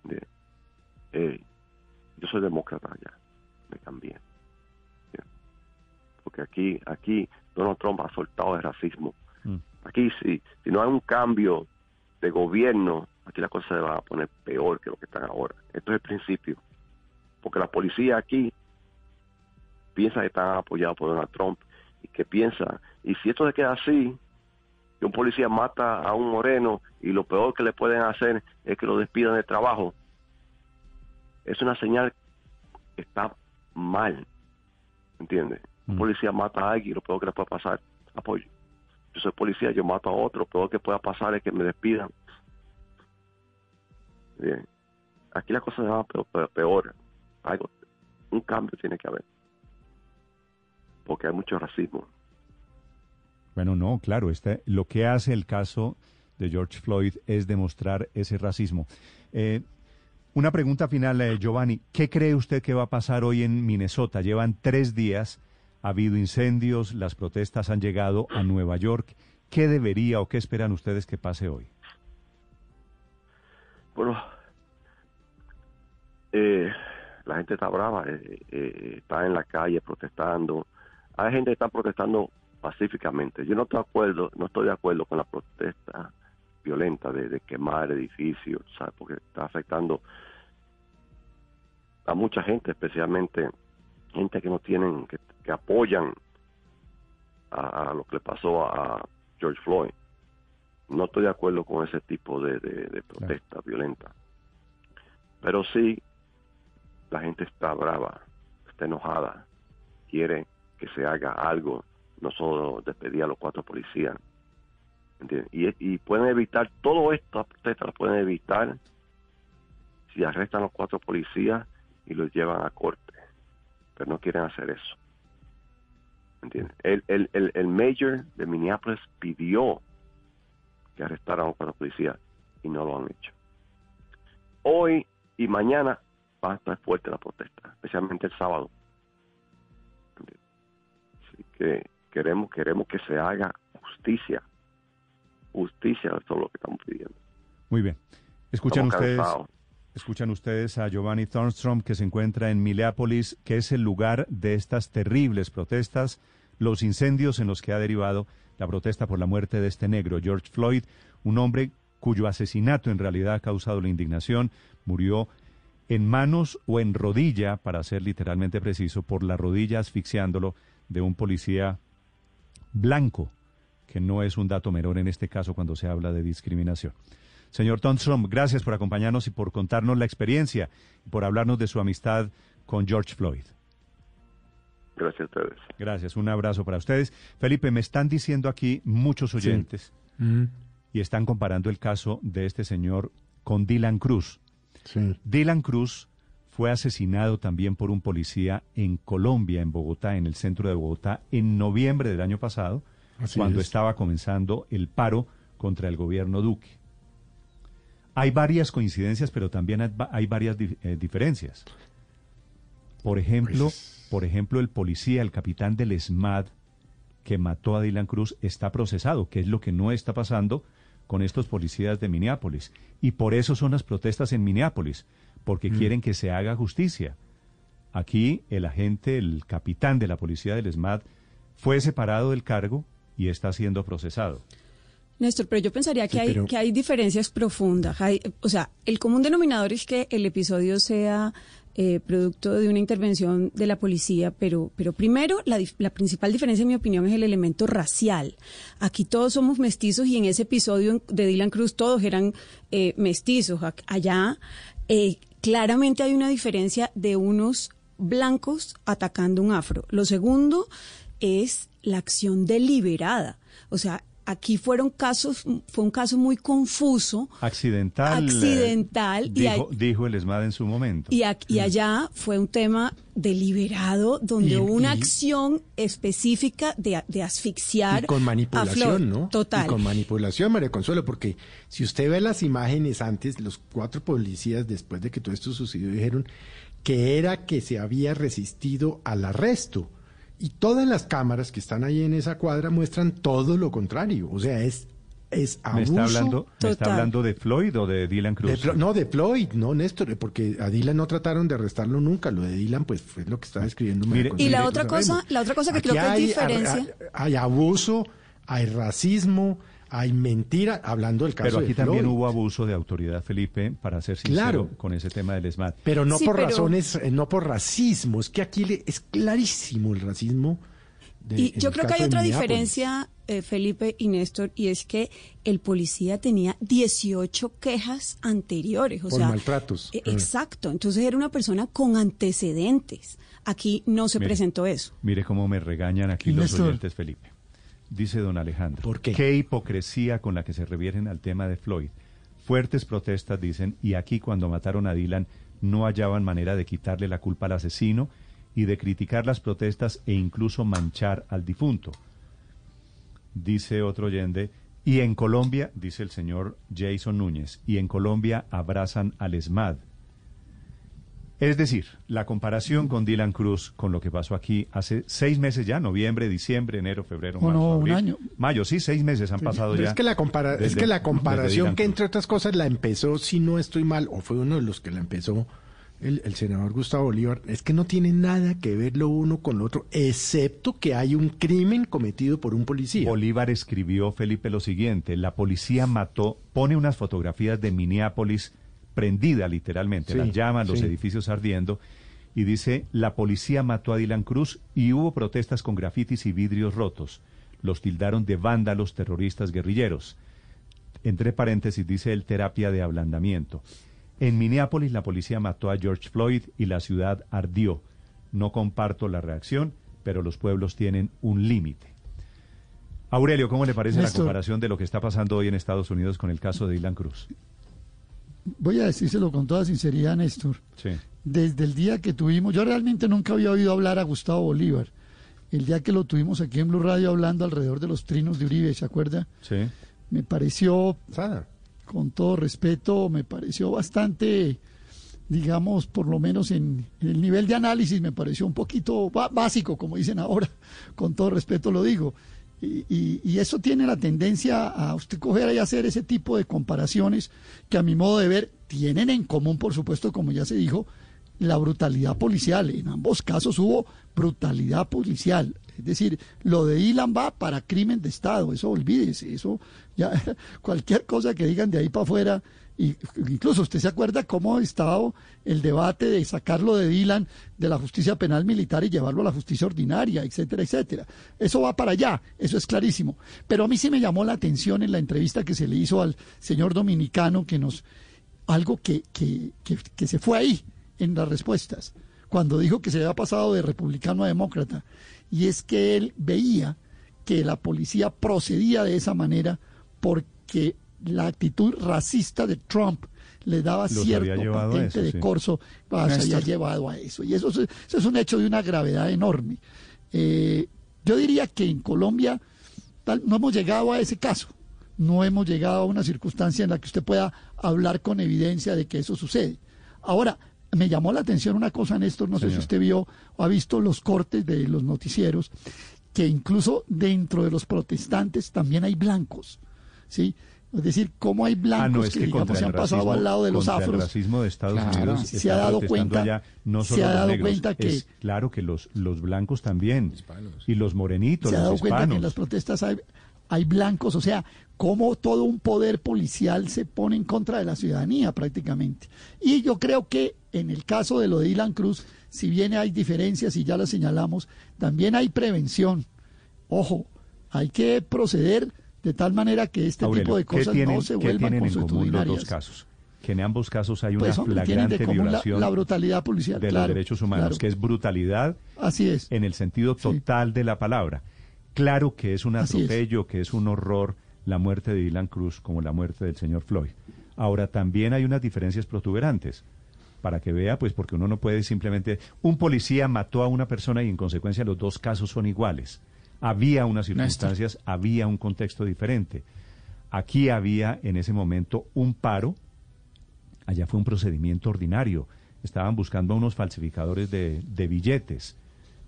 De- eh, yo soy demócrata ya, me cambié. Porque aquí, aquí Donald Trump ha soltado el racismo. Aquí si, si no hay un cambio de gobierno, aquí las cosas se van a poner peor que lo que están ahora. Esto es el principio. Porque la policía aquí piensa que están apoyados por Donald Trump y que piensa, y si esto se queda así, que un policía mata a un moreno y lo peor que le pueden hacer es que lo despidan del trabajo, es una señal que está mal. ¿Entiendes? Un policía mata a alguien y lo peor que le puede pasar, apoyo. Yo soy policía, yo mato a otro, lo peor que pueda pasar es que me despidan. Bien. Aquí las cosas se van peor, peor, peor. Algo, un cambio tiene que haber. Porque hay mucho racismo. Bueno, no, claro, este, lo que hace el caso de George Floyd es demostrar ese racismo. Eh, una pregunta final, eh, Giovanni. ¿Qué cree usted que va a pasar hoy en Minnesota? Llevan tres días, ha habido incendios, las protestas han llegado a Nueva York. ¿Qué debería o qué esperan ustedes que pase hoy? Bueno, eh, la gente está brava, eh, eh, está en la calle protestando. Hay gente que está protestando pacíficamente. Yo no estoy de acuerdo, no estoy de acuerdo con la protesta violenta de, de quemar edificios, ¿sabes? Porque está afectando a mucha gente, especialmente gente que no tienen, que, que apoyan a, a lo que le pasó a George Floyd. No estoy de acuerdo con ese tipo de, de, de protesta violenta. Pero sí, la gente está brava, está enojada, quiere que se haga algo, no solo despedir a los cuatro policías. Y, pueden evitar todo esto, protestas las pueden evitar si arrestan a los cuatro policías y los llevan a corte. Pero no quieren hacer eso. El, el, el, el mayor de Minneapolis pidió que arrestaran a los cuatro policías y no lo han hecho. Hoy y mañana va a estar fuerte la protesta, especialmente el sábado. Que queremos, queremos que se haga justicia. Justicia es todo lo que estamos pidiendo. Muy bien. Escuchan Estamos ustedes, cansados. escuchan ustedes a Giovanni Thornstrom, que se encuentra en Minneapolis, que es el lugar de estas terribles protestas, los incendios en los que ha derivado la protesta por la muerte de este negro, George Floyd, un hombre cuyo asesinato en realidad ha causado la indignación, murió en manos o en rodilla, para ser literalmente preciso, por la rodilla asfixiándolo de un policía blanco, que no es un dato menor en este caso cuando se habla de discriminación. Señor Thompson, gracias por acompañarnos y por contarnos la experiencia y por hablarnos de su amistad con George Floyd. Gracias a ustedes. Gracias, un abrazo para ustedes. Felipe, me están diciendo aquí muchos oyentes y están comparando el caso de este señor con Dylan Cruz. Dylan Cruz fue asesinado también por un policía en Colombia, en Bogotá, en el centro de Bogotá, en noviembre del año pasado, cuando estaba comenzando el paro contra el gobierno Duque. Hay varias coincidencias, pero también hay, varias eh, diferencias. Por ejemplo, Pues por ejemplo, el policía, el capitán del ESMAD que mató a Dylan Cruz está procesado, que es lo que no está pasando con estos policías de Minneapolis. Y por eso son las protestas en Minneapolis, porque Mm. quieren que se haga justicia. Aquí el agente, el capitán de la policía del ESMAD, fue separado del cargo y está siendo procesado. Néstor, pero yo pensaría que, Sí, hay, pero- que hay diferencias profundas. Hay- o sea, el común denominador es que el episodio sea eh, producto de una intervención de la policía, pero, pero primero la, principal diferencia, en mi opinión, es el elemento racial. Aquí todos somos mestizos y en ese episodio de Dylan Cruz todos eran eh, mestizos. Allá eh, claramente hay una diferencia de unos blancos atacando un afro. Lo segundo es la acción deliberada. O sea, aquí fueron casos, fue un caso muy confuso Accidental. eh, Accidental, y dijo, el ESMAD en su momento. y, allá fue un tema deliberado donde Y- hubo una y- acción específica de, de asfixiar Y con a Flor. manipulación, ¿no? Total. Y con manipulación, María Consuelo, porque si usted ve las imágenes antes, los cuatro policías, después de que todo esto sucedió, dijeron que era que se había resistido al arresto. Y todas las cámaras que están ahí en esa cuadra muestran todo lo contrario. O sea, es, es abuso. ¿Me está, hablando, ¿Me está hablando de Floyd o de Dylan Cruz? De no, de Floyd, no, Néstor, porque a Dylan no trataron de arrestarlo nunca. Lo de Dylan, pues, fue lo que estaba escribiendo. María Y la otra cosa, la otra cosa que Aquí creo que es hay- diferencia. Hay, abuso, hay racismo, hay mentira, hablando del caso Pero aquí de también hubo abuso de autoridad, Felipe, para ser sincero Claro. con ese tema del ESMAD. Pero no Sí, por pero- razones, eh, no por racismo. Es que aquí le- es clarísimo el racismo. de- Y yo creo que hay otra Minneapolis. diferencia, eh, Felipe y Néstor, y es que el policía tenía 18 quejas anteriores. O Por sea, maltratos. eh, Ah. Exacto. Entonces era una persona con antecedentes. Aquí no se Mire. presentó eso. Mire cómo me regañan aquí los Néstor. oyentes, Felipe. Dice don Alejandro. ¿Por qué? hipocresía con la que se refieren al tema de Floyd. Fuertes protestas, dicen, y aquí cuando mataron a Dylan no hallaban manera de quitarle la culpa al asesino y de criticar las protestas e incluso manchar al difunto. Dice otro oyente, y en Colombia, dice el señor Jason Núñez, y en Colombia abrazan al ESMAD. Es decir, la comparación con Dylan Cruz, con lo que pasó aquí hace seis meses ya, noviembre, diciembre, enero, febrero, Oh, marzo, no, un abril, año. mayo, sí, seis meses han pasado Pero ya. Es que la, compara- es que la comparación que entre otras cosas la empezó, si no estoy mal, o fue uno de los que la empezó el, el senador Gustavo Bolívar, es que no tiene nada que ver lo uno con lo otro, excepto que hay un crimen cometido por un policía. Bolívar escribió, Felipe, lo siguiente, la policía mató, pone unas fotografías de Minneapolis prendida literalmente, Sí, las llamas, los edificios ardiendo, y dice, la policía mató a Dylan Cruz y hubo protestas con grafitis y vidrios rotos. Los tildaron de vándalos, terroristas, guerrilleros. Entre paréntesis dice el terapia de ablandamiento. En Minneapolis la policía mató a George Floyd y la ciudad ardió. No comparto la reacción, pero los pueblos tienen un límite. Aurelio, ¿cómo le parece la comparación de lo que está pasando hoy en Estados Unidos con el caso de Dylan Cruz? Voy a decírselo con toda sinceridad, Néstor. Sí. Desde el día que tuvimos, yo realmente nunca había oído hablar a Gustavo Bolívar. El día que lo tuvimos aquí en Blue Radio hablando alrededor de los trinos de Uribe, ¿se acuerda? Sí. Me pareció, con todo respeto, me pareció bastante, digamos, por lo menos en, en el nivel de análisis, me pareció un poquito básico, como dicen ahora, con todo respeto lo digo. Y, y- eso tiene la tendencia a usted coger y hacer ese tipo de comparaciones que a mi modo de ver tienen en común, por supuesto, como ya se dijo, la brutalidad policial. En ambos casos hubo brutalidad policial. Es decir, lo de Dylan va para crimen de Estado, eso olvídese, eso ya cualquier cosa que digan de ahí para afuera, y incluso usted se acuerda cómo estaba el debate de sacarlo de Dylan de la justicia penal militar y llevarlo a la justicia ordinaria, etcétera, etcétera. Eso va para allá, eso es clarísimo. Pero a mí sí me llamó la atención en la entrevista que se le hizo al señor dominicano que nos algo que, que, que se fue ahí en las respuestas, cuando dijo que se había pasado de republicano a demócrata y es que él veía que la policía procedía de esa manera porque la actitud racista de Trump le daba cierto patente de corso, ah, se había llevado a eso. Y eso, eso, es un hecho de una gravedad enorme. Eh, yo diría que en Colombia tal, no hemos llegado a ese caso, no hemos llegado a una circunstancia en la que usted pueda hablar con evidencia de que eso sucede. Ahora, me llamó la atención una cosa, Néstor, no sé si usted vio o ha visto los cortes de los noticieros, que incluso dentro de los protestantes también hay blancos, ¿sí? Es decir, cómo hay blancos que, digamos, se han pasado al lado de los afros. El racismo de Estados Unidos se ha dado cuenta, no solo se ha dado negros, cuenta que es claro que los los blancos también y los morenitos, se ha dado cuenta que en las protestas hay, hay blancos, o sea, cómo todo un poder policial se pone en contra de la ciudadanía prácticamente. Y yo creo que en el caso de lo de Dylan Cruz, si bien hay diferencias y ya las señalamos, también hay prevención. Ojo, hay que proceder de tal manera que este Aurelio, tipo de ¿qué cosas tienen- no se ¿qué vuelvan común los dos consuetudinarias. casos? Que en ambos casos hay una Pues, hombre, de flagrante común la- violación la brutalidad policial, de claro, los derechos humanos, claro. que es brutalidad Así es. en el sentido total de la palabra. Claro que es un es. atropello, que es un horror la muerte de Dylan Cruz como la muerte del señor Floyd. Ahora también hay unas diferencias protuberantes. Para que vea, pues porque uno no puede simplemente... Un policía mató a una persona y en consecuencia los dos casos son iguales. Había unas circunstancias, había un contexto diferente. Aquí había en ese momento un paro, allá fue un procedimiento ordinario. Estaban buscando a unos falsificadores de, de billetes.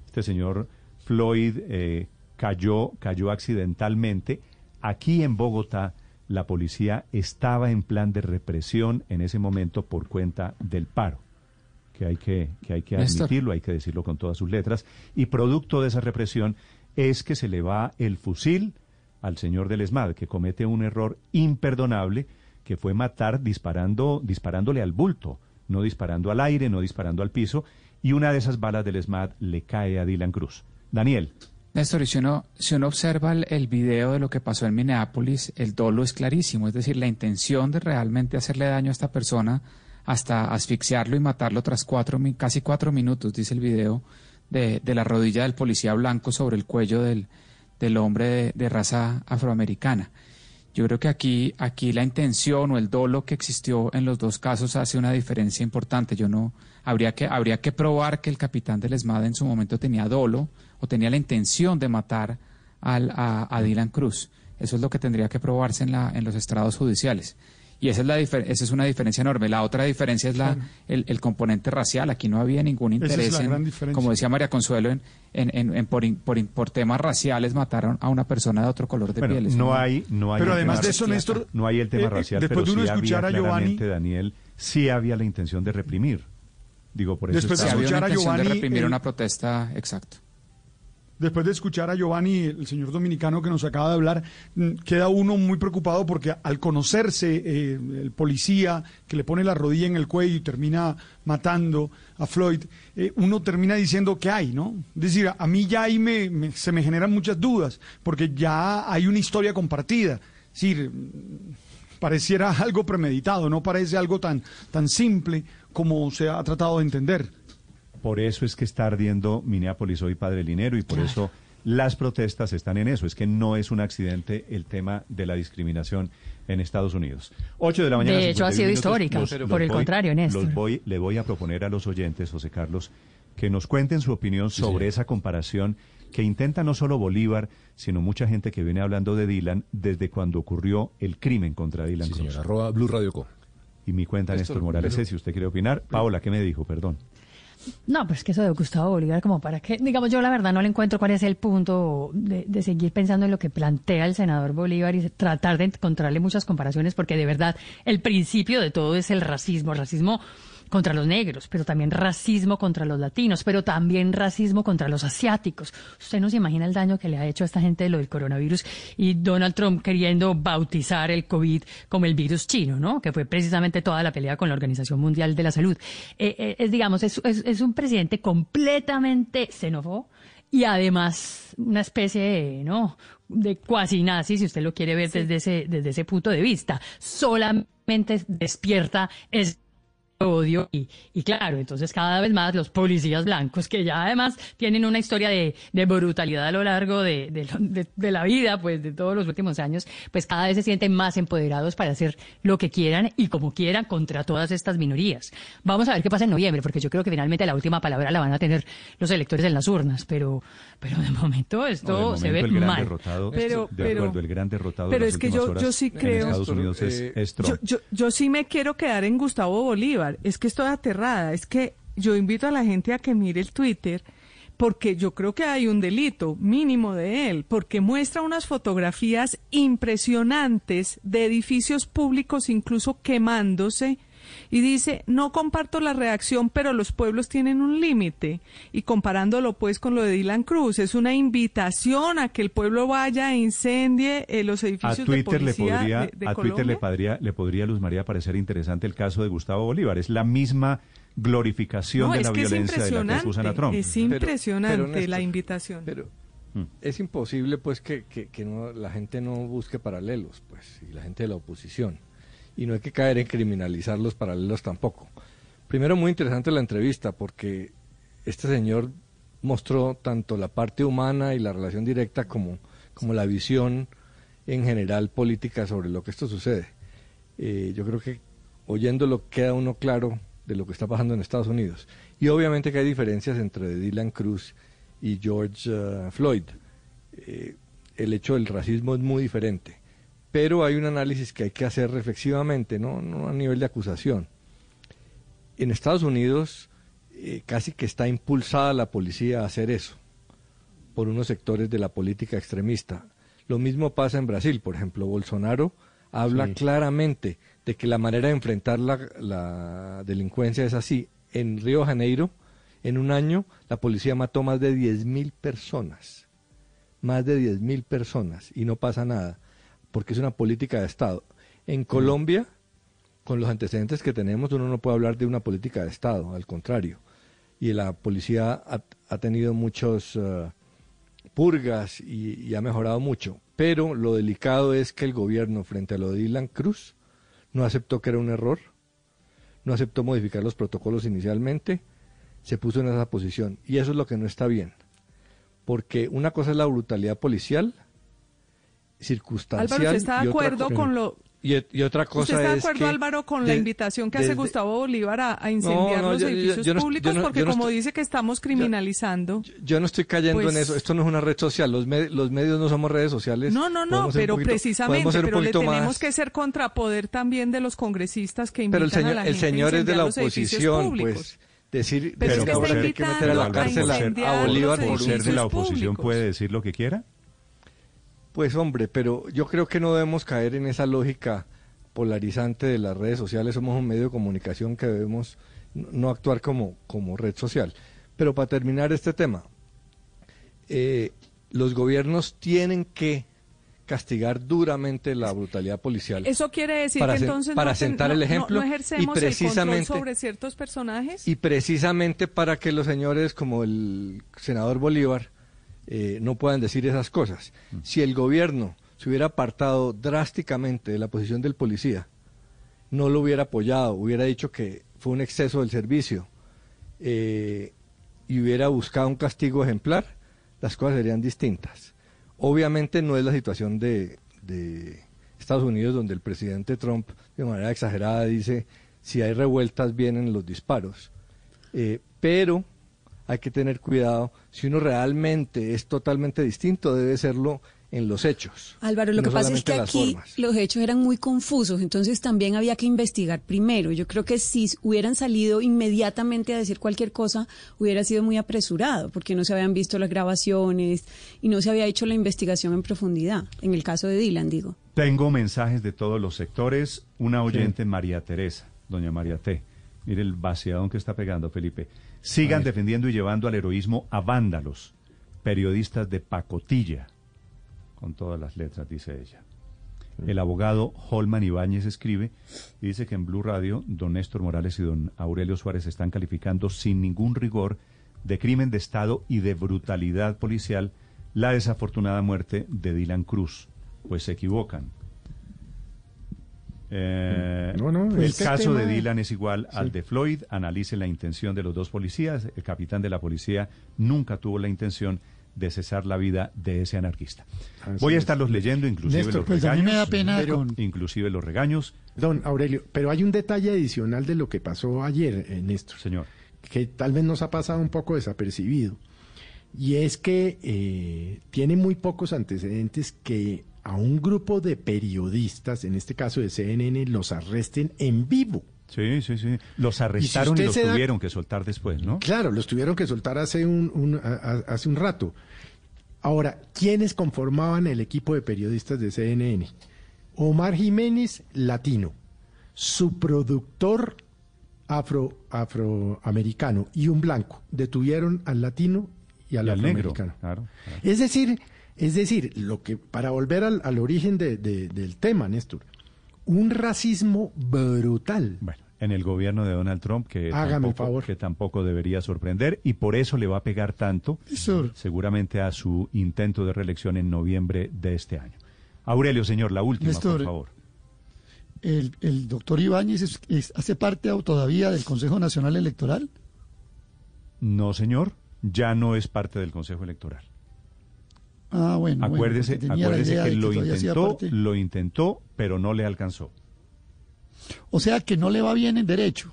Este señor Floyd eh, cayó, cayó accidentalmente. Aquí en Bogotá la policía estaba en plan de represión en ese momento por cuenta del paro, que hay que, que, hay que admitirlo, hay que decirlo con todas sus letras. Y producto de esa represión es que se le va el fusil al señor del ESMAD, que comete un error imperdonable, que fue matar disparando, disparándole al bulto, no disparando al aire, no disparando al piso, y una de esas balas del ESMAD le cae a Dylan Cruz. Daniel. Néstor, y si uno, si uno observa el, el video de lo que pasó en Minneapolis, el dolo es clarísimo, es decir, la intención de realmente hacerle daño a esta persona hasta asfixiarlo y matarlo tras cuatro, casi cuatro minutos, dice el video, de, de la rodilla del policía blanco sobre el cuello del, del hombre de, raza afroamericana. Yo creo que aquí, aquí la intención o el dolo que existió en los dos casos hace una diferencia importante. Yo no habría que habría que probar que el capitán del ESMAD en su momento tenía dolo o tenía la intención de matar al, a, a Dylan Cruz. Eso es lo que tendría que probarse en, la, en los estrados judiciales. Y esa es, la difer- esa es una diferencia enorme. La otra diferencia es la, Claro. el, el componente racial. Aquí no había ningún Esa es interés la en, gran diferencia. como decía María Consuelo, en, en, en- en por, in- por, in- por temas raciales mataron a una persona de otro color de Bueno, piel. No hay, no hay Pero el además tema de eso, racial. Néstor, no hay el tema eh, eh, racial, después pero de uno sí escuchar había a Giovanni- Daniel, sí había la intención de reprimir. Digo, por eso Después de escuchar a intención de Giovanni, reprimir eh, una protesta, exacto. Después de escuchar a Giovanni, el señor dominicano que nos acaba de hablar, mm, queda uno muy preocupado porque al conocerse eh, el policía que le pone la rodilla en el cuello y termina matando a Floyd, eh, uno termina diciendo que hay, ¿no? Es decir, a mí ya ahí me, me- se me generan muchas dudas porque ya hay una historia compartida. Es decir, mm, pareciera algo premeditado, no parece algo tan, tan simple como se ha tratado de entender. Por eso es que está ardiendo Minneapolis hoy, Padre Linero, y por eso las protestas están en eso. Es que no es un accidente el tema de la discriminación en Estados Unidos. 8 de la mañana. De hecho, ha 51 sido minutos. histórica, Los- por los el contrario, Néstor. los voy, le voy a proponer a los oyentes, José Carlos, que nos cuenten su opinión sobre esa comparación que intenta no solo Bolívar, sino mucha gente que viene hablando de Dylan desde cuando ocurrió el crimen contra Dylan Sí, Cruz. señor. Arroba Blue Radio Co. Y mi cuenta Néstor, Néstor Morales pero- es, si usted quiere opinar. Paola, ¿qué me dijo? Perdón. No, pues que eso de Gustavo Bolívar, como para que, digamos, yo la verdad no le encuentro cuál es el punto de, de seguir pensando en lo que plantea el senador Bolívar y tratar de encontrarle muchas comparaciones, porque de verdad el principio de todo es el racismo. El racismo contra los negros, pero también racismo contra los latinos, pero también racismo contra los asiáticos. Usted no se imagina el daño que le ha hecho a esta gente de lo del coronavirus y Donald Trump queriendo bautizar el COVID como el virus chino, ¿no? Que fue precisamente toda la pelea con la Organización Mundial de la Salud. Eh, eh, es, digamos, es, es, un presidente completamente xenófobo y además una especie de, ¿no? de cuasi nazi, si usted lo quiere ver desde ese desde ese punto de vista. Solamente despierta es odio y, y, claro, entonces cada vez más los policías blancos que ya además tienen una historia de, de brutalidad a lo largo de, de, de, la vida, pues de todos los últimos años, pues cada vez se sienten más empoderados para hacer lo que quieran y como quieran contra todas estas minorías. Vamos a ver qué pasa en noviembre, porque yo creo que finalmente la última palabra la van a tener los electores en las urnas, pero, pero de momento esto se ve el gran mal. Derrotado, pero, de acuerdo, el gran derrotado pero de es que yo, yo sí creo, Estados Unidos es, eh, es Trump. Yo, yo, yo sí me quiero quedar en Gustavo Bolívar es que estoy aterrada, es que yo invito a la gente a que mire el Twitter porque yo creo que hay un delito mínimo de él, porque muestra unas fotografías impresionantes de edificios públicos incluso quemándose y dice, no comparto la reacción, pero los pueblos tienen un límite. Y comparándolo pues con lo de Dylan Cruz, es una invitación a que el pueblo vaya e incendie eh, los edificios a Twitter de policía le podría, de, de A Colombia. Twitter le podría, le podría, Luz María, parecer interesante el caso de Gustavo Bolívar. Es la misma glorificación No, de la violencia de la que acusan a Trump. es impresionante pero, Néstor, la invitación. Pero Mm. es imposible pues que, que, que no, la gente no busque paralelos, pues, y la gente de la oposición. Y no hay que caer en criminalizar los paralelos tampoco. Primero, muy interesante la entrevista, porque este señor mostró tanto la parte humana y la relación directa como, como la visión en general política sobre lo que esto sucede. Eh, yo creo que oyéndolo queda uno claro de lo que está pasando en Estados Unidos. Y obviamente que hay diferencias entre Dylan Cruz y George uh, Floyd. Eh, el hecho del racismo es muy diferente, pero hay un análisis que hay que hacer reflexivamente, no, no a nivel de acusación. En Estados Unidos eh, casi que está impulsada la policía a hacer eso por unos sectores de la política extremista. Lo mismo pasa en Brasil, por ejemplo, Bolsonaro habla Sí. claramente de que la manera de enfrentar la, la delincuencia es así. En Río Janeiro, en un año, la policía mató más de 10.000 personas. Más de 10.000 personas y no pasa nada, porque es una política de Estado. En Colombia, con los antecedentes que tenemos, uno no puede hablar de una política de Estado, al contrario. Y la policía ha, ha tenido muchos eh, purgas y, y ha mejorado mucho. Pero lo delicado es que el gobierno, frente a lo de Dylan Cruz, no aceptó que era un error, no aceptó modificar los protocolos inicialmente, se puso en esa posición. Y eso es lo que no está bien. Porque una cosa es la brutalidad policial, circunstancial. Álvaro, ¿usted está de acuerdo co- con lo... y, y otra cosa ¿Usted está de es acuerdo, que Álvaro, con la de- invitación que hace Gustavo Bolívar a, a incendiar no, los yo- edificios yo no- yo públicos? no- porque no como estoy- dice que estamos criminalizando... Yo no estoy cayendo Pues- en eso. Esto no es una red social. Los, me- los medios no somos redes sociales. No, no, no, pero poquito- precisamente, pero le tenemos más- que ser contrapoder también de los congresistas que invitan Pero el señor, a la el gente a señor es de la oposición, pues decir, Pero es decir que está que meter a la invitando a cárcel a, a Bolívar por ser de la oposición públicos. puede decir lo que quiera. Pues hombre, pero yo creo que no debemos caer en esa lógica polarizante de las redes sociales. Somos un medio de comunicación que debemos no actuar como, como red social. Pero para terminar este tema, eh, los gobiernos tienen que castigar duramente la brutalidad policial. Eso quiere decir para que entonces para no, sentar el ejemplo no y ejercemos el precisamente control sobre ciertos personajes. y precisamente para que los señores como el senador Bolívar eh, no puedan decir esas cosas. Si el gobierno se hubiera apartado drásticamente de la posición del policía, no lo hubiera apoyado, hubiera dicho que fue un exceso del servicio eh, y hubiera buscado un castigo ejemplar, las cosas serían distintas. Obviamente no es la situación de, de Estados Unidos donde el presidente Trump de manera exagerada dice si hay revueltas vienen los disparos. Eh, pero hay que tener cuidado, si uno realmente es totalmente distinto, debe serlo en los hechos. Álvaro, lo no que pasa es que aquí formas. los hechos eran muy confusos, entonces también había que investigar primero. Yo creo que si hubieran salido inmediatamente a decir cualquier cosa, hubiera sido muy apresurado, porque no se habían visto las grabaciones y no se había hecho la investigación en profundidad, en el caso de Dylan, digo. Tengo mensajes de todos los sectores. Una oyente, María Teresa, doña María T. Mire el vaciadón que está pegando, Felipe. Sigan defendiendo y llevando al heroísmo a vándalos, periodistas de pacotilla, con todas las letras, dice ella. El abogado Holman Ibáñez escribe y dice que en Blue Radio don Néstor Morales y don Aurelio Suárez están calificando sin ningún rigor de crimen de Estado y de brutalidad policial la desafortunada muerte de Dylan Cruz. Pues se equivocan. Eh, No, no, el este caso de Dylan es igual al de Floyd. Analice la intención de los dos policías. El capitán de la policía nunca tuvo la intención de cesar la vida de ese anarquista. Así Voy a es. estarlos leyendo, inclusive Néstor, los pues a mí regaños. me da pena pero- con- Inclusive los regaños. Don Aurelio, pero hay un detalle adicional de lo que pasó ayer, eh, Néstor. Señor. Que tal vez nos ha pasado un poco desapercibido. Y es que eh, tiene muy pocos antecedentes que a un grupo de periodistas, en este caso de CNN, los arresten en vivo. Sí, sí, sí. Los arrestaron y, los da- tuvieron que soltar después, ¿no? Claro, los tuvieron que soltar hace un, un- a- a- hace un rato. Ahora, ¿quiénes conformaban el equipo de periodistas de CNN? Omar Jiménez, latino, su productor afro, afroamericano y un blanco. Detuvieron al latino y al, Y al negro, afroamericano. claro, Es decir, es decir, lo que para volver al, al origen de- de- del tema, Néstor, un racismo brutal. Bueno, en el gobierno de Donald Trump, que, Hágame tampoco, favor. que tampoco debería sorprender, y por eso le va a pegar tanto, seguramente a su intento de reelección en noviembre de este año. Aurelio, señor, la última, Néstor, por favor. El, el doctor Ibáñez es- es- hace parte todavía del Consejo Nacional Electoral. No, señor, ya no es parte del Consejo Electoral. Ah, bueno. bueno, acuérdese la acuérdese que de lo intentó, lo intentó, pero no le alcanzó. O sea que no le va bien en derecho.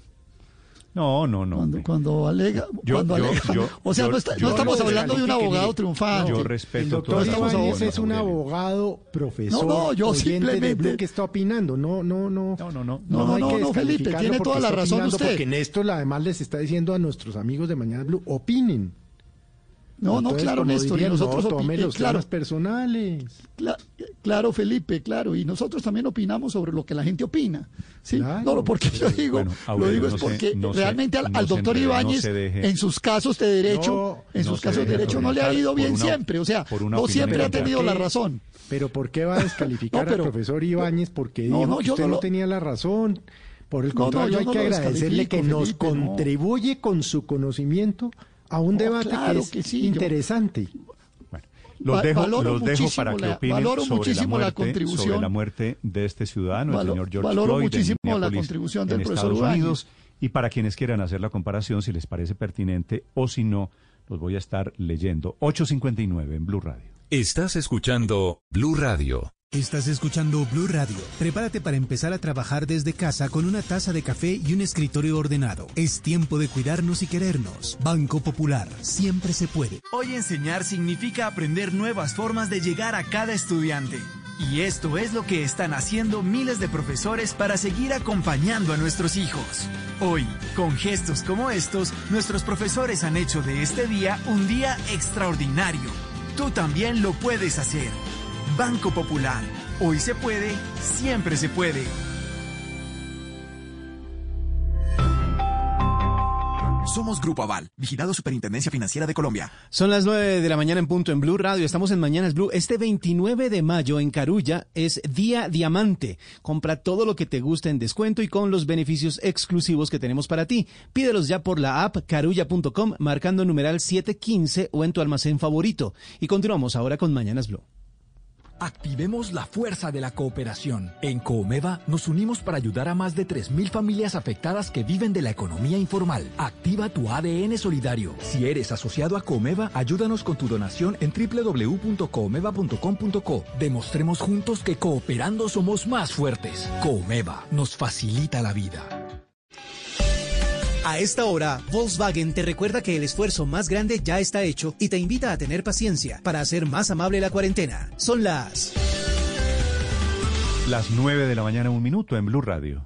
No, no, no. Cuando, cuando alega. Yo- cuando yo- alega- yo- o sea, yo- no, está- yo no estamos hablando de un abogado triunfante. Yo El respeto doctor todas las Ibáñez es un abogado, profesor, No, no, yo simplemente- que está opinando. No, no, no. No, no, no. No, no, no, que Felipe, tiene toda la razón usted. Porque Néstor además les está diciendo a nuestros amigos de Mañana Blue, opinen. No, no, claro, Néstor. Y dirían, nosotros no, opi- eh, los claro, personales. Cla- claro, Felipe, claro. Y nosotros también opinamos sobre lo que la gente opina. ¿sí? Claro. No, porque yo digo, Bueno, lo digo no es se- porque se- realmente al, doctor enrede, no Ibáñez, en sus casos de derecho, No, en sus casos de derecho no le ha ido bien una- siempre. O sea, no siempre ha tenido la razón. Pero ¿por qué va a descalificar No, pero- al profesor Ibáñez? Porque No, dijo no, que yo usted no tenía la razón. Por el No, no, contrario, yo hay no que agradecerle que nos contribuye con su conocimiento a un debate claro que es que sí, yo- interesante. Los Va- dejo, valoro los dejo para que opinen sobre, la muerte, contribución. sobre la muerte de este ciudadano, Valo- el señor George valoro Floyd, en muchísimo la contribución del en profesor Estados. Unidos. Y para quienes quieran hacer la comparación, si les parece pertinente o si no, los voy a estar leyendo. 8.59 en Blue Radio. Estás escuchando Blue Radio. Estás escuchando Blue Radio. Prepárate para empezar a trabajar desde casa con una taza de café y un escritorio ordenado. Es tiempo de cuidarnos y querernos. Banco Popular. Siempre se puede. Hoy enseñar significa aprender nuevas formas de llegar a cada estudiante. Y esto es lo que están haciendo miles de profesores para seguir acompañando a nuestros hijos. Hoy, con gestos como estos, nuestros profesores han hecho de este día un día extraordinario. Tú también lo puedes hacer. Banco Popular. Hoy se puede, siempre se puede. Somos Grupo Aval, vigilado Superintendencia Financiera de Colombia. Son las 9 de la mañana en punto en Blue Radio. Estamos en Mañanas Blue. Este 29 de mayo en Carulla es Día Diamante. Compra todo lo que te guste en descuento y con los beneficios exclusivos que tenemos para ti. Pídelos ya por la app carulla.com marcando numeral 715 o en tu almacén favorito. Y continuamos ahora con Mañanas Blue. Activemos la fuerza de la cooperación. En Coomeva nos unimos para ayudar a más de 3.000 familias afectadas que viven de la economía informal. Activa tu ADN solidario. Si eres asociado a Coomeva, ayúdanos con tu donación en www.coomeva.com.co. Demostremos juntos que cooperando somos más fuertes. Coomeva nos facilita la vida. A esta hora, Volkswagen te recuerda que el esfuerzo más grande ya está hecho y te invita a tener paciencia para hacer más amable la cuarentena. Son las... Las 9 de la mañana, un minuto en Blue Radio.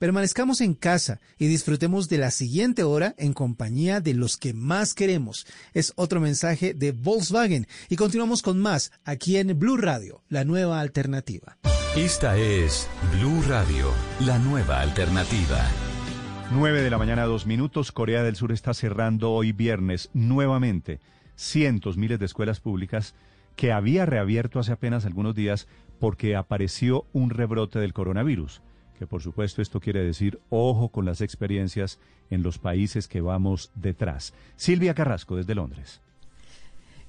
permanezcamos en casa y disfrutemos de la siguiente hora en compañía de los que más queremos. Es otro mensaje de Volkswagen y continuamos con más aquí en Blue Radio, la nueva alternativa. Esta es Blue Radio, la nueva alternativa. 9 de la mañana, dos minutos. Corea del Sur está cerrando hoy viernes nuevamente cientos, miles de escuelas públicas que había reabierto hace apenas algunos días porque apareció un rebrote del coronavirus. Que por supuesto esto quiere decir ojo con las experiencias en los países que vamos detrás. Silvia Carrasco desde Londres.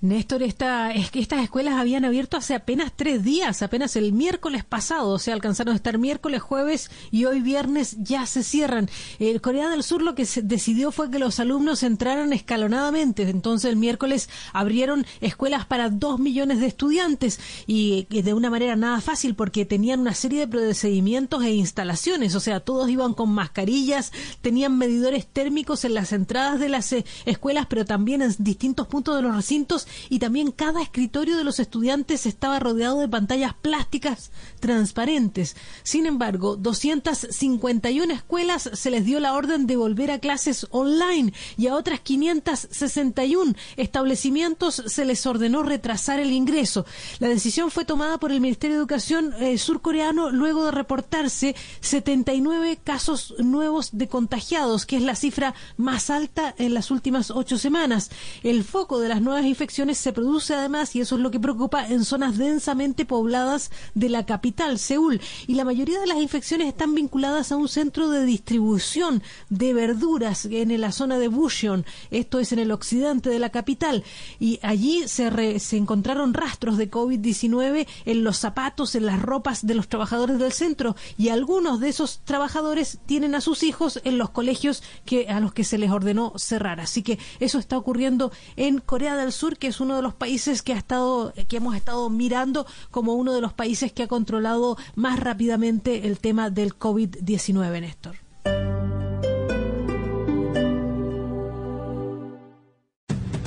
Néstor, esta, es que estas escuelas habían abierto hace apenas tres días, apenas el miércoles pasado, o sea, alcanzaron a estar miércoles, jueves y hoy viernes ya se cierran. El Corea del Sur lo que se decidió fue que los alumnos entraran escalonadamente, entonces el miércoles abrieron escuelas para dos millones de estudiantes y de una manera nada fácil porque tenían una serie de procedimientos e instalaciones, o sea, todos iban con mascarillas, tenían medidores térmicos en las entradas de las eh, escuelas, pero también en distintos puntos de los recintos y también cada escritorio de los estudiantes estaba rodeado de pantallas plásticas transparentes. Sin embargo, 251 escuelas se les dio la orden de volver a clases online y a otras 561 establecimientos se les ordenó retrasar el ingreso. La decisión fue tomada por el Ministerio de Educación eh, surcoreano luego de reportarse 79 casos nuevos de contagiados, que es la cifra más alta en las últimas ocho semanas. El foco de las nuevas infecciones se produce además, y eso es lo que preocupa, en zonas densamente pobladas de la capital, Seúl. Y la mayoría de las infecciones están vinculadas a un centro de distribución de verduras en la zona de Bucheon, esto es en el occidente de la capital. Y allí se, se encontraron rastros de COVID-19 en los zapatos, en las ropas de los trabajadores del centro. Y algunos de esos trabajadores tienen a sus hijos en los colegios que, a los que se les ordenó cerrar. Así que eso está ocurriendo en Corea del Sur, que es uno de los países que ha estado, que hemos estado mirando como uno de los países que ha controlado más rápidamente el tema del COVID-19, Néstor.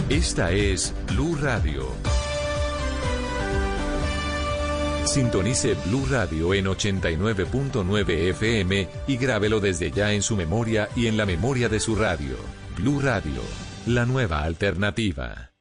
Esta es Blue Radio. Sintonice Blue Radio en 89.9 FM y grábelo desde ya en su memoria y en la memoria de su radio. Blue Radio, la nueva alternativa.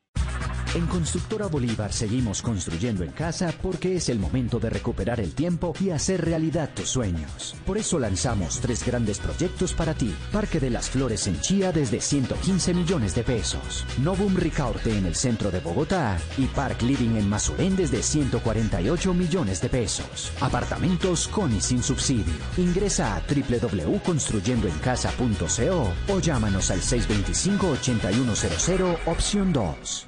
En Constructora Bolívar seguimos construyendo en casa porque es el momento de recuperar el tiempo y hacer realidad tus sueños. Por eso lanzamos tres grandes proyectos para ti. Parque de las Flores en Chía desde 115 millones de pesos. Novum Ricaurte en el centro de Bogotá y Park Living en Mazurén desde 148 millones de pesos. Apartamentos con y sin subsidio. Ingresa a www.construyendoencasa.co o llámanos al 625-8100 opción 2.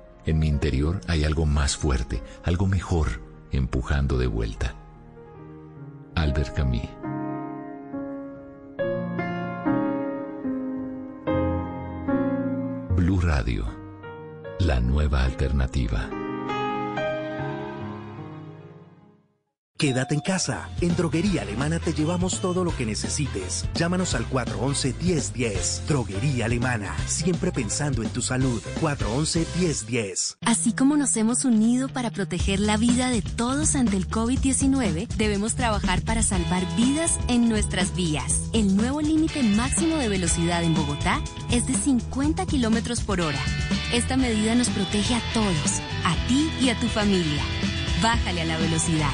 en mi interior hay algo más fuerte, algo mejor, empujando de vuelta. Albert Camus. Blue Radio, la nueva alternativa. Quédate en casa. En Droguería Alemana te llevamos todo lo que necesites. Llámanos al 411-1010. Droguería Alemana. Siempre pensando en tu salud. 411-1010. Así como nos hemos unido para proteger la vida de todos ante el COVID-19, debemos trabajar para salvar vidas en nuestras vías. El nuevo límite máximo de velocidad en Bogotá es de 50 kilómetros por hora. Esta medida nos protege a todos, a ti y a tu familia. Bájale a la velocidad.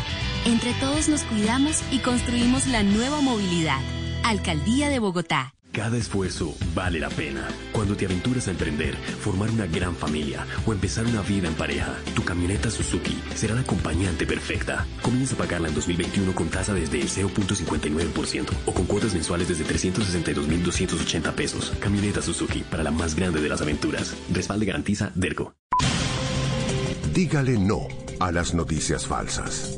Entre todos nos cuidamos y construimos la nueva movilidad. Alcaldía de Bogotá. cada esfuerzo vale la pena. Cuando te aventuras a emprender, formar una gran familia o empezar una vida en pareja, tu camioneta Suzuki será la acompañante perfecta. Comienza a pagarla en 2021 con tasa desde el 0.59% o con cuotas mensuales desde 362.280 pesos. Camioneta Suzuki para la más grande de las aventuras. Respalde garantiza DERCO. Dígale no a las noticias falsas.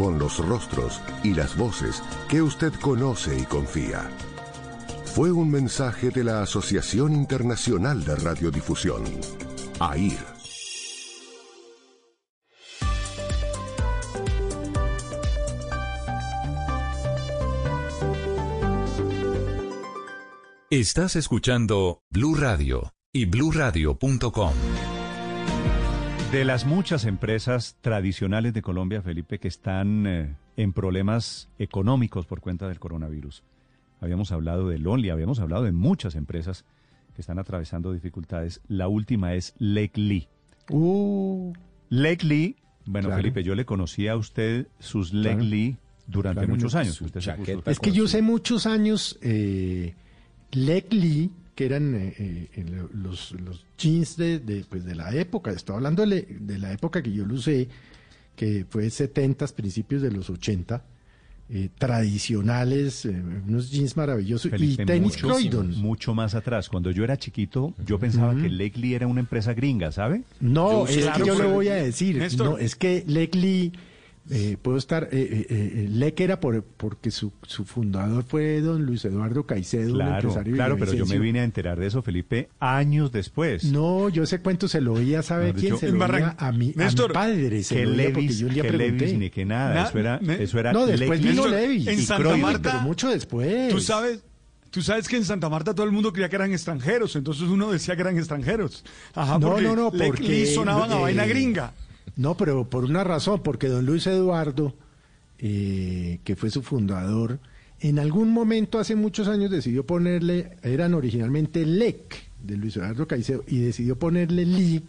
con los rostros y las voces que usted conoce y confía. Fue un mensaje de la Asociación Internacional de Radiodifusión, AIR. Estás escuchando Blue Radio y bluradio.com. De las muchas empresas tradicionales de Colombia, Felipe, que están eh, en problemas económicos por cuenta del coronavirus. Habíamos hablado de Lonely, habíamos hablado de muchas empresas que están atravesando dificultades. La última es Lake Lee. Uh, Lake Lee, bueno, Claro. Felipe, yo le conocí a usted sus Lake Claro. Lee durante Claro, muchos años. Usted Es que yo sé muchos años eh, Leg Lee, que eran eh, eh, los, los jeans de, de, pues, de la época. Estoy hablando de, de la época que yo lo usé, que fue 70, principios de los 80. eh, tradicionales, eh, unos jeans maravillosos Felipe, y tenis mucho, Croydon. mucho más atrás. Cuando yo era chiquito, yo pensaba que Lake Lee era una empresa gringa, ¿sabe? No, Yo es claro, que yo le voy a decir, Néstor. no, es que Leg Lee, eh, puedo estar, eh, eh, eh, Leg era por, porque su, su fundador fue don Luis Eduardo Caicedo, un Claro, empresario claro, pero yo me vine a enterar de eso, Felipe, años después. No, yo ese cuento se lo oía, ¿sabe quién? dicho, Se lo oía a mi, a mi padre, se que lo oía porque Levis, yo un día que pregunté. Levis ni que nada, Na- eso era, eso era No, después vino Levis. En Santa. Marta- Pero mucho después. Tú sabes, tú sabes que en Santa Marta todo el mundo creía que eran extranjeros, entonces uno decía que eran extranjeros. Ajá, no, porque no, no, porque sonaban a eh, vaina gringa. No, pero por una razón, porque don Luis Eduardo, eh, que fue su fundador, en algún momento hace muchos años decidió ponerle, eran originalmente LEC de Luis Eduardo Caicedo, y decidió ponerle Lee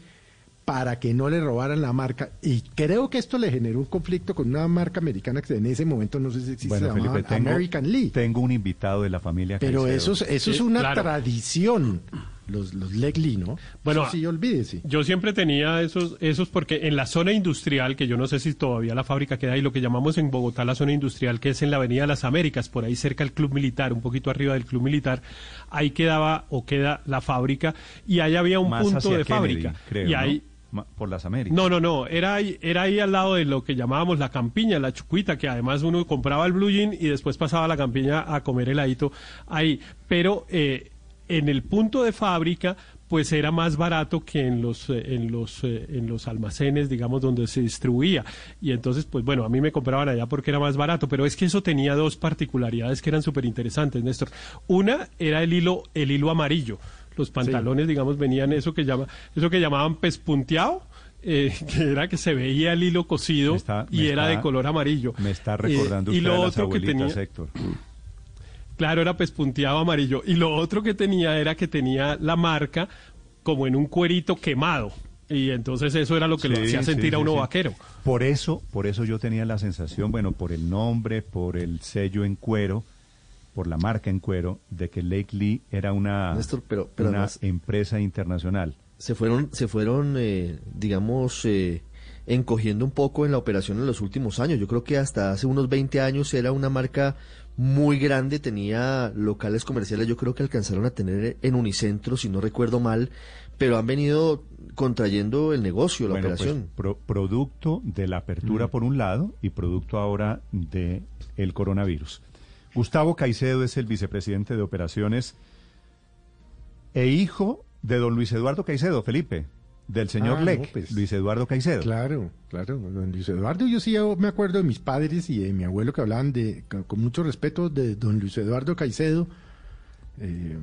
para que no le robaran la marca. Y creo que esto le generó un conflicto con una marca americana que en ese momento no sé si existe, Bueno, se Felipe, tengo, American Lee. tengo un invitado de la familia Pero Caicedo. eso, es- eso es una claro. tradición, los, los Leg Lee, ¿no? Bueno, Eso sí, olvídese. Yo siempre tenía esos, esos porque en la zona industrial, que yo no sé si todavía la fábrica queda ahí, lo que llamamos en Bogotá la zona industrial, que es en la Avenida Las Américas, por ahí cerca del Club Militar, un poquito arriba del Club Militar, ahí quedaba o queda la fábrica y ahí había un Más punto hacia de Kennedy, fábrica. creo, y ¿no? ahí, Ma- Por las Américas. no, no, no, era ahí, era ahí al lado de lo que llamábamos la campiña, la chucuita, que además uno compraba el blue jean y después pasaba a la campiña a comer heladito ahí. Pero eh, en el punto de fábrica, pues era más barato que en los, eh, en los, eh, en los almacenes, digamos, donde se distribuía. Y entonces, pues bueno, a mí me compraban allá porque era más barato, pero es que eso tenía dos particularidades que eran súper interesantes, Néstor. Una era el hilo, el hilo amarillo. Los pantalones, digamos, venían eso que llama, eso que llamaban pespunteado, eh, que era que se veía el hilo cosido y era está- de color amarillo. Me está Eh, recordando y usted lo a las otro que tenía, Héctor. Claro, era pespunteado amarillo. Y lo otro que tenía era que tenía la marca como en un cuerito quemado. Y entonces eso era lo que lo Sí, hacía sí, sentir a uno sí. vaquero. Por eso, por eso yo tenía la sensación, bueno, por el nombre, por el sello en cuero, por la marca en cuero, de que Lake Lee era una, Néstor, pero- pero una además- empresa internacional. se fueron, se fueron eh, digamos, eh, encogiendo un poco en la operación en los últimos años. Yo creo que hasta hace unos 20 años era una marca muy grande, tenía locales comerciales, yo creo que alcanzaron a tener en Unicentro, si no recuerdo mal, pero han venido contrayendo el negocio, la Bueno, pues, operación. pro- producto de la apertura Mm. por un lado y producto ahora de el coronavirus. Gustavo Caicedo es el vicepresidente de operaciones e hijo de don Luis Eduardo Caicedo, Felipe, del señor Ah, Lec, no, pues. Luis Eduardo Caicedo. Claro, claro. Don Luis Eduardo, yo sí yo me acuerdo de mis padres y de mi abuelo que hablaban de, con, mucho respeto de don Luis Eduardo Caicedo, eh,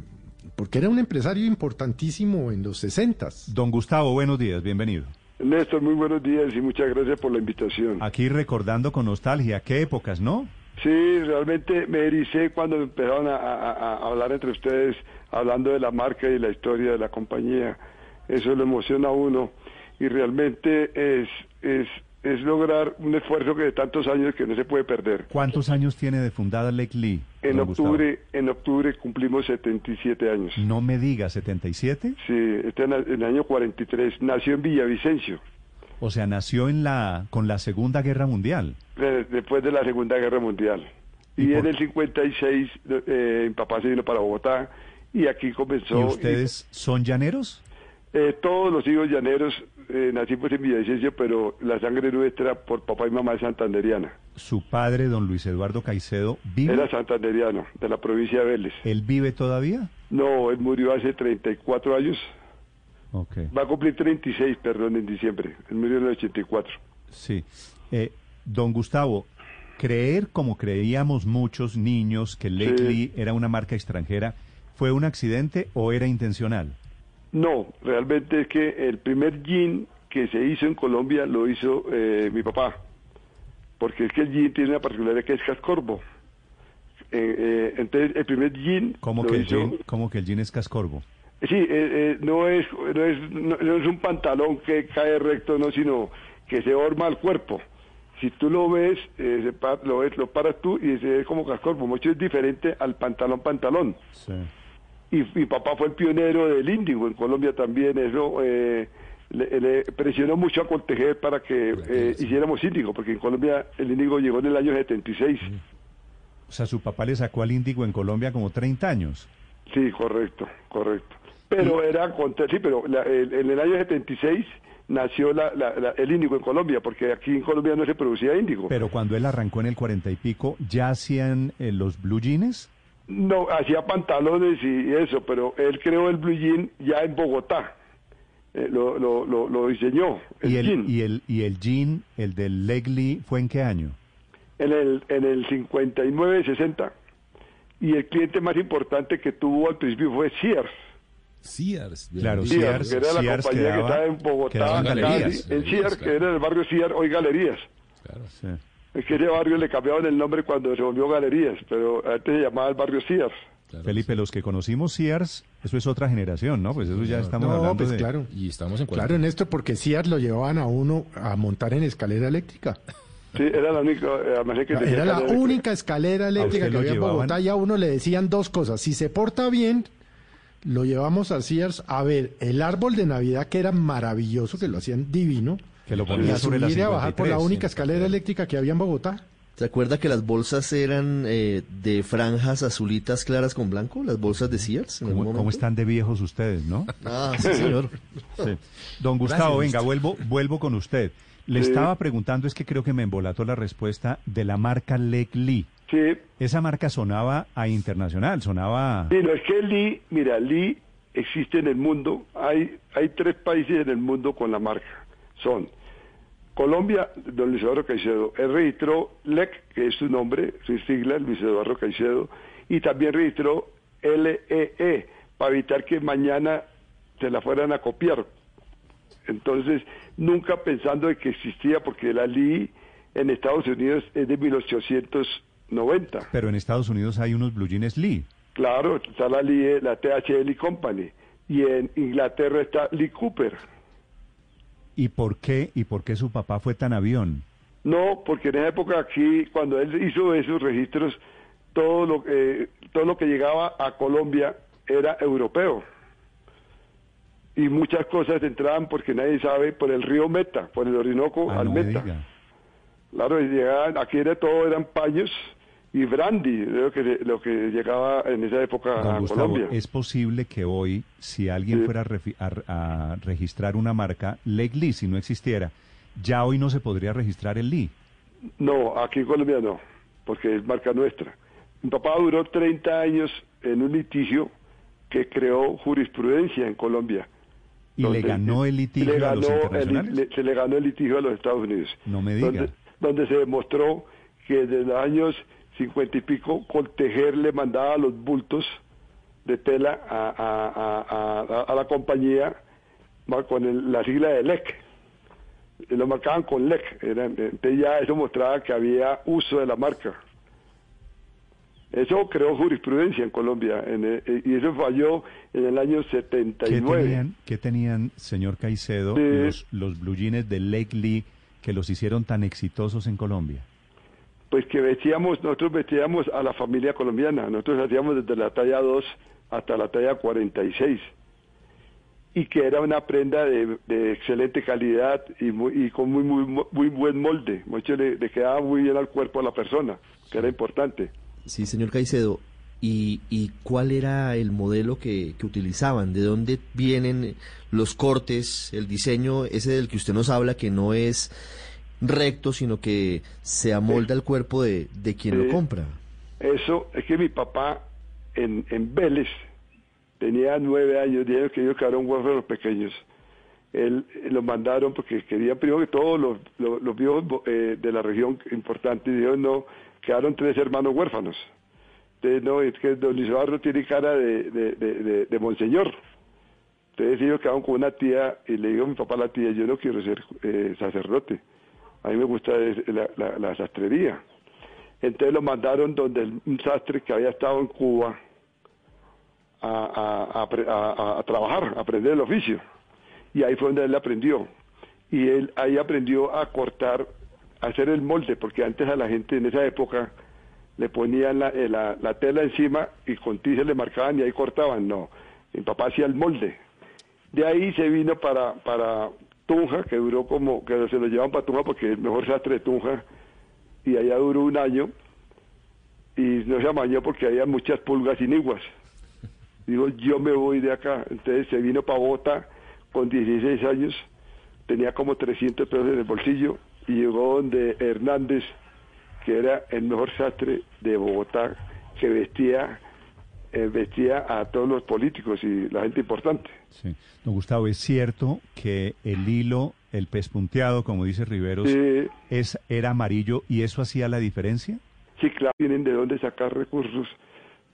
porque era un empresario importantísimo en los 60. Don Gustavo, buenos días, bienvenido. Néstor, muy buenos días y muchas gracias por la invitación. Aquí recordando con nostalgia, qué épocas, ¿no? Sí, realmente me ericé cuando empezaron a, a- a hablar entre ustedes, hablando de la marca y la historia de la compañía. Eso lo emociona a uno y realmente es, es, es lograr un esfuerzo que de tantos años que no se puede perder. ¿Cuántos años tiene de fundada Lake Lee? En Gustavo? octubre, en octubre cumplimos 77 años. No me diga, ¿77? Sí, este en el año 43 nació en Villavicencio, O sea, nació en la con la Segunda Guerra Mundial. de- después de la Segunda Guerra Mundial. Y, en el 56 eh, mi papá se vino para Bogotá y aquí comenzó. ¿Y ustedes son llaneros? Eh, todos los hijos llaneros eh, nacimos en Villavicencio, pero la sangre nuestra por papá y mamá es santanderiana. Su padre, don Luis Eduardo Caicedo, vive. Era santanderiano, de la provincia de Vélez. ¿Él vive todavía? No, él murió hace 34 años. Va a cumplir 36, perdón, en diciembre. Él murió en el 84. Sí. Eh, don Gustavo, creer como creíamos muchos niños que Lake Sí. Lee era una marca extranjera, ¿fue un accidente o era intencional? No, realmente es que el primer jean que se hizo en Colombia lo hizo eh, mi papá. Porque es que el jean tiene una particularidad que es cascorbo. Eh, eh, entonces, el primer jean ¿Cómo que, el hizo- jean, cómo que el es cascorbo? Sí, eh, no, es, no, es, no, no es un pantalón que cae recto, no, sino que se horma al cuerpo. Si tú lo ves, eh, se pa- lo ves, lo paras tú y se ve como cascorbo. Mucho es diferente al pantalón pantalón. Sí. Y mi papá fue el pionero del índigo en Colombia también. Eso eh, le, le presionó mucho a Coltejer para que eh, hiciéramos índigo, porque en Colombia el índigo llegó en el año 76. O sea, su papá le sacó al índigo en Colombia como 30 años. Sí, correcto, correcto. Pero era contra, sí, pero la- el- en el año 76 nació la- la- la- el índigo en Colombia, porque aquí en Colombia no se producía índigo. Pero cuando él arrancó en el 40 y pico, ¿ya hacían eh, los blue jeans? No, hacía pantalones y eso, pero él creó el blue jean ya en Bogotá. Eh, lo, lo, lo, lo diseñó, el ¿Y el, jean. y el, y el jean, el del Lee, fue en qué año? en el, en el 59-60. Y el cliente más importante que tuvo al principio fue Sears. Sears. Claro, Sears, Sears, que era la Sears compañía que estaba en Bogotá, en galerías. en Sears, que era en el barrio Sears, hoy Galerías. Sí. Es que ese barrio le cambiaron el nombre cuando se volvió Galerías, pero antes se llamaba el barrio Sears. Felipe, los que conocimos Sears, eso es otra generación, ¿no? Pues eso ya estamos no, hablando pues de... claro. Y estamos en Claro, en esto porque Sears lo llevaban a uno a montar en escalera eléctrica. Sí, era la única eh, almacén que tenía Era la escalera única escalera eléctrica que había en? Bogotá y a uno le decían dos cosas. Si se porta bien, lo llevamos a Sears a ver el árbol de Navidad que era maravilloso, que lo hacían divino. Que lo ponía a sobre la subir y a bajar por la 53, única escalera eléctrica que había en Bogotá. ¿Se acuerda que las bolsas eran eh, de franjas azulitas claras con blanco? Las bolsas de Sears. en algún ¿Cómo, están de viejos ustedes, no? Ah, sí, señor. Sí. Don Gustavo, Gracias. venga, vuelvo, vuelvo con usted. Le Sí. estaba preguntando, es que creo que me embolató la respuesta de la marca Lake Lee. Sí, Esa marca sonaba a internacional, sonaba... Sí, no, es que Lee, mira, Lee existe en el mundo, hay, hay tres países en el mundo con la marca. Son Colombia, don Luis Eduardo Caicedo, él registró LEC, que es su nombre, su sigla, Luis Eduardo Caicedo, y también registró LEE, para evitar que mañana se la fueran a copiar. Entonces, nunca pensando de que existía, porque la Lee en Estados Unidos es de 1890. Pero en Estados Unidos hay unos blue jeans Lee. Claro, está la, Lee, la THL Company y en Inglaterra está Lee Cooper. ¿Y por qué, y por qué su papá fue tan avión? No, porque en esa época aquí, cuando él hizo esos registros, todo lo, eh, todo lo que llegaba a Colombia era europeo. Y muchas cosas entraban porque nadie sabe por el río Meta, por el Orinoco Ah, al no me Meta. diga. Claro, y llegaban, aquí era todo, eran paños y brandy, lo que, lo que llegaba en esa época Don a Gustavo, Colombia. ¿es posible que hoy, si alguien Sí. fuera a, a- registrar una marca, Lake Lee, si no existiera, ya hoy no se podría registrar el Lee? No, aquí en Colombia no, porque es marca nuestra. Mi papá duró 30 años en un litigio que creó jurisprudencia en Colombia. ¿Y le ganó el litigio le a los el- internacionales? le- se le ganó el litigio a los Estados Unidos. No me diga. Donde, donde se demostró que desde los años 50 y pico, Coltejer le mandaba los bultos de tela a, a- a- a- la compañía con el- la sigla de LEC. Y Lo marcaban con LEC. Eran- entonces ya eso mostraba que había uso de la marca. Eso creó jurisprudencia en Colombia en el- y eso falló en el año ¿Qué 79. tenían, qué tenían, señor Caicedo, De- los, los blue jeans de Lake Lee que los hicieron tan exitosos en Colombia? Pues que vestíamos, nosotros vestíamos a la familia colombiana, nosotros hacíamos desde la talla 2 hasta la talla 46 y que era una prenda de, excelente calidad y, muy, y con muy, muy muy buen molde, mucho le, le quedaba muy bien al cuerpo a la persona, que era importante. Sí, señor Caicedo. ¿Y, y cuál era el modelo que, que utilizaban? ¿De dónde vienen los cortes, el diseño ese del que usted nos habla, que no es recto, sino que se amolda al cuerpo de, de quien lo Eh, compra? Eso es que mi papá en, en Vélez tenía nueve años, diez años que ellos quedaron huérfanos pequeños. Él eh, lo mandaron porque quería primero que todos los, los, los viejos eh, de la región importante, y no, quedaron tres hermanos huérfanos. Entonces, no, es que don Eduardo tiene cara de, de, de, de- de monseñor. Entonces ellos quedaron con una tía y le digo a mi papá a la tía, yo no quiero ser eh, sacerdote, a mí me gusta la, la- sastrería. Entonces lo mandaron donde un sastre que había estado en Cuba a- a- a trabajar, a aprender el oficio. Y ahí fue donde él aprendió. Y él ahí aprendió a cortar, a hacer el molde, porque antes a la gente en esa época le ponían la, eh, la- la tela encima y con tiza le marcaban y ahí cortaban. No, mi papá hacía el molde. De ahí se vino para, para Tunja, que duró como, que se lo llevaban para Tunja porque el mejor sastre de Tunja, y allá duró un año, y no se amañó porque había muchas pulgas iniguas. Digo, yo me voy de acá. Entonces se vino para Bogotá con 16 años, tenía como 300 pesos en el bolsillo, y llegó donde Hernández, que era el mejor sastre de Bogotá, que vestía eh, vestía a todos los políticos y la gente importante. Sí. Don Gustavo, ¿es cierto que el hilo, el pez punteado, como dice Riveros, Sí. es, era amarillo y eso hacía la diferencia? Sí, claro, tienen de dónde sacar recursos,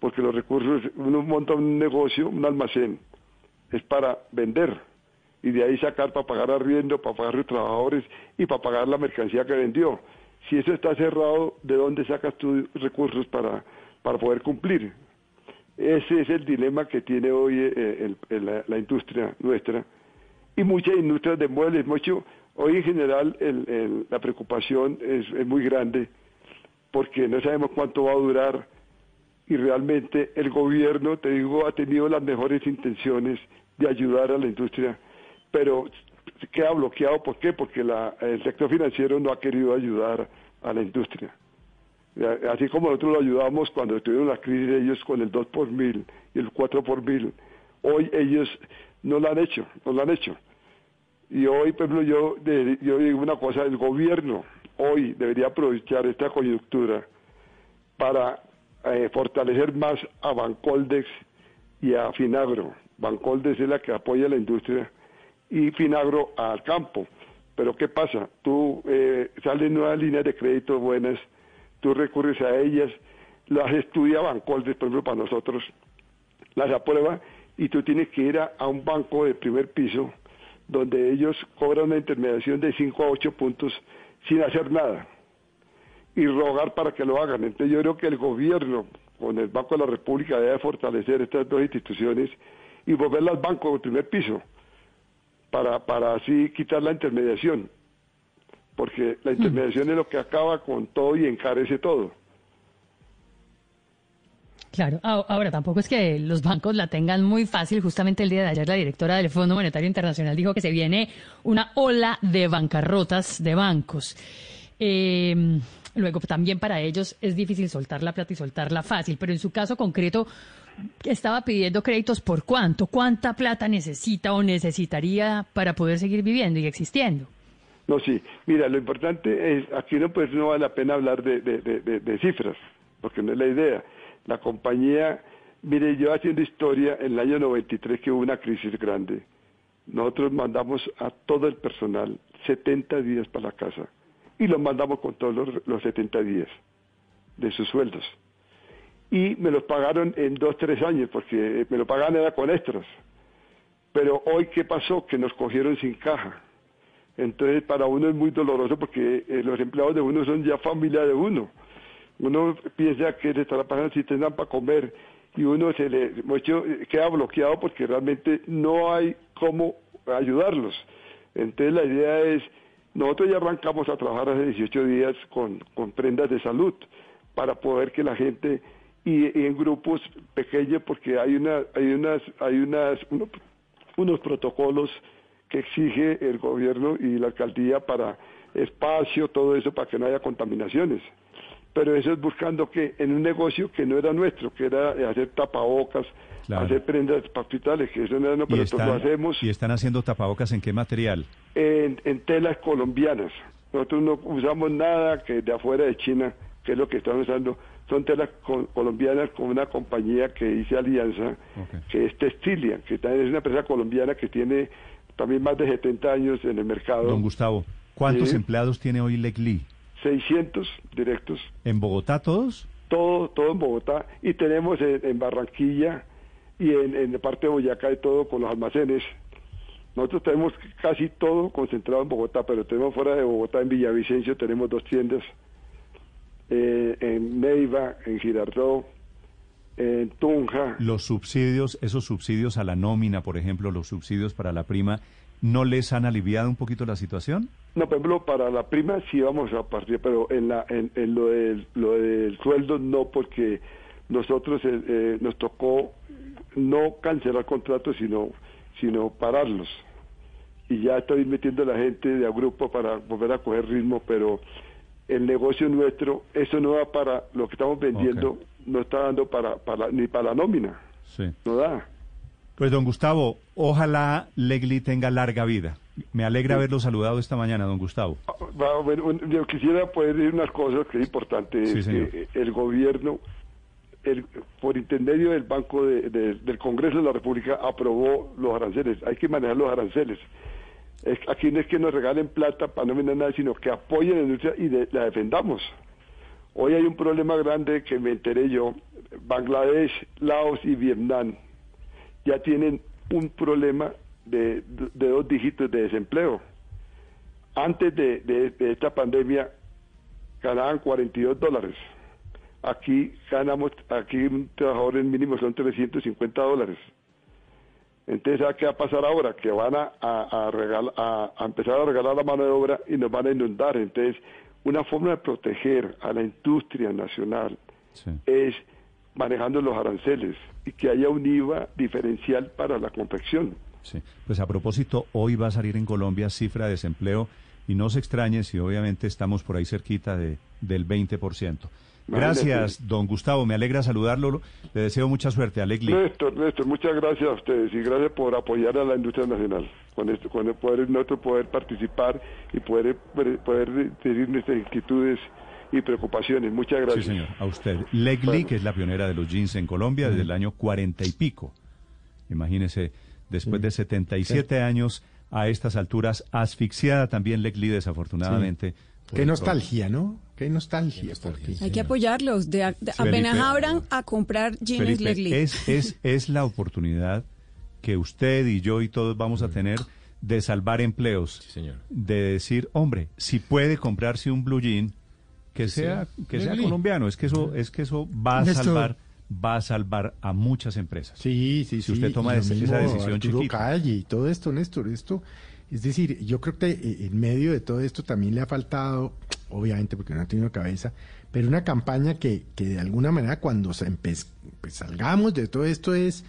porque los recursos, uno monta un negocio, un almacén, es para vender, y de ahí sacar para pagar arriendo, para pagar los trabajadores y para pagar la mercancía que vendió. Si eso está cerrado, ¿de dónde sacas tus recursos para, para poder cumplir? Ese es el dilema que tiene hoy eh, el- la, la industria nuestra y muchas industrias de muebles. Mucho, hoy en general el- la preocupación es, es muy grande porque no sabemos cuánto va a durar y realmente el gobierno, te digo, ha tenido las mejores intenciones de ayudar a la industria, pero queda bloqueado. ¿Por qué? Porque la- el sector financiero no ha querido ayudar a la industria. Así como nosotros lo ayudamos cuando tuvieron la crisis ellos con el 2 por mil y el 4 por mil, hoy ellos no lo han hecho, no lo han hecho. Y hoy, por ejemplo, yo, yo digo una cosa, el gobierno hoy debería aprovechar esta coyuntura para eh, fortalecer más a Bancoldex y a Finagro. Bancoldex es la que apoya la industria y Finagro al campo. Pero ¿qué pasa? Tú eh, salen nuevas líneas de crédito buenas, tú recurres a ellas, las estudia Bancoldex, por ejemplo, para nosotros, las aprueba y tú tienes que ir a, un banco de primer piso donde ellos cobran una intermediación de 5 a 8 puntos sin hacer nada y rogar para que lo hagan. Entonces yo creo que el gobierno con el Banco de la República debe fortalecer estas dos instituciones y volverlas bancos de primer piso para, para así quitar la intermediación, porque la intermediación es lo que acaba con todo y encarece todo. Claro, a- ahora tampoco es que los bancos la tengan muy fácil. Justamente el día de ayer la directora del Fondo Monetario Internacional dijo que se viene una ola de bancarrotas de bancos. Eh, luego también para ellos es difícil soltar la plata y soltarla fácil, pero en su caso concreto estaba pidiendo créditos por cuánto, cuánta plata necesita o necesitaría para poder seguir viviendo y existiendo. No, sí. Mira, lo importante es, aquí no, pues, no vale la pena hablar de, cifras, porque no es la idea. La compañía, mire, yo haciendo historia, en el año 93 que hubo una crisis grande, nosotros mandamos a todo el personal 70 días para la casa y los mandamos con todos los, los 70 días de sus sueldos. y me los pagaron en dos, tres años, porque me lo pagaban era con extras. Pero hoy, ¿qué pasó? Que nos cogieron sin caja. Entonces, para uno es muy doloroso porque eh, los empleados de uno son ya familia de uno. Uno piensa que se estará pasando si tendrán para comer y uno se le queda bloqueado porque realmente no hay cómo ayudarlos. Entonces, la idea es, nosotros ya arrancamos a trabajar hace 18 días con, con prendas de salud para poder que la gente y, y en grupos pequeños porque hay una hay unas hay unas uno- unos protocolos que exige el gobierno y la alcaldía para espacio, todo eso, para que no haya contaminaciones. Pero eso es buscando que en un negocio que no era nuestro, que era hacer tapabocas, Claro. hacer prendas para hospitales, que eso no era, no, pero nosotros lo hacemos y están haciendo tapabocas en qué material? en, en telas colombianas. Nosotros no usamos nada que de afuera de China, que es lo que están usando. Son telas co- colombianas con una compañía que hice alianza, que es Textilia, que también es una empresa colombiana que tiene también más de 70 años en el mercado. Don Gustavo, ¿cuántos Sí. empleados tiene hoy Legli? 600 directos, ¿En Bogotá todos? todo, todo en Bogotá. Y tenemos en, en Barranquilla y en, en la parte de Boyacá y todo con los almacenes. Nosotros tenemos casi todo concentrado en Bogotá, pero tenemos fuera de Bogotá, en Villavicencio, tenemos dos tiendas. eh, en Neiva, en Girardot, en Tunja. Los subsidios, esos subsidios a la nómina, por ejemplo, los subsidios para la prima, ¿no les han aliviado un poquito la situación? No, por ejemplo, para la prima sí vamos a partir, pero en, la, en, en lo, del, lo del sueldo no, porque nosotros eh, eh, nos tocó no cancelar contratos, sino, sino pararlos. Y ya estoy metiendo a la gente de a grupo para volver a coger ritmo, pero el negocio nuestro, eso no da para lo que estamos vendiendo, no está dando para, para ni para la nómina, Sí. no da. Pues don Gustavo, ojalá Legli tenga larga vida. Me alegra haberlo saludado esta mañana, don Gustavo. Va, bueno, yo quisiera poder decir unas cosas que es importante. Sí, señor. que el gobierno, el, por intermedio del Banco de- de- del Congreso de la República, aprobó los aranceles. Hay que manejar los aranceles. Es- aquí no es que nos regalen plata para no vender nada, sino que apoyen la industria y de- la defendamos. Hoy hay un problema grande que me enteré yo. Bangladesh, Laos y Vietnam ya tienen un problema de, dos dígitos de desempleo. Antes de, esta pandemia ganaban 42 dólares. Aquí ganamos, aquí un trabajador en mínimo son 350 dólares. Entonces, ¿sabes qué va a pasar ahora? Que van a, a- a empezar a regalar la mano de obra y nos van a inundar. Entonces, una forma de proteger a la industria nacional es manejando los aranceles y que haya un IVA diferencial para la confección. Sí. Pues a propósito, hoy va a salir en Colombia cifra de desempleo y no se extrañe si obviamente estamos por ahí cerquita de, del 20%. Gracias, don Gustavo. Me alegra saludarlo. Le deseo mucha suerte a Legli. Néstor, Néstor, muchas gracias a ustedes y gracias por apoyar a la industria nacional. Con esto, con el poder nosotros poder participar y poder, poder decir nuestras inquietudes y preocupaciones. Muchas gracias. Sí, señor. A usted. Legli, Bueno. que es la pionera de los jeans en Colombia desde el año cuarenta y pico. Imagínese, después de 77 años, a estas alturas, asfixiada también Legli, desafortunadamente. Qué nostalgia, ¿no? Qué nostalgia. Hay que apoyarlos. De, de- Felipe. apenas abran a comprar jeans Legli. es, es, es la oportunidad que usted y yo y todos vamos a tener de salvar empleos. De decir, hombre, si puede comprarse un blue jean, que sea, que sea colombiano, es que eso, es que eso va a Néstor. salvar, va a salvar a muchas empresas. Sí, sí, Si usted sí, toma esa, mismo esa decisión Arturo chiquita. Calle y todo esto, Néstor, esto, es decir, yo creo que eh, en medio de todo esto también le ha faltado, obviamente porque no ha tenido cabeza, pero una campaña que, que de alguna manera cuando se pues salgamos de todo esto es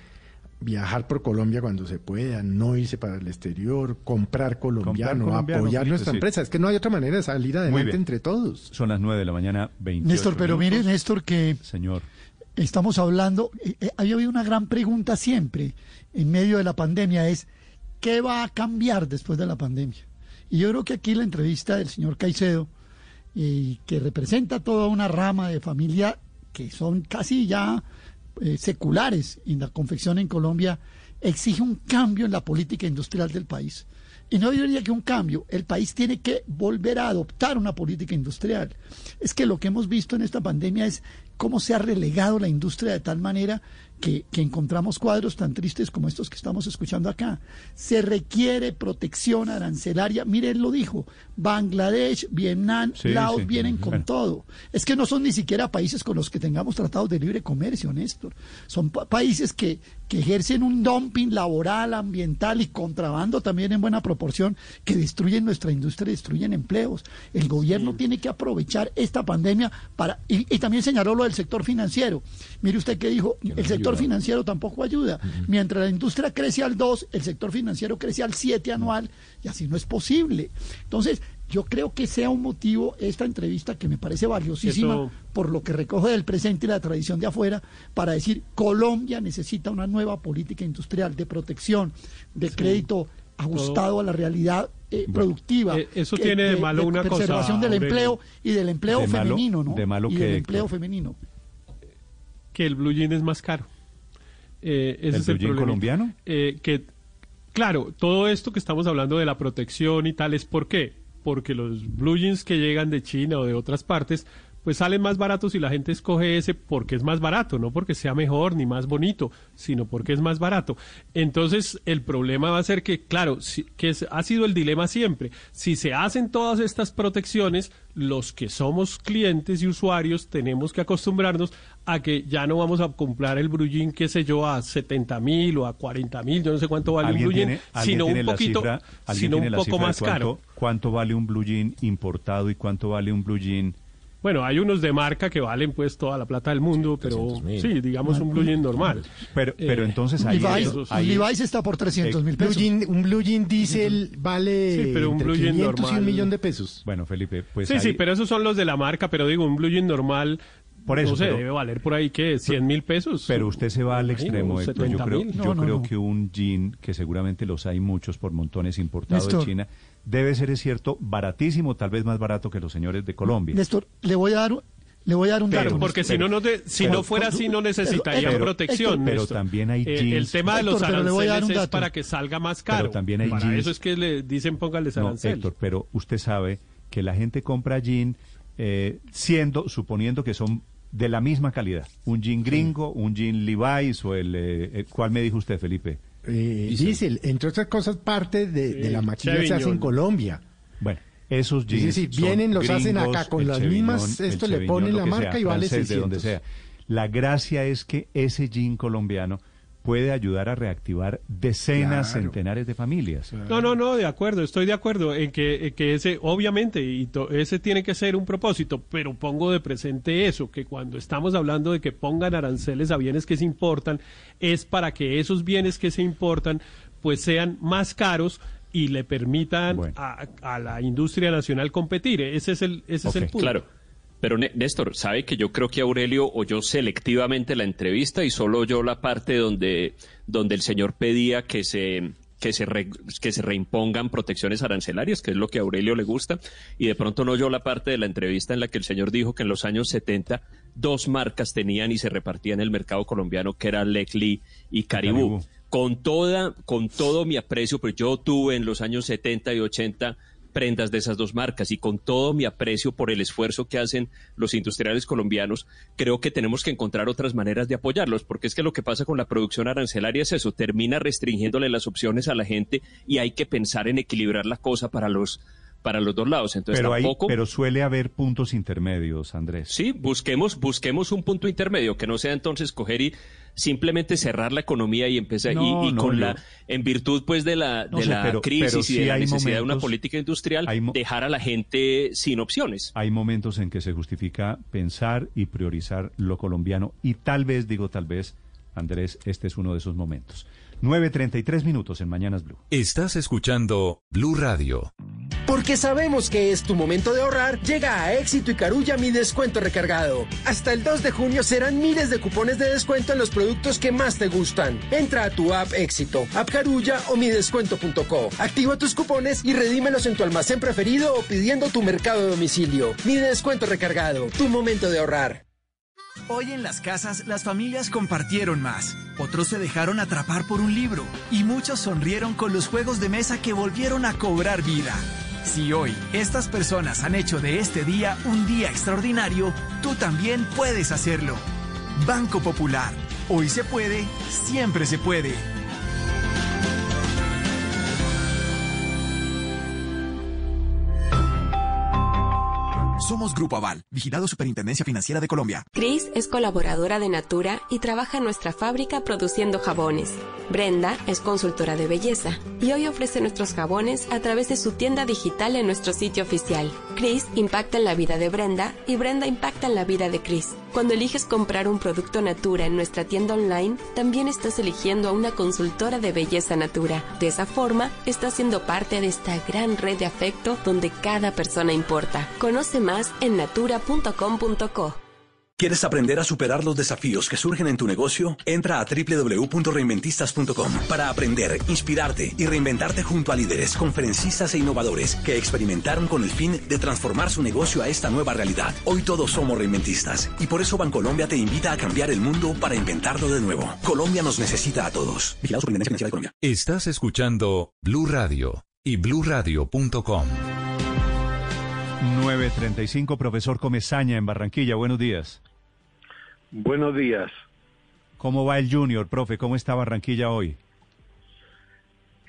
viajar por Colombia cuando se pueda, no irse para el exterior, comprar colombiano, colombiano, apoyar nuestra sí. empresa. Es que no hay otra manera de salir adelante entre todos. Son las 9 de la mañana, 28 Néstor, pero mire. Néstor, que Señor. estamos hablando, eh, eh, había habido una gran pregunta siempre en medio de la pandemia, es ¿qué va a cambiar después de la pandemia? Y yo creo que aquí la entrevista del señor Caicedo, eh, que representa toda una rama de familia que son casi ya eh, seculares en la confección en Colombia, exige un cambio en la política industrial del país. Y no diría que un cambio, el país tiene que volver a adoptar una política industrial. Es que lo que hemos visto en esta pandemia es cómo se ha relegado la industria de tal manera que, que, encontramos cuadros tan tristes como estos que estamos escuchando acá. Se requiere protección arancelaria. Mire, él lo dijo, Bangladesh, Vietnam, sí, Laos sí, vienen con bueno. todo. Es que no son ni siquiera países con los que tengamos tratados de libre comercio, Néstor. Son pa países que, que ejercen un dumping laboral, ambiental y contrabando también en buena proporción, que destruyen nuestra industria, destruyen empleos. El gobierno sí. tiene que aprovechar esta pandemia para... Y, y, también señaló lo del sector financiero. Mire usted que dijo, que el sector ayuda. financiero tampoco ayuda. Uh -huh. Mientras la industria crece al 2, el sector financiero crece al 7 anual, y así no es posible. Entonces, yo creo que sea un motivo esta entrevista que me parece valiosísima Eso... por lo que recoge del presente y la tradición de afuera para decir Colombia necesita una nueva política industrial de protección, de sí. crédito ajustado Todo... a la realidad eh, productiva. Eh, eso tiene de, de malo de una preservación cosa. del empleo y del empleo de femenino, malo, ¿no? De malo y que, del empleo femenino. Que el blue jean es más caro. Eh, ese ¿El es el blue jean colombiano? Eh, que, claro, todo esto que estamos hablando de la protección y tal es por qué porque los blue jeans que llegan de China o de otras partes pues salen más baratos y la gente escoge ese porque es más barato, no porque sea mejor ni más bonito, sino porque es más barato. Entonces, el problema va a ser que, claro, si, que es, ha sido el dilema siempre. Si se hacen todas estas protecciones, los que somos clientes y usuarios tenemos que acostumbrarnos a que ya no vamos a comprar el blue qué sé yo, a 70 mil o a 40 mil, yo no sé cuánto vale un jean, sino un poquito, cifra, sino un poco más cuánto, caro. ¿Cuánto vale un blue jean importado y cuánto vale un blue jean bueno, hay unos de marca que valen pues toda la plata del mundo, pero sí, digamos un blue jean normal. Pero, pero eh, entonces ahí, Levi's, ahí, Levi's está por 300 mil pesos. Blue jean, un blue jean diesel vale sí, pero un blue jean normal. y un millón de pesos. Bueno, Felipe, pues Sí, ahí... sí, pero esos son los de la marca, pero digo, un blue jean normal por eso, no sé, pero, debe valer por ahí que 100 mil pesos. Pero usted se va al extremo, Héctor. Yo creo, no, yo no, creo no. que un jean, que seguramente los hay muchos por montones importados de China, debe ser, es cierto, baratísimo, tal vez más barato que los señores de Colombia. Néstor, le voy a dar le voy a dar un dato. Porque si no, no te, si pero, no fuera así, no necesitarían pero, protección. Pero, también hay jeans. Eh, el tema de los Héctor, aranceles es para que salga más caro. Pero también hay para jeans. eso es que le dicen póngale arancel. No, Héctor, pero usted sabe que la gente compra jean eh, siendo, suponiendo que son de la misma calidad. Un jean gringo, sí. un jean Levi's o el... Eh, ¿Cuál me dijo usted, Felipe? Eh, diesel. Entre otras cosas, parte de, sí, de la maquila se hace en Colombia. Bueno, esos jeans. Sí, sí, vienen, los gringos, hacen acá con las mismas, esto le ponen la marca sea, y vale 600. de donde sea. La gracia es que ese jean colombiano puede ayudar a reactivar decenas, claro. centenares de familias. No, no, no, de acuerdo, estoy de acuerdo en que, en que ese, obviamente, y to, ese tiene que ser un propósito, pero pongo de presente eso, que cuando estamos hablando de que pongan aranceles a bienes que se importan, es para que esos bienes que se importan pues sean más caros y le permitan bueno. a, a, la industria nacional competir. Ese es el, ese okay. es el punto. Claro. Pero Néstor, sabe que yo creo que Aurelio oyó selectivamente la entrevista y solo oyó la parte donde, donde el señor pedía que se, que se, re, que se reimpongan protecciones arancelarias, que es lo que a Aurelio le gusta, y de pronto no oyó la parte de la entrevista en la que el señor dijo que en los años 70 dos marcas tenían y se repartían el mercado colombiano, que era Leclerc y Caribú. Caribú. Con, toda, con todo mi aprecio, pues yo tuve en los años 70 y 80 prendas de esas dos marcas. Y con todo mi aprecio por el esfuerzo que hacen los industriales colombianos, creo que tenemos que encontrar otras maneras de apoyarlos, porque es que lo que pasa con la producción arancelaria es eso, termina restringiéndole las opciones a la gente y hay que pensar en equilibrar la cosa para los para los dos lados. Entonces pero, tampoco... hay, pero suele haber puntos intermedios, Andrés. Sí, busquemos, busquemos un punto intermedio, que no sea entonces coger y simplemente cerrar la economía y empezar no, y, y no, con yo... la en virtud pues de la no de sé, la pero, crisis pero y sí de la necesidad momentos, de una política industrial dejar a la gente sin opciones. Hay momentos en que se justifica pensar y priorizar lo colombiano y tal vez digo tal vez Andrés, este es uno de esos momentos. 9.33 minutos en Mañanas Blue. Estás escuchando Blue Radio. Porque sabemos que es tu momento de ahorrar, llega a Éxito y Carulla mi descuento recargado. Hasta el 2 de junio serán miles de cupones de descuento en los productos que más te gustan. Entra a tu app Éxito, app Carulla o midescuento.co. Activa tus cupones y redímelos en tu almacén preferido o pidiendo tu mercado de domicilio. Mi descuento recargado, tu momento de ahorrar. Hoy en las casas las familias compartieron más, otros se dejaron atrapar por un libro y muchos sonrieron con los juegos de mesa que volvieron a cobrar vida. Si hoy estas personas han hecho de este día un día extraordinario, tú también puedes hacerlo. Banco Popular. Hoy se puede, siempre se puede. Somos Grupo Aval, vigilado Superintendencia Financiera de Colombia. Cris es colaboradora de Natura y trabaja en nuestra fábrica produciendo jabones. Brenda es consultora de belleza y hoy ofrece nuestros jabones a través de su tienda digital en nuestro sitio oficial. Cris impacta en la vida de Brenda y Brenda impacta en la vida de Cris. Cuando eliges comprar un producto Natura en nuestra tienda online, también estás eligiendo a una consultora de belleza Natura. De esa forma, estás siendo parte de esta gran red de afecto donde cada persona importa. Conoce más en natura.com.co. ¿Quieres aprender a superar los desafíos que surgen en tu negocio? Entra a www.reinventistas.com para aprender, inspirarte y reinventarte junto a líderes, conferencistas e innovadores que experimentaron con el fin de transformar su negocio a esta nueva realidad. Hoy todos somos reinventistas y por eso Bancolombia te invita a cambiar el mundo para inventarlo de nuevo. Colombia nos necesita a todos. Vigilado Superintendencia Financiera de Colombia. Estás escuchando Blue Radio y bluradio.com. 935, profesor Comezaña en Barranquilla. Buenos días. Buenos días. ¿Cómo va el Junior, profe? ¿Cómo está Barranquilla hoy?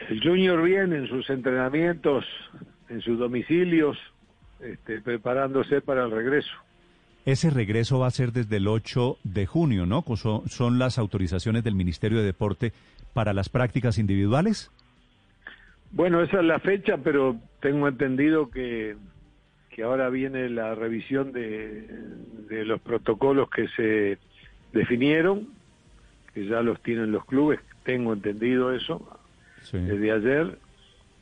El Junior viene en sus entrenamientos, en sus domicilios, este, preparándose para el regreso. Ese regreso va a ser desde el 8 de junio, ¿no? Son, son las autorizaciones del Ministerio de Deporte para las prácticas individuales. Bueno, esa es la fecha, pero tengo entendido que que ahora viene la revisión de, de, los protocolos que se definieron, que ya los tienen los clubes, tengo entendido eso desde ayer,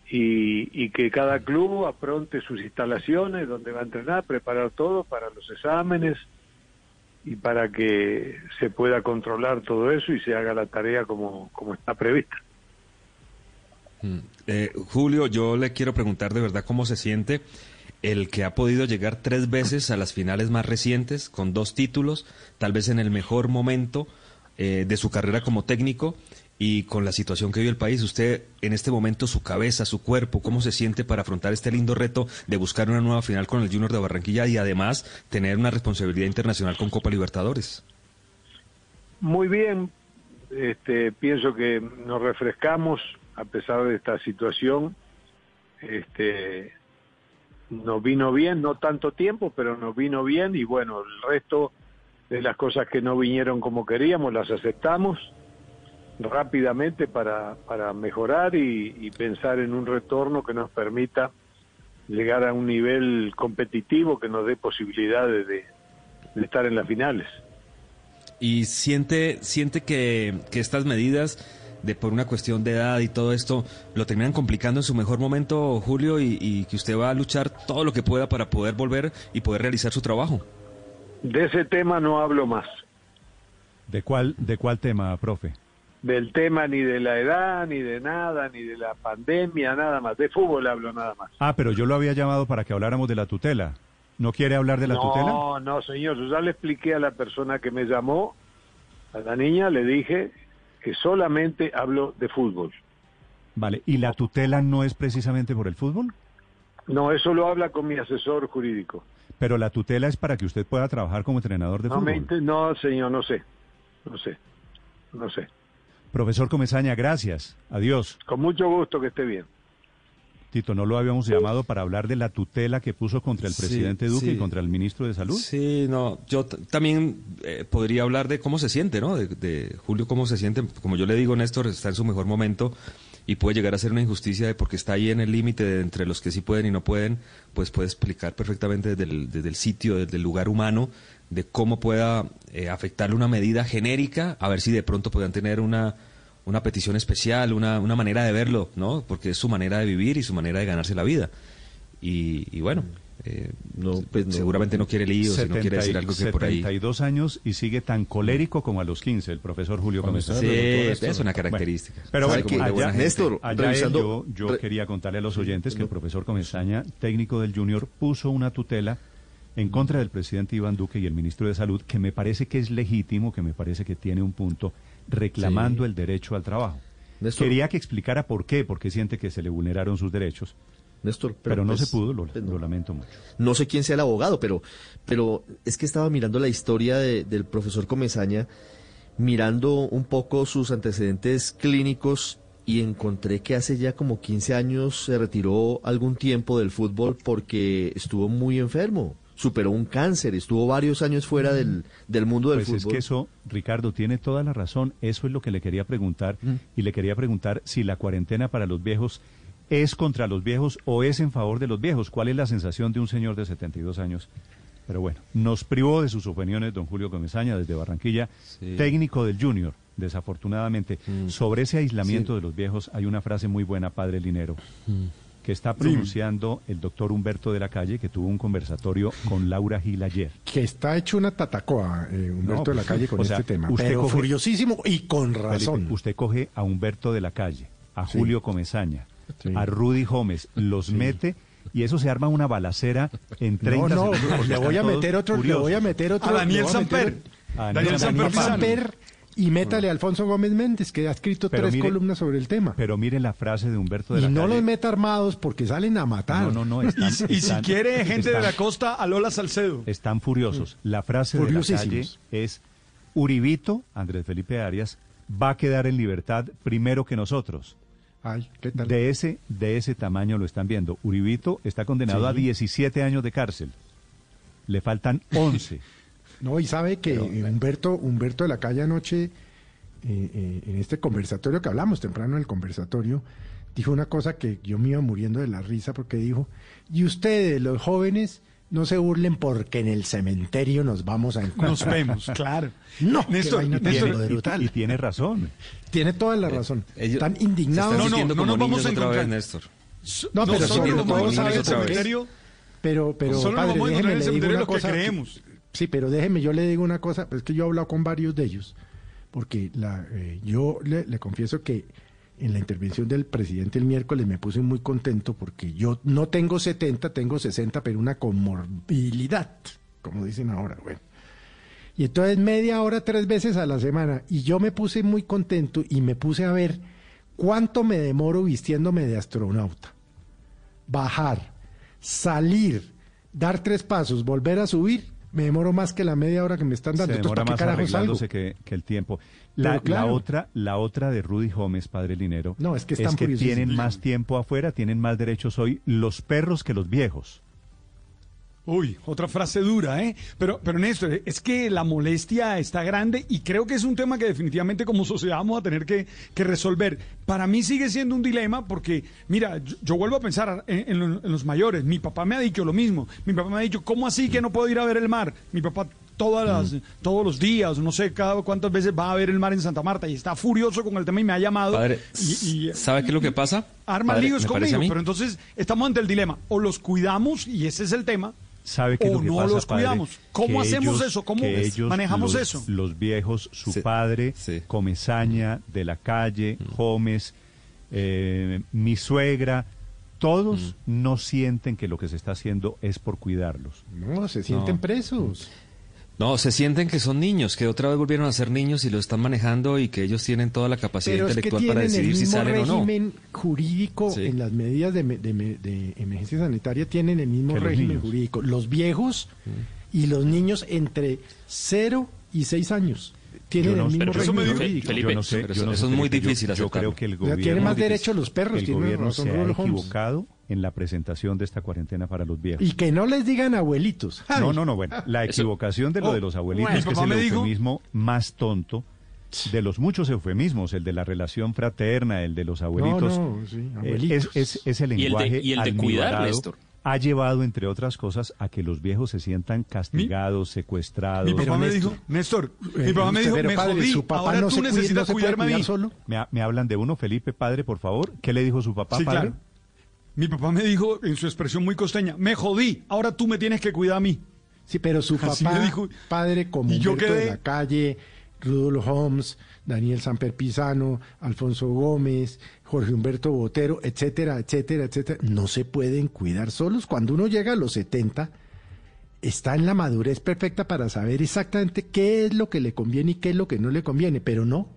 y, y, que cada club apronte sus instalaciones donde va a entrenar, preparar todo para los exámenes y para que se pueda controlar todo eso y se haga la tarea como, como está prevista. Eh, Julio, yo le quiero preguntar de verdad cómo se siente el que ha podido llegar tres veces a las finales más recientes con dos títulos, tal vez en el mejor momento eh, de su carrera como técnico y con la situación que vive el país. Usted en este momento, su cabeza, su cuerpo, ¿cómo se siente para afrontar este lindo reto de buscar una nueva final con el Junior de Barranquilla y además tener una responsabilidad internacional con Copa Libertadores? Muy bien, este, pienso que nos refrescamos a pesar de esta situación. Este, nos vino bien, no tanto tiempo, pero nos vino bien y bueno, el resto de las cosas que no vinieron como queríamos las aceptamos rápidamente para, para mejorar y, pensar en un retorno que nos permita llegar a un nivel competitivo que nos dé posibilidades de, de estar en las finales. ¿Y siente, siente que, que estas medidas de por una cuestión de edad y todo esto, lo terminan complicando en su mejor momento, Julio, y, que usted va a luchar todo lo que pueda para poder volver y poder realizar su trabajo. De ese tema no hablo más. ¿De cuál, de cuál tema, profe? Del tema ni de la edad, ni de nada, ni de la pandemia, nada más. De fútbol hablo nada más. Ah, pero yo lo había llamado para que habláramos de la tutela. ¿No quiere hablar de la tutela? No, no, señor. Yo ya le expliqué a la persona que me llamó, a la niña, le dije solamente hablo de fútbol. Vale, ¿y la tutela no es precisamente por el fútbol? No, eso lo habla con mi asesor jurídico. Pero la tutela es para que usted pueda trabajar como entrenador de no fútbol. no, señor, no sé. No sé. No sé. Profesor Comesaña, gracias. Adiós. Con mucho gusto, que esté bien. Tito, ¿no lo habíamos llamado para hablar de la tutela que puso contra el presidente Duque y contra el ministro de Salud? Sí, no, yo también eh, podría hablar de cómo se siente, ¿no? De, Julio, cómo se siente. Como yo le digo, Néstor está en su mejor momento y puede llegar a ser una injusticia de porque está ahí en el límite entre los que sí pueden y no pueden, pues puede explicar perfectamente desde el, desde el sitio, desde el lugar humano, de cómo pueda eh, afectarle una medida genérica, a ver si de pronto puedan tener una una petición especial, una, una manera de verlo, ¿no? Porque es su manera de vivir y su manera de ganarse la vida. Y, bueno, eh, no, pues seguramente no, quiere líos, no quiere decir algo que por ahí. 72 años y sigue tan colérico como a los 15, el profesor Julio Gómez. Sí, es una característica. pero bueno, allá, Néstor, allá yo, yo quería contarle a los oyentes que el profesor Comesaña, técnico del Junior, puso una tutela en contra del presidente Iván Duque y el ministro de Salud, que me parece que es legítimo, que me parece que tiene un punto reclamando el derecho al trabajo. Quería que explicara por qué, porque siente que se le vulneraron sus derechos. Néstor. Pero, no pues, se pudo, lo, pues, lo lamento mucho. No sé quién sea el abogado, pero, pero es que estaba mirando la historia de- del profesor Comesaña, mirando un poco sus antecedentes clínicos y encontré que hace ya como 15 años se retiró algún tiempo del fútbol porque estuvo muy enfermo. Superó un cáncer, estuvo varios años fuera del, del mundo del Pues fútbol. es que eso, Ricardo, tiene toda la razón. Eso es lo que le quería preguntar. Y le quería preguntar si la cuarentena para los viejos es contra los viejos o es en favor de los viejos. ¿Cuál es la sensación de un señor de 72 años? Pero bueno, nos privó de sus opiniones don Julio Comesaña desde Barranquilla, Sí. técnico del Junior, desafortunadamente. Sobre ese aislamiento Sí. de los viejos hay una frase muy buena, padre Linero, que está pronunciando el doctor Humberto de la Calle, que tuvo un conversatorio con Laura Gil ayer. Que está hecho una tatacoa, eh, Humberto No, de la pues, Calle, con o sea, este tema. usted Pero coge- furiosísimo y con Felipe, razón. usted coge a Humberto de la Calle, a Sí. Julio Comesaña, Sí. a Rudy Gómez, los mete y eso se arma una balacera en 30 no, no, segundos. le voy a meter otro, le voy a meter otro. A Daniel Samper. A Daniel Daniel. Samper y métale a Alfonso Gómez Méndez, que ha escrito Pero tres mire- columnas sobre el tema. Pero mire la frase de Humberto de Y la no Calle. los meta armados porque salen a matar. No, no, no, están, Y, y si quiere gente de la costa, a Lola Salcedo. Están furiosos. La frase de la calle es Uribito, Andrés Felipe Arias, va a quedar en libertad primero que nosotros. Ay, ¿qué tal? De ese, de ese tamaño lo están viendo. Uribito está condenado Sí. a 17 años de cárcel. Le faltan 11. No, y sabe que eh, Humberto, Humberto de la Calle anoche, eh, eh, en este conversatorio que hablamos temprano en el conversatorio, dijo una cosa que yo me iba muriendo de la risa porque dijo, y ustedes, los jóvenes, no se burlen porque en el cementerio nos vamos a encontrar. Nos vemos, claro. No, Néstor, Néstor, brutal. Y tiene razón. Tiene toda la razón. ellos Están indignados. están No, no, no como nos vamos a vez, encontrar. Néstor. No, pero sobre nos todo cementerio. Pero, pero, Solo nos padre, vamos a encontrar en el cementerio lo que cosa. creemos. Sí, pero déjeme, yo le digo una cosa, es que yo he hablado con varios de ellos, porque eh, yo le, le confieso que en la intervención del presidente el miércoles me puse muy contento porque yo no tengo 70, tengo 60, pero una comorbilidad, como dicen ahora, bueno. Y entonces media hora, tres veces a la semana, y yo me puse muy contento y me puse a ver cuánto me demoro vistiéndome de astronauta. Bajar, salir, dar tres pasos, volver a subir, me demoro más que la media hora que me están dando. Demora ¿para más arreglándose que, que el tiempo. La, claro. la otra, la otra de Rudy Gómez, padre Linero, No, es que están furiosísimos. tienen más tiempo afuera, tienen más derechos hoy los perros que los viejos. Uy, otra frase dura, ¿eh? Pero, pero Néstor, es que la molestia está grande y creo que es un tema que definitivamente como sociedad vamos a tener que, que resolver. Para mí sigue siendo un dilema porque, mira, yo, yo vuelvo a pensar en, en lo- en los mayores. Mi papá me ha dicho lo mismo. Mi papá me ha dicho, ¿cómo así que no puedo ir a ver el mar? Mi papá todas las, todos los días, no sé cada cuántas veces va a ver el mar en Santa Marta y está furioso con el tema y me ha llamado. Padre, y, y- ¿sabe qué es lo que pasa? arma líos conmigo, pero entonces estamos ante el dilema. O los cuidamos, y ese es el tema, ¿Sabe o lo que no pasa, los padre? cuidamos. ¿Cómo hacemos ellos- eso? ¿Cómo ellos, manejamos los- eso? Los viejos, su Sí, padre, sí. Comesaña, de la calle, Mm. Gómez, eh, mi suegra, todos Mm. no sienten que lo que se está haciendo es por cuidarlos. No, se sienten No. presos. No, se sienten que son niños, que otra vez volvieron a ser niños y lo están manejando y que ellos tienen toda la capacidad Pero es que intelectual para el decidir si salen o no. régimen jurídico Sí. en las medidas de, me- de me- de emergencia sanitaria, tienen el mismo régimen niños. jurídico. Los viejos y los niños entre 0 y 6 años tienen Yo no el sé, mismo pero eso me jurídico. Felipe, yo no sé, pero yo eso- no sé, eso es muy Felipe, yo- difícil Yo, aceptarlo. creo que el gobierno, tienen más derechos los perros, el tiene gobierno razón se ha equivocado en la presentación de esta cuarentena para los viejos. Y que no les digan abuelitos. Ay, No, no, no, bueno, la equivocación de lo Oh, de los abuelitos bueno, que mi es el eufemismo más tonto de los muchos eufemismos, el de la relación fraterna, el de los abuelitos. no, sí, eh, abuelitos. es, es, es el Y el de- lenguaje y el de cuidar, Néstor. Ha llevado, entre otras cosas, a que los viejos se sientan castigados, secuestrados. Mi papá Pero me Néstor, dijo, Néstor, eh, mi papá me dijo, me padre, jodí, su papá ahora no tú se cuida- necesitas no se puede cuidarme a cuidar mí. solo. Me, ha- me hablan de uno, Felipe, padre, por favor. ¿Qué le dijo su papá, Sí, padre? claro. Mi papá me dijo, en su expresión muy costeña, me jodí, ahora tú me tienes que cuidar a mí. Sí, pero su Así papá, dijo. padre como Y yo Humberto de quedé- la calle, Rudolf Holmes, Daniel Samper Pisano, Alfonso Gómez, Jorge Humberto Botero, etcétera, etcétera, etcétera, no se pueden cuidar solos. Cuando uno llega a los 70, está en la madurez perfecta para saber exactamente qué es lo que le conviene y qué es lo que no le conviene, pero no.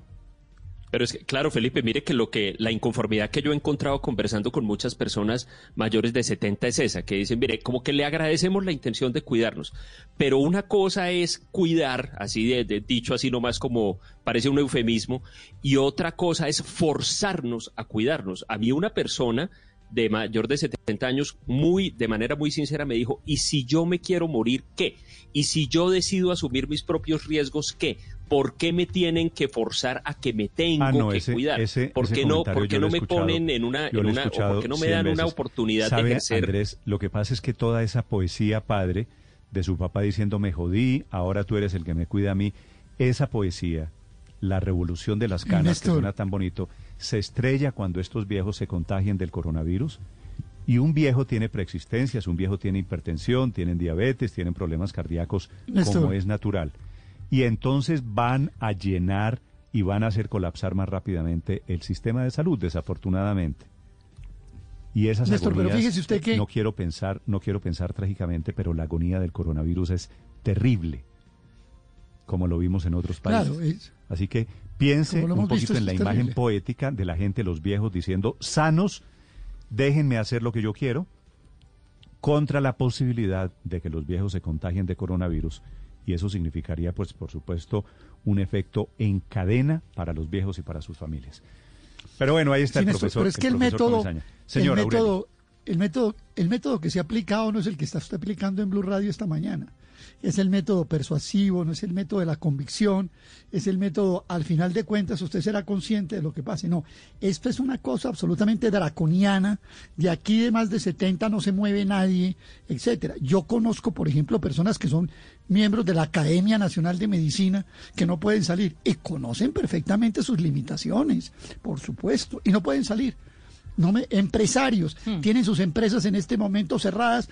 Pero es que, claro, Felipe, mire que lo que la inconformidad que yo he encontrado conversando con muchas personas mayores de 70 es esa, que dicen, mire, como que le agradecemos la intención de cuidarnos, pero una cosa es cuidar, así de, de dicho así nomás como parece un eufemismo, y otra cosa es forzarnos a cuidarnos. A mí una persona de mayor de 70 años, muy, de manera muy sincera, me dijo, ¿y si yo me quiero morir, qué? ¿Y si yo decido asumir mis propios riesgos, qué? ¿Por qué me tienen que forzar a que me tengo Ah, no, que ese- cuidar? ese- ¿Por ese qué no, por qué no me ponen en una, en una por qué no me 100 dan una oportunidad de ¿Sabe, ejercer? Andrés, lo que pasa es que toda esa poesía, padre, de su papá diciendo me jodí, ahora tú eres el que me cuida a mí, esa poesía, la revolución de las canas, que suena tan bonito, se estrella cuando estos viejos se contagian del coronavirus. Y un viejo tiene preexistencias, un viejo tiene hipertensión, tienen diabetes, tienen problemas cardíacos, Néstor. como es natural. Y entonces van a llenar y van a hacer colapsar más rápidamente el sistema de salud, desafortunadamente. Y esas Néstor, pero agonías, fíjese usted que- no quiero pensar, no quiero pensar trágicamente, pero la agonía del coronavirus es terrible, como lo vimos en otros países. Claro, es- Así que piense un visto, poquito en la terrible. imagen poética de la gente, los viejos diciendo sanos, déjenme hacer lo que yo quiero, contra la posibilidad de que los viejos se contagien de coronavirus y eso significaría, pues, por supuesto, un efecto en cadena para los viejos y para sus familias. Pero bueno, ahí está Sí, el Néstor, profesor. pero es que el, método, el Señor Aurelio. método, el método, el método que se ha aplicado no es el que está usted aplicando en Blue Radio esta mañana. Es el método persuasivo, no es el método de la convicción, es el método, al final de cuentas, usted será consciente de lo que pase. No, esto es una cosa absolutamente draconiana. De aquí de más de 70 no se mueve nadie, etcétera. Yo conozco, por ejemplo, personas que son miembros de la Academia Nacional de Medicina que no pueden salir y conocen perfectamente sus limitaciones, por supuesto, y no pueden salir. No me, empresarios Hmm. tienen sus empresas en este momento cerradas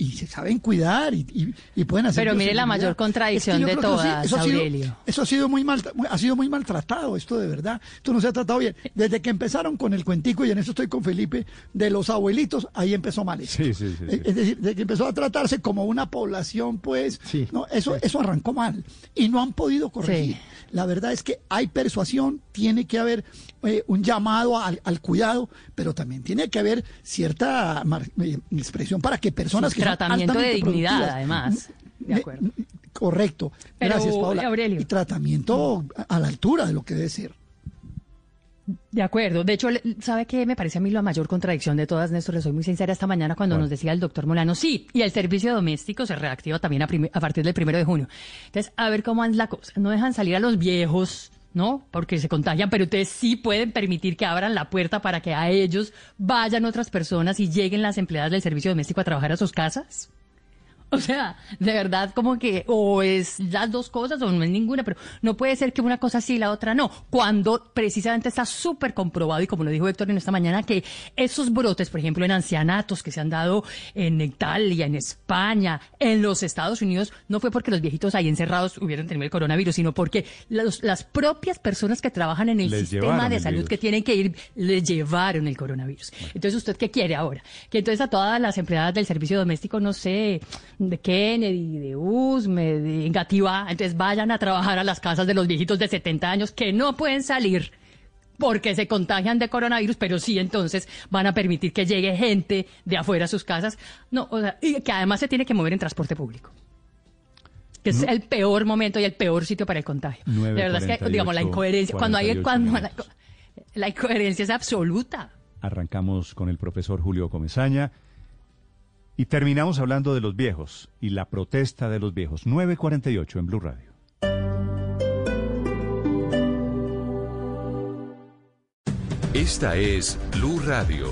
y se saben cuidar y, y- y pueden hacer. Pero mire la mayor contradicción de que todas, eso ha sido- Aurelio. eso ha sido muy mal, muy- ha sido muy maltratado esto de verdad. Esto no se ha tratado bien. Desde que empezaron con el cuentico y en eso estoy con Felipe de los abuelitos, ahí empezó mal. esto. Sí, sí, sí, sí. Eh, Es decir, de que empezó a tratarse como una población, pues, no, eso, eso arrancó mal y no han podido corregir. Sí. La verdad es que hay persuasión, tiene que haber eh, un llamado al, al cuidado, pero también tiene que haber cierta mar- eh, expresión para que personas Sí, que son tratamiento de dignidad, además. De Ne- acuerdo. Correcto. Pero, Gracias. Aurelio. Y tratamiento a la altura de lo que debe ser. De acuerdo. De hecho, ¿sabe qué me parece a mí la mayor contradicción de todas, Néstor? Le soy muy sincera esta mañana cuando nos decía el doctor Molano, sí, y el servicio doméstico se reactiva también a, a partir del primero de junio. Entonces, a ver cómo es la cosa. No dejan salir a los viejos, ¿no? Porque se contagian, pero ustedes sí pueden permitir que abran la puerta para que a ellos vayan otras personas y lleguen las empleadas del servicio doméstico a trabajar a sus casas. O sea, de verdad, como que o es las dos cosas o no es ninguna, pero no puede ser que una cosa sí y la otra no. Cuando precisamente está súper comprobado, y como lo dijo Héctor en esta mañana, que esos brotes, por ejemplo, en ancianatos que se han dado en Italia, en España, en los Estados Unidos, no fue porque los viejitos ahí encerrados hubieran tenido el coronavirus, sino porque los- las propias personas que trabajan en el Les sistema de salud que tienen que ir, le llevaron el coronavirus. Entonces, ¿usted qué quiere ahora? Que entonces a todas las empleadas del servicio doméstico, no sé, de Kennedy, de Usme, de Gativá, entonces vayan a trabajar a las casas de los viejitos de 70 años que no pueden salir porque se contagian de coronavirus, pero sí entonces van a permitir que llegue gente de afuera a sus casas. No, o sea, y que además se tiene que mover en transporte público. Que es el peor momento y el peor sitio para el contagio. De verdad es que, digamos, la 9:48, incoherencia, cuando hay, 48 cuando la, la incoherencia es absoluta. Arrancamos con el profesor Julio Comesaña y terminamos hablando de los viejos y la protesta de los viejos. 948 en Blue Radio. Esta es Blue Radio.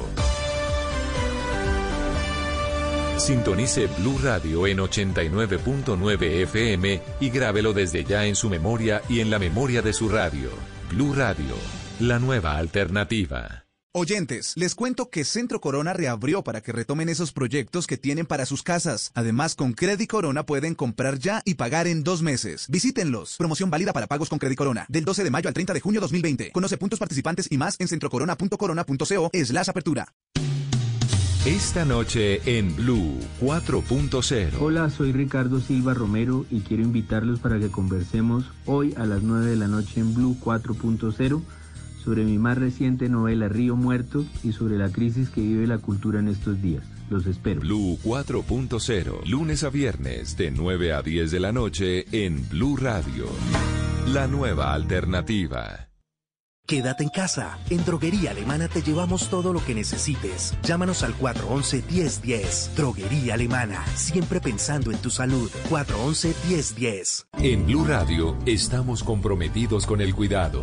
Sintonice Blue Radio en 89.9 FM y grábelo desde ya en su memoria y en la memoria de su radio. Blue Radio, la nueva alternativa. Oyentes, les cuento que Centro Corona reabrió para que retomen esos proyectos que tienen para sus casas. Además, con Credit Corona pueden comprar ya y pagar en dos meses. Visítenlos. Promoción válida para pagos con Credit Corona. Del 12 de mayo al 30 de junio 2020. Conoce puntos participantes y más en centrocorona.corona.co slash apertura. Esta noche en Blue 4.0. Hola, soy Ricardo Silva Romero y quiero invitarlos para que conversemos hoy a las 9 de la noche en Blue 4.0 sobre mi más reciente novela Río Muerto y sobre la crisis que vive la cultura en estos días. Los espero. Blue 4.0, lunes a viernes de 9 a 10 de la noche en Blue Radio. La nueva alternativa. Quédate en casa. En Droguería Alemana te llevamos todo lo que necesites. Llámanos al 411-1010. Droguería Alemana. Siempre pensando en tu salud. 411-1010. En Blue Radio estamos comprometidos con el cuidado.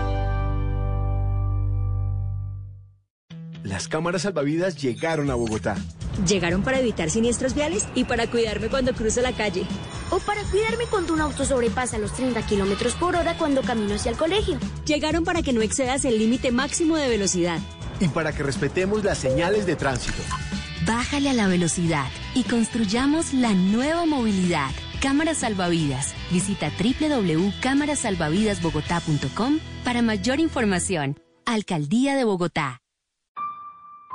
Las cámaras salvavidas llegaron a Bogotá. Llegaron para evitar siniestros viales y para cuidarme cuando cruzo la calle. O para cuidarme cuando un auto sobrepasa los 30 kilómetros por hora cuando camino hacia el colegio. Llegaron para que no excedas el límite máximo de velocidad. Y para que respetemos las señales de tránsito. Bájale a la velocidad y construyamos la nueva movilidad. Cámaras Salvavidas. Visita www.cámarasalvavidasbogotá.com para mayor información. Alcaldía de Bogotá.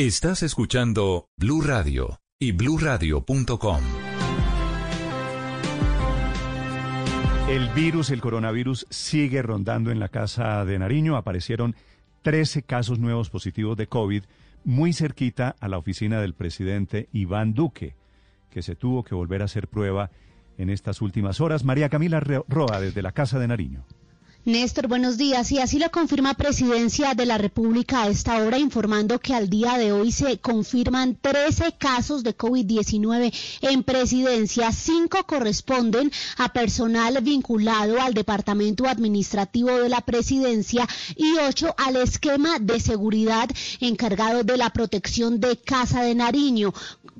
Estás escuchando Blue Radio y bluradio.com. El virus, el coronavirus, sigue rondando en la casa de Nariño. Aparecieron 13 casos nuevos positivos de COVID muy cerquita a la oficina del presidente Iván Duque, que se tuvo que volver a hacer prueba en estas últimas horas. María Camila Roa, desde la casa de Nariño. Néstor, buenos días. Y así lo confirma Presidencia de la República a esta hora, informando que al día de hoy se confirman 13 casos de COVID-19 en Presidencia. Cinco corresponden a personal vinculado al Departamento Administrativo de la Presidencia y ocho al esquema de seguridad encargado de la protección de Casa de Nariño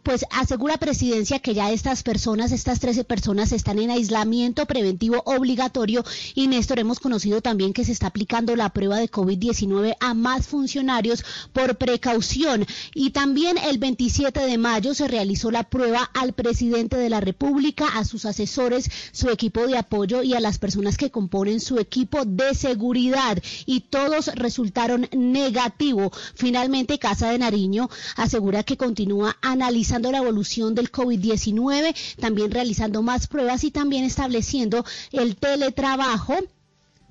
pues asegura Presidencia que ya estas personas, estas 13 personas, están en aislamiento preventivo obligatorio. Y Néstor, hemos conocido también que se está aplicando la prueba de COVID-19 a más funcionarios por precaución. Y también el 27 de mayo se realizó la prueba al presidente de la República, a sus asesores, su equipo de apoyo y a las personas que componen su equipo de seguridad. Y todos resultaron negativo. Finalmente, Casa de Nariño asegura que continúa analizando la evolución del COVID-19, también realizando más pruebas y también estableciendo el teletrabajo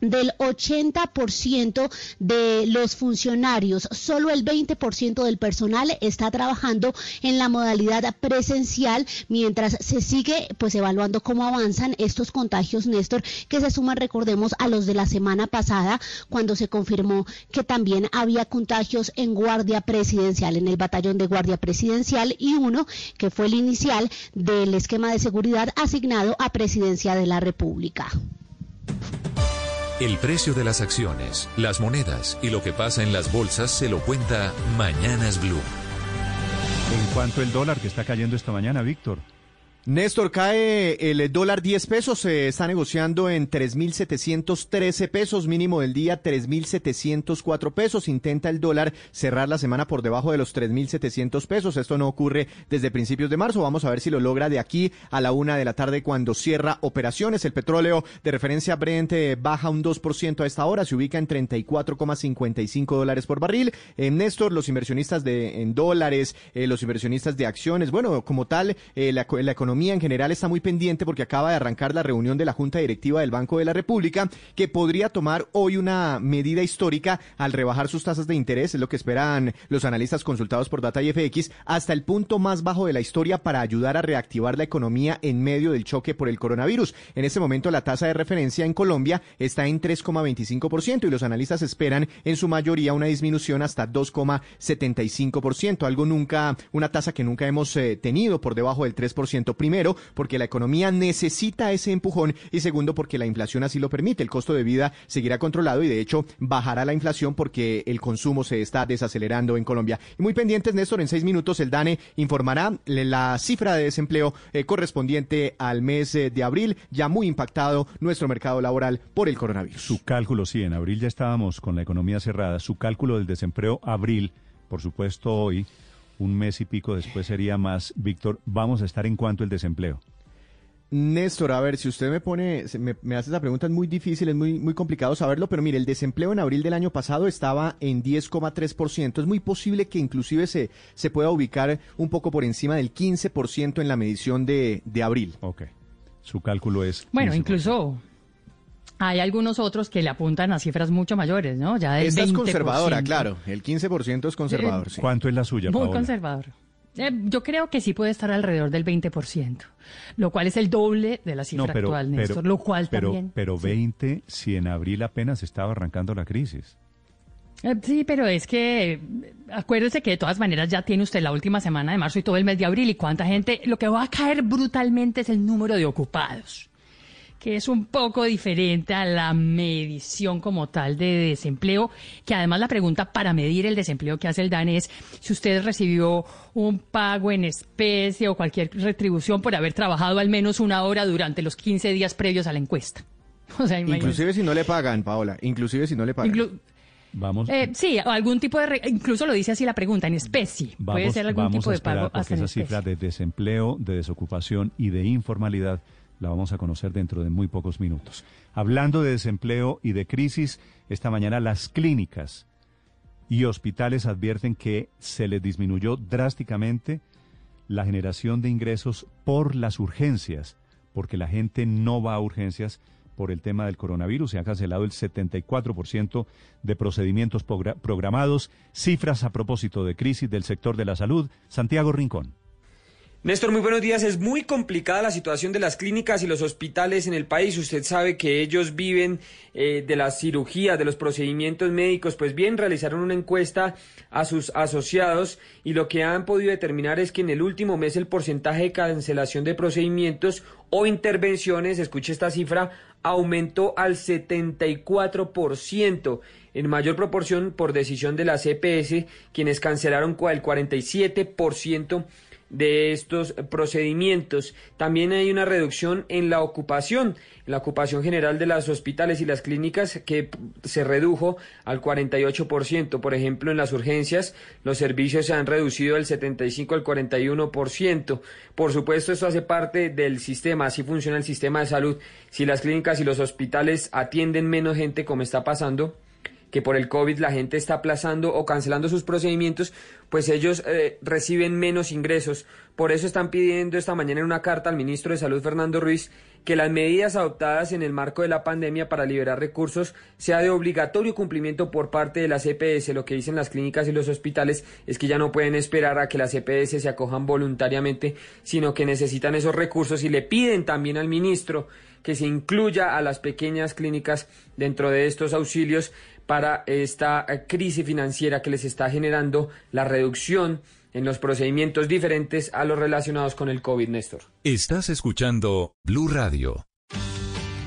del 80% de los funcionarios, solo el 20% del personal está trabajando en la modalidad presencial mientras se sigue pues evaluando cómo avanzan estos contagios, Néstor, que se suman, recordemos, a los de la semana pasada cuando se confirmó que también había contagios en guardia presidencial, en el batallón de guardia presidencial y uno que fue el inicial del esquema de seguridad asignado a presidencia de la República. El precio de las acciones, las monedas y lo que pasa en las bolsas se lo cuenta Mañanas Blue. En cuanto el dólar que está cayendo esta mañana, Víctor. Néstor, cae el dólar 10 pesos, se está negociando en 3.713 pesos, mínimo del día 3.704 pesos. Intenta el dólar cerrar la semana por debajo de los 3.700 pesos. Esto no ocurre desde principios de marzo. Vamos a ver si lo logra de aquí a la una de la tarde cuando cierra operaciones. El petróleo de referencia Brent eh, baja un 2% a esta hora, se ubica en 34,55 dólares por barril. Eh, Néstor, los inversionistas de, en dólares, eh, los inversionistas de acciones, bueno, como tal, la, la economía economía en general está muy pendiente porque acaba de arrancar la reunión de la Junta Directiva del Banco de la República, que podría tomar hoy una medida histórica al rebajar sus tasas de interés, es lo que esperan los analistas consultados por Data y FX, hasta el punto más bajo de la historia para ayudar a reactivar la economía en medio del choque por el coronavirus. En este momento la tasa de referencia en Colombia está en 3,25% y los analistas esperan en su mayoría una disminución hasta 2,75%, algo nunca, una tasa que nunca hemos eh, tenido por debajo del 3%. Primero, porque la economía necesita ese empujón y segundo, porque la inflación así lo permite. El costo de vida seguirá controlado y de hecho bajará la inflación porque el consumo se está desacelerando en Colombia. Y muy pendientes, Néstor, en seis minutos el DANE informará la cifra de desempleo eh, correspondiente al mes eh, de abril, ya muy impactado nuestro mercado laboral por el coronavirus. Su cálculo, sí, en abril ya estábamos con la economía cerrada. Su cálculo del desempleo abril, por supuesto hoy, un mes y pico después sería más. Víctor, vamos a estar en cuanto el desempleo. Néstor, a ver, si usted me pone, me, me, hace esa pregunta, es muy difícil, es muy, muy complicado saberlo, pero mire, el desempleo en abril del año pasado estaba en 10,3%. Es muy posible que inclusive se, se pueda ubicar un poco por encima del 15% en la medición de, de abril. Ok. Su cálculo es. Bueno, 15%. incluso hay algunos otros que le apuntan a cifras mucho mayores, ¿no? Ya del Esta 20%. es conservadora, claro. El 15% es conservador. Eh, sí. ¿Cuánto es la suya, Muy Paola? conservador. Eh, yo creo que sí puede estar alrededor del 20%, lo cual es el doble de la cifra No, pero, actual, pero- Néstor, lo cual pero, también... Pero sí. 20 si en abril apenas estaba arrancando la crisis. Eh, Sí, pero es que acuérdese que de todas maneras ya tiene usted la última semana de marzo y todo el mes de abril y cuánta gente, lo que va a caer brutalmente es el número de ocupados, que es un poco diferente a la medición como tal de desempleo, que además la pregunta para medir el desempleo que hace el DANE es si usted recibió un pago en especie o cualquier retribución por haber trabajado al menos una hora durante los 15 días previos a la encuesta. O sea. Inclusive si no le pagan, Paola. Inclusive si no le pagan. Inclu- Vamos, eh, sí, o algún tipo de, re- incluso lo dice así la pregunta, en especie. Puede vamos, ser algún vamos tipo a de esperar pago porque hasta en esa especie. cifra de desempleo, de desocupación y de informalidad la vamos a conocer dentro de muy pocos minutos. Hablando de desempleo y de crisis, esta mañana las clínicas y hospitales advierten que se les disminuyó drásticamente la generación de ingresos por las urgencias, porque la gente no va a urgencias por el tema del coronavirus. Se ha cancelado el 74% de procedimientos progra- programados. Cifras a propósito de crisis del sector de la salud. Santiago Rincón. Néstor, muy buenos días. Es muy complicada la situación de las clínicas y los hospitales en el país. Usted sabe que ellos viven eh, de las cirugías, de los procedimientos médicos. Pues bien, realizaron una encuesta a sus asociados y lo que han podido determinar es que en el último mes el porcentaje de cancelación de procedimientos o intervenciones, escuche esta cifra, aumentó al 74%, en mayor proporción por decisión de la CPS, quienes cancelaron el 47% de estos procedimientos. También hay una reducción en la ocupación, en la ocupación general de los hospitales y las clínicas que se redujo al 48%. Por ejemplo, en las urgencias los servicios se han reducido del 75 al 41%. Por supuesto, esto hace parte del sistema, así funciona el sistema de salud. Si las clínicas y los hospitales atienden menos gente como está pasando, que por el COVID la gente está aplazando o cancelando sus procedimientos, pues ellos eh, reciben menos ingresos. Por eso están pidiendo esta mañana en una carta al ministro de Salud, Fernando Ruiz, que las medidas adoptadas en el marco de la pandemia para liberar recursos sea de obligatorio cumplimiento por parte de la CPS. Lo que dicen las clínicas y los hospitales es que ya no pueden esperar a que las CPS se acojan voluntariamente, sino que necesitan esos recursos y le piden también al ministro que se incluya a las pequeñas clínicas dentro de estos auxilios para esta eh, crisis financiera que les está generando la reducción en los procedimientos diferentes a los relacionados con el COVID, Néstor. Estás escuchando Blue Radio.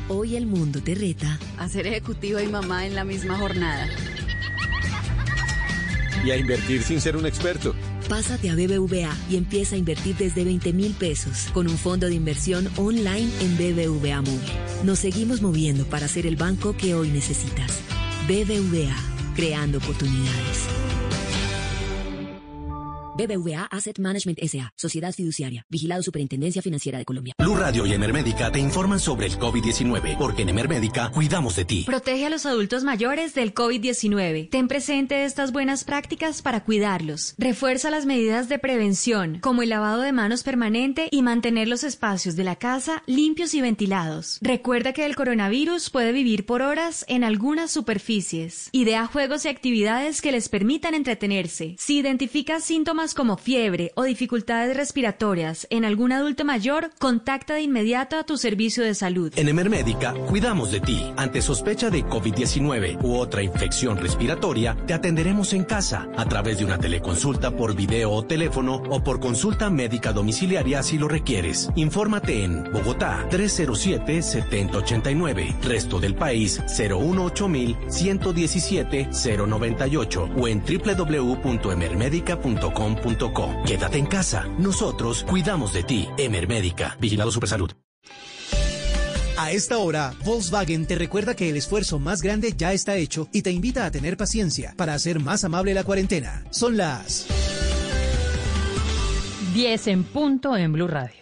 Hoy el mundo te reta a ser ejecutiva y mamá en la misma jornada. Y a invertir sin ser un experto. Pásate a BBVA y empieza a invertir desde 20 mil pesos con un fondo de inversión online en BBVA Móvil. Nos seguimos moviendo para ser el banco que hoy necesitas. BBVA, creando oportunidades. BBVA Asset Management S.A. Sociedad Fiduciaria. Vigilado Superintendencia Financiera de Colombia. Blue Radio y Emermédica te informan sobre el COVID-19, porque en Emermédica cuidamos de ti. Protege a los adultos mayores del COVID-19. Ten presente estas buenas prácticas para cuidarlos. Refuerza las medidas de prevención, como el lavado de manos permanente y mantener los espacios de la casa limpios y ventilados. Recuerda que el coronavirus puede vivir por horas en algunas superficies. Idea juegos y actividades que les permitan entretenerse. Si identificas síntomas como fiebre o dificultades respiratorias en algún adulto mayor, contacta de inmediato a tu servicio de salud. En Emermédica cuidamos de ti. Ante sospecha de COVID-19 u otra infección respiratoria, te atenderemos en casa a través de una teleconsulta por video o teléfono o por consulta médica domiciliaria si lo requieres. Infórmate en Bogotá 307-7089, resto del país 018 117 098 o en Quédate en casa. Nosotros cuidamos de ti. Emermédica. Vigilado Supersalud. A esta hora, Volkswagen te recuerda que el esfuerzo más grande ya está hecho y te invita a tener paciencia para hacer más amable la cuarentena. Son las 10 en punto en Blue Radio.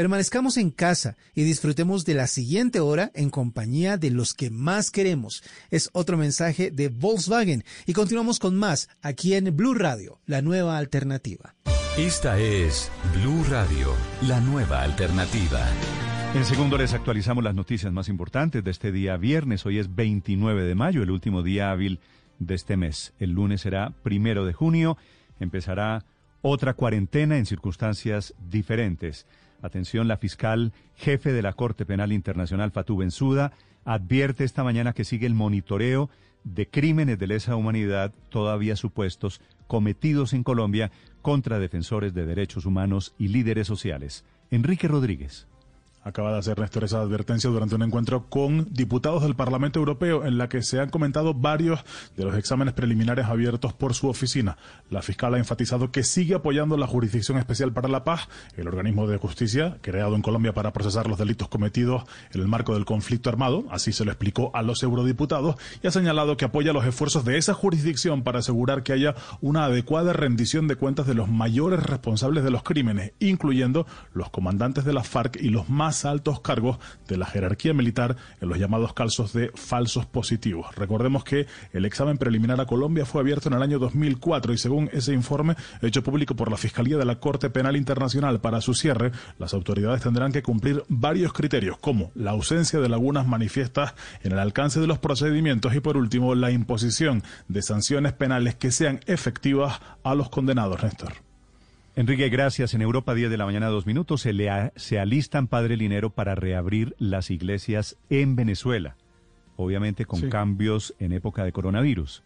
permanezcamos en casa y disfrutemos de la siguiente hora en compañía de los que más queremos. Es otro mensaje de Volkswagen y continuamos con más aquí en Blue Radio, la nueva alternativa. Esta es Blue Radio, la nueva alternativa. En segundo les actualizamos las noticias más importantes de este día viernes. Hoy es 29 de mayo, el último día hábil de este mes. El lunes será primero de junio. Empezará otra cuarentena en circunstancias diferentes. Atención, la fiscal jefe de la Corte Penal Internacional, Fatou Bensouda, advierte esta mañana que sigue el monitoreo de crímenes de lesa humanidad todavía supuestos cometidos en Colombia contra defensores de derechos humanos y líderes sociales. Enrique Rodríguez. Acaba de hacer Néstor esa advertencia durante un encuentro con diputados del Parlamento Europeo en la que se han comentado varios de los exámenes preliminares abiertos por su oficina. La fiscal ha enfatizado que sigue apoyando la Jurisdicción Especial para la Paz, el organismo de justicia creado en Colombia para procesar los delitos cometidos en el marco del conflicto armado, así se lo explicó a los eurodiputados, y ha señalado que apoya los esfuerzos de esa jurisdicción para asegurar que haya una adecuada rendición de cuentas de los mayores responsables de los crímenes, incluyendo los comandantes de la FARC y los más altos cargos de la jerarquía militar en los llamados casos de falsos positivos. Recordemos que el examen preliminar a Colombia fue abierto en el año 2004 y según ese informe hecho público por la Fiscalía de la Corte Penal Internacional para su cierre, las autoridades tendrán que cumplir varios criterios como la ausencia de lagunas manifiestas en el alcance de los procedimientos y por último la imposición de sanciones penales que sean efectivas a los condenados, Néstor. Enrique, gracias. En Europa, 10 de la mañana, dos minutos, se, le se alistan, Padre Linero, para reabrir las iglesias en Venezuela, obviamente con Sí. cambios en época de coronavirus.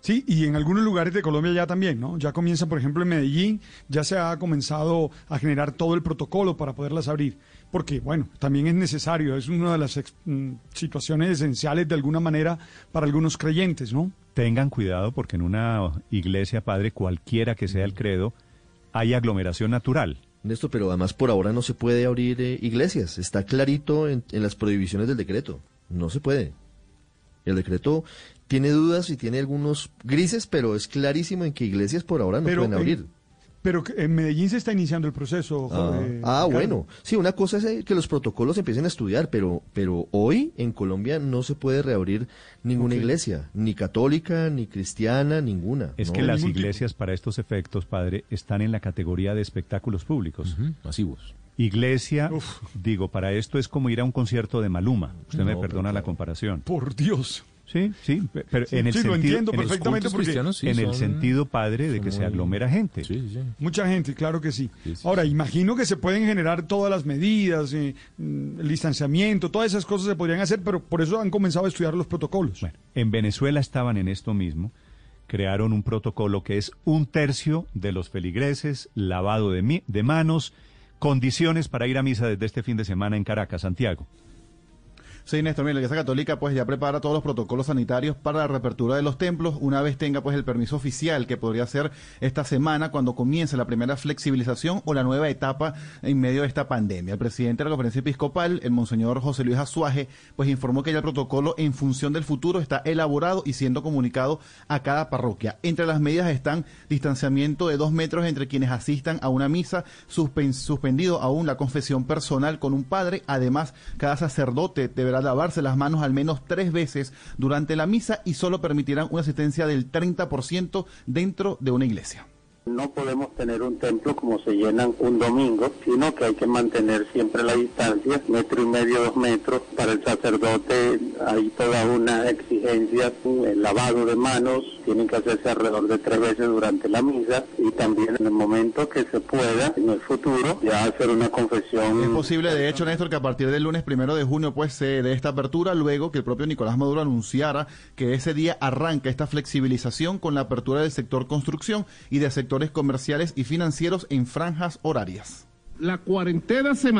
Sí, y en algunos lugares de Colombia ya también, ¿no? Ya comienza, por ejemplo, en Medellín, ya se ha comenzado a generar todo el protocolo para poderlas abrir, porque, bueno, también es necesario, es una de las mm, situaciones esenciales de alguna manera para algunos creyentes, ¿no? Tengan cuidado porque en una iglesia, Padre, cualquiera que sea el credo, hay aglomeración natural. Néstor, pero además por ahora no se puede abrir eh, iglesias. Está clarito en, en las prohibiciones del decreto. No se puede. El decreto tiene dudas y tiene algunos grises, pero es clarísimo en que iglesias por ahora no Pero pueden en- abrir. Pero que en Medellín se está iniciando el proceso. Ah, eh, ah, bueno. Sí, una cosa es eh, que los protocolos empiecen a estudiar, pero, pero hoy en Colombia no se puede reabrir ninguna iglesia, ni católica, ni cristiana, ninguna. Es ¿no? que las iglesias para estos efectos, Padre, están en la categoría de espectáculos públicos. masivos. Iglesia, digo, para esto es como ir a un concierto de Maluma. Usted me perdona la comparación. Por Dios. Sí, sí, pe- pero Sí, en el sí, lo sentido, en el- en sentido, Padre, de que se aglomera gente. Mucha gente, claro que sí. Ahora, imagino que se pueden generar todas las medidas, eh, el distanciamiento, todas esas cosas se podrían hacer, pero por eso han comenzado a estudiar los protocolos. En Venezuela estaban en esto mismo, crearon un protocolo que es un tercio de los feligreses, lavado de, mi- de manos, condiciones para ir a misa desde este fin de semana en Caracas, Santiago. Sí, Néstor, mira, la Iglesia Católica pues ya prepara todos los protocolos sanitarios para la reapertura de los templos una vez tenga pues el permiso oficial que podría ser esta semana cuando comience la primera flexibilización o la nueva etapa en medio de esta pandemia. El presidente de la conferencia episcopal, el monseñor José Luis Azuaje, pues informó que ya el protocolo en función del futuro está elaborado y siendo comunicado a cada parroquia. Entre las medidas están distanciamiento de dos metros entre quienes asistan a una misa, suspendido aún la confesión personal con un padre. Además, cada sacerdote deberá lavarse las manos al menos tres veces durante la misa y solo permitirán una asistencia del 30% dentro de una iglesia. No podemos tener un templo como se llenan un domingo, sino que hay que mantener siempre la distancia, metro y medio, dos metros. Para el sacerdote hay toda una exigencia, el lavado de manos, tienen que hacerse alrededor de tres veces durante la misa y también en el momento que se pueda, en el futuro, ya hacer una confesión. Es posible, de hecho, Néstor, que a partir del lunes primero de junio, pues se dé esta apertura, luego que el propio Nicolás Maduro anunciara que ese día arranca esta flexibilización con la apertura del sector construcción y del sector comerciales y financieros en franjas horarias. La cuarentena se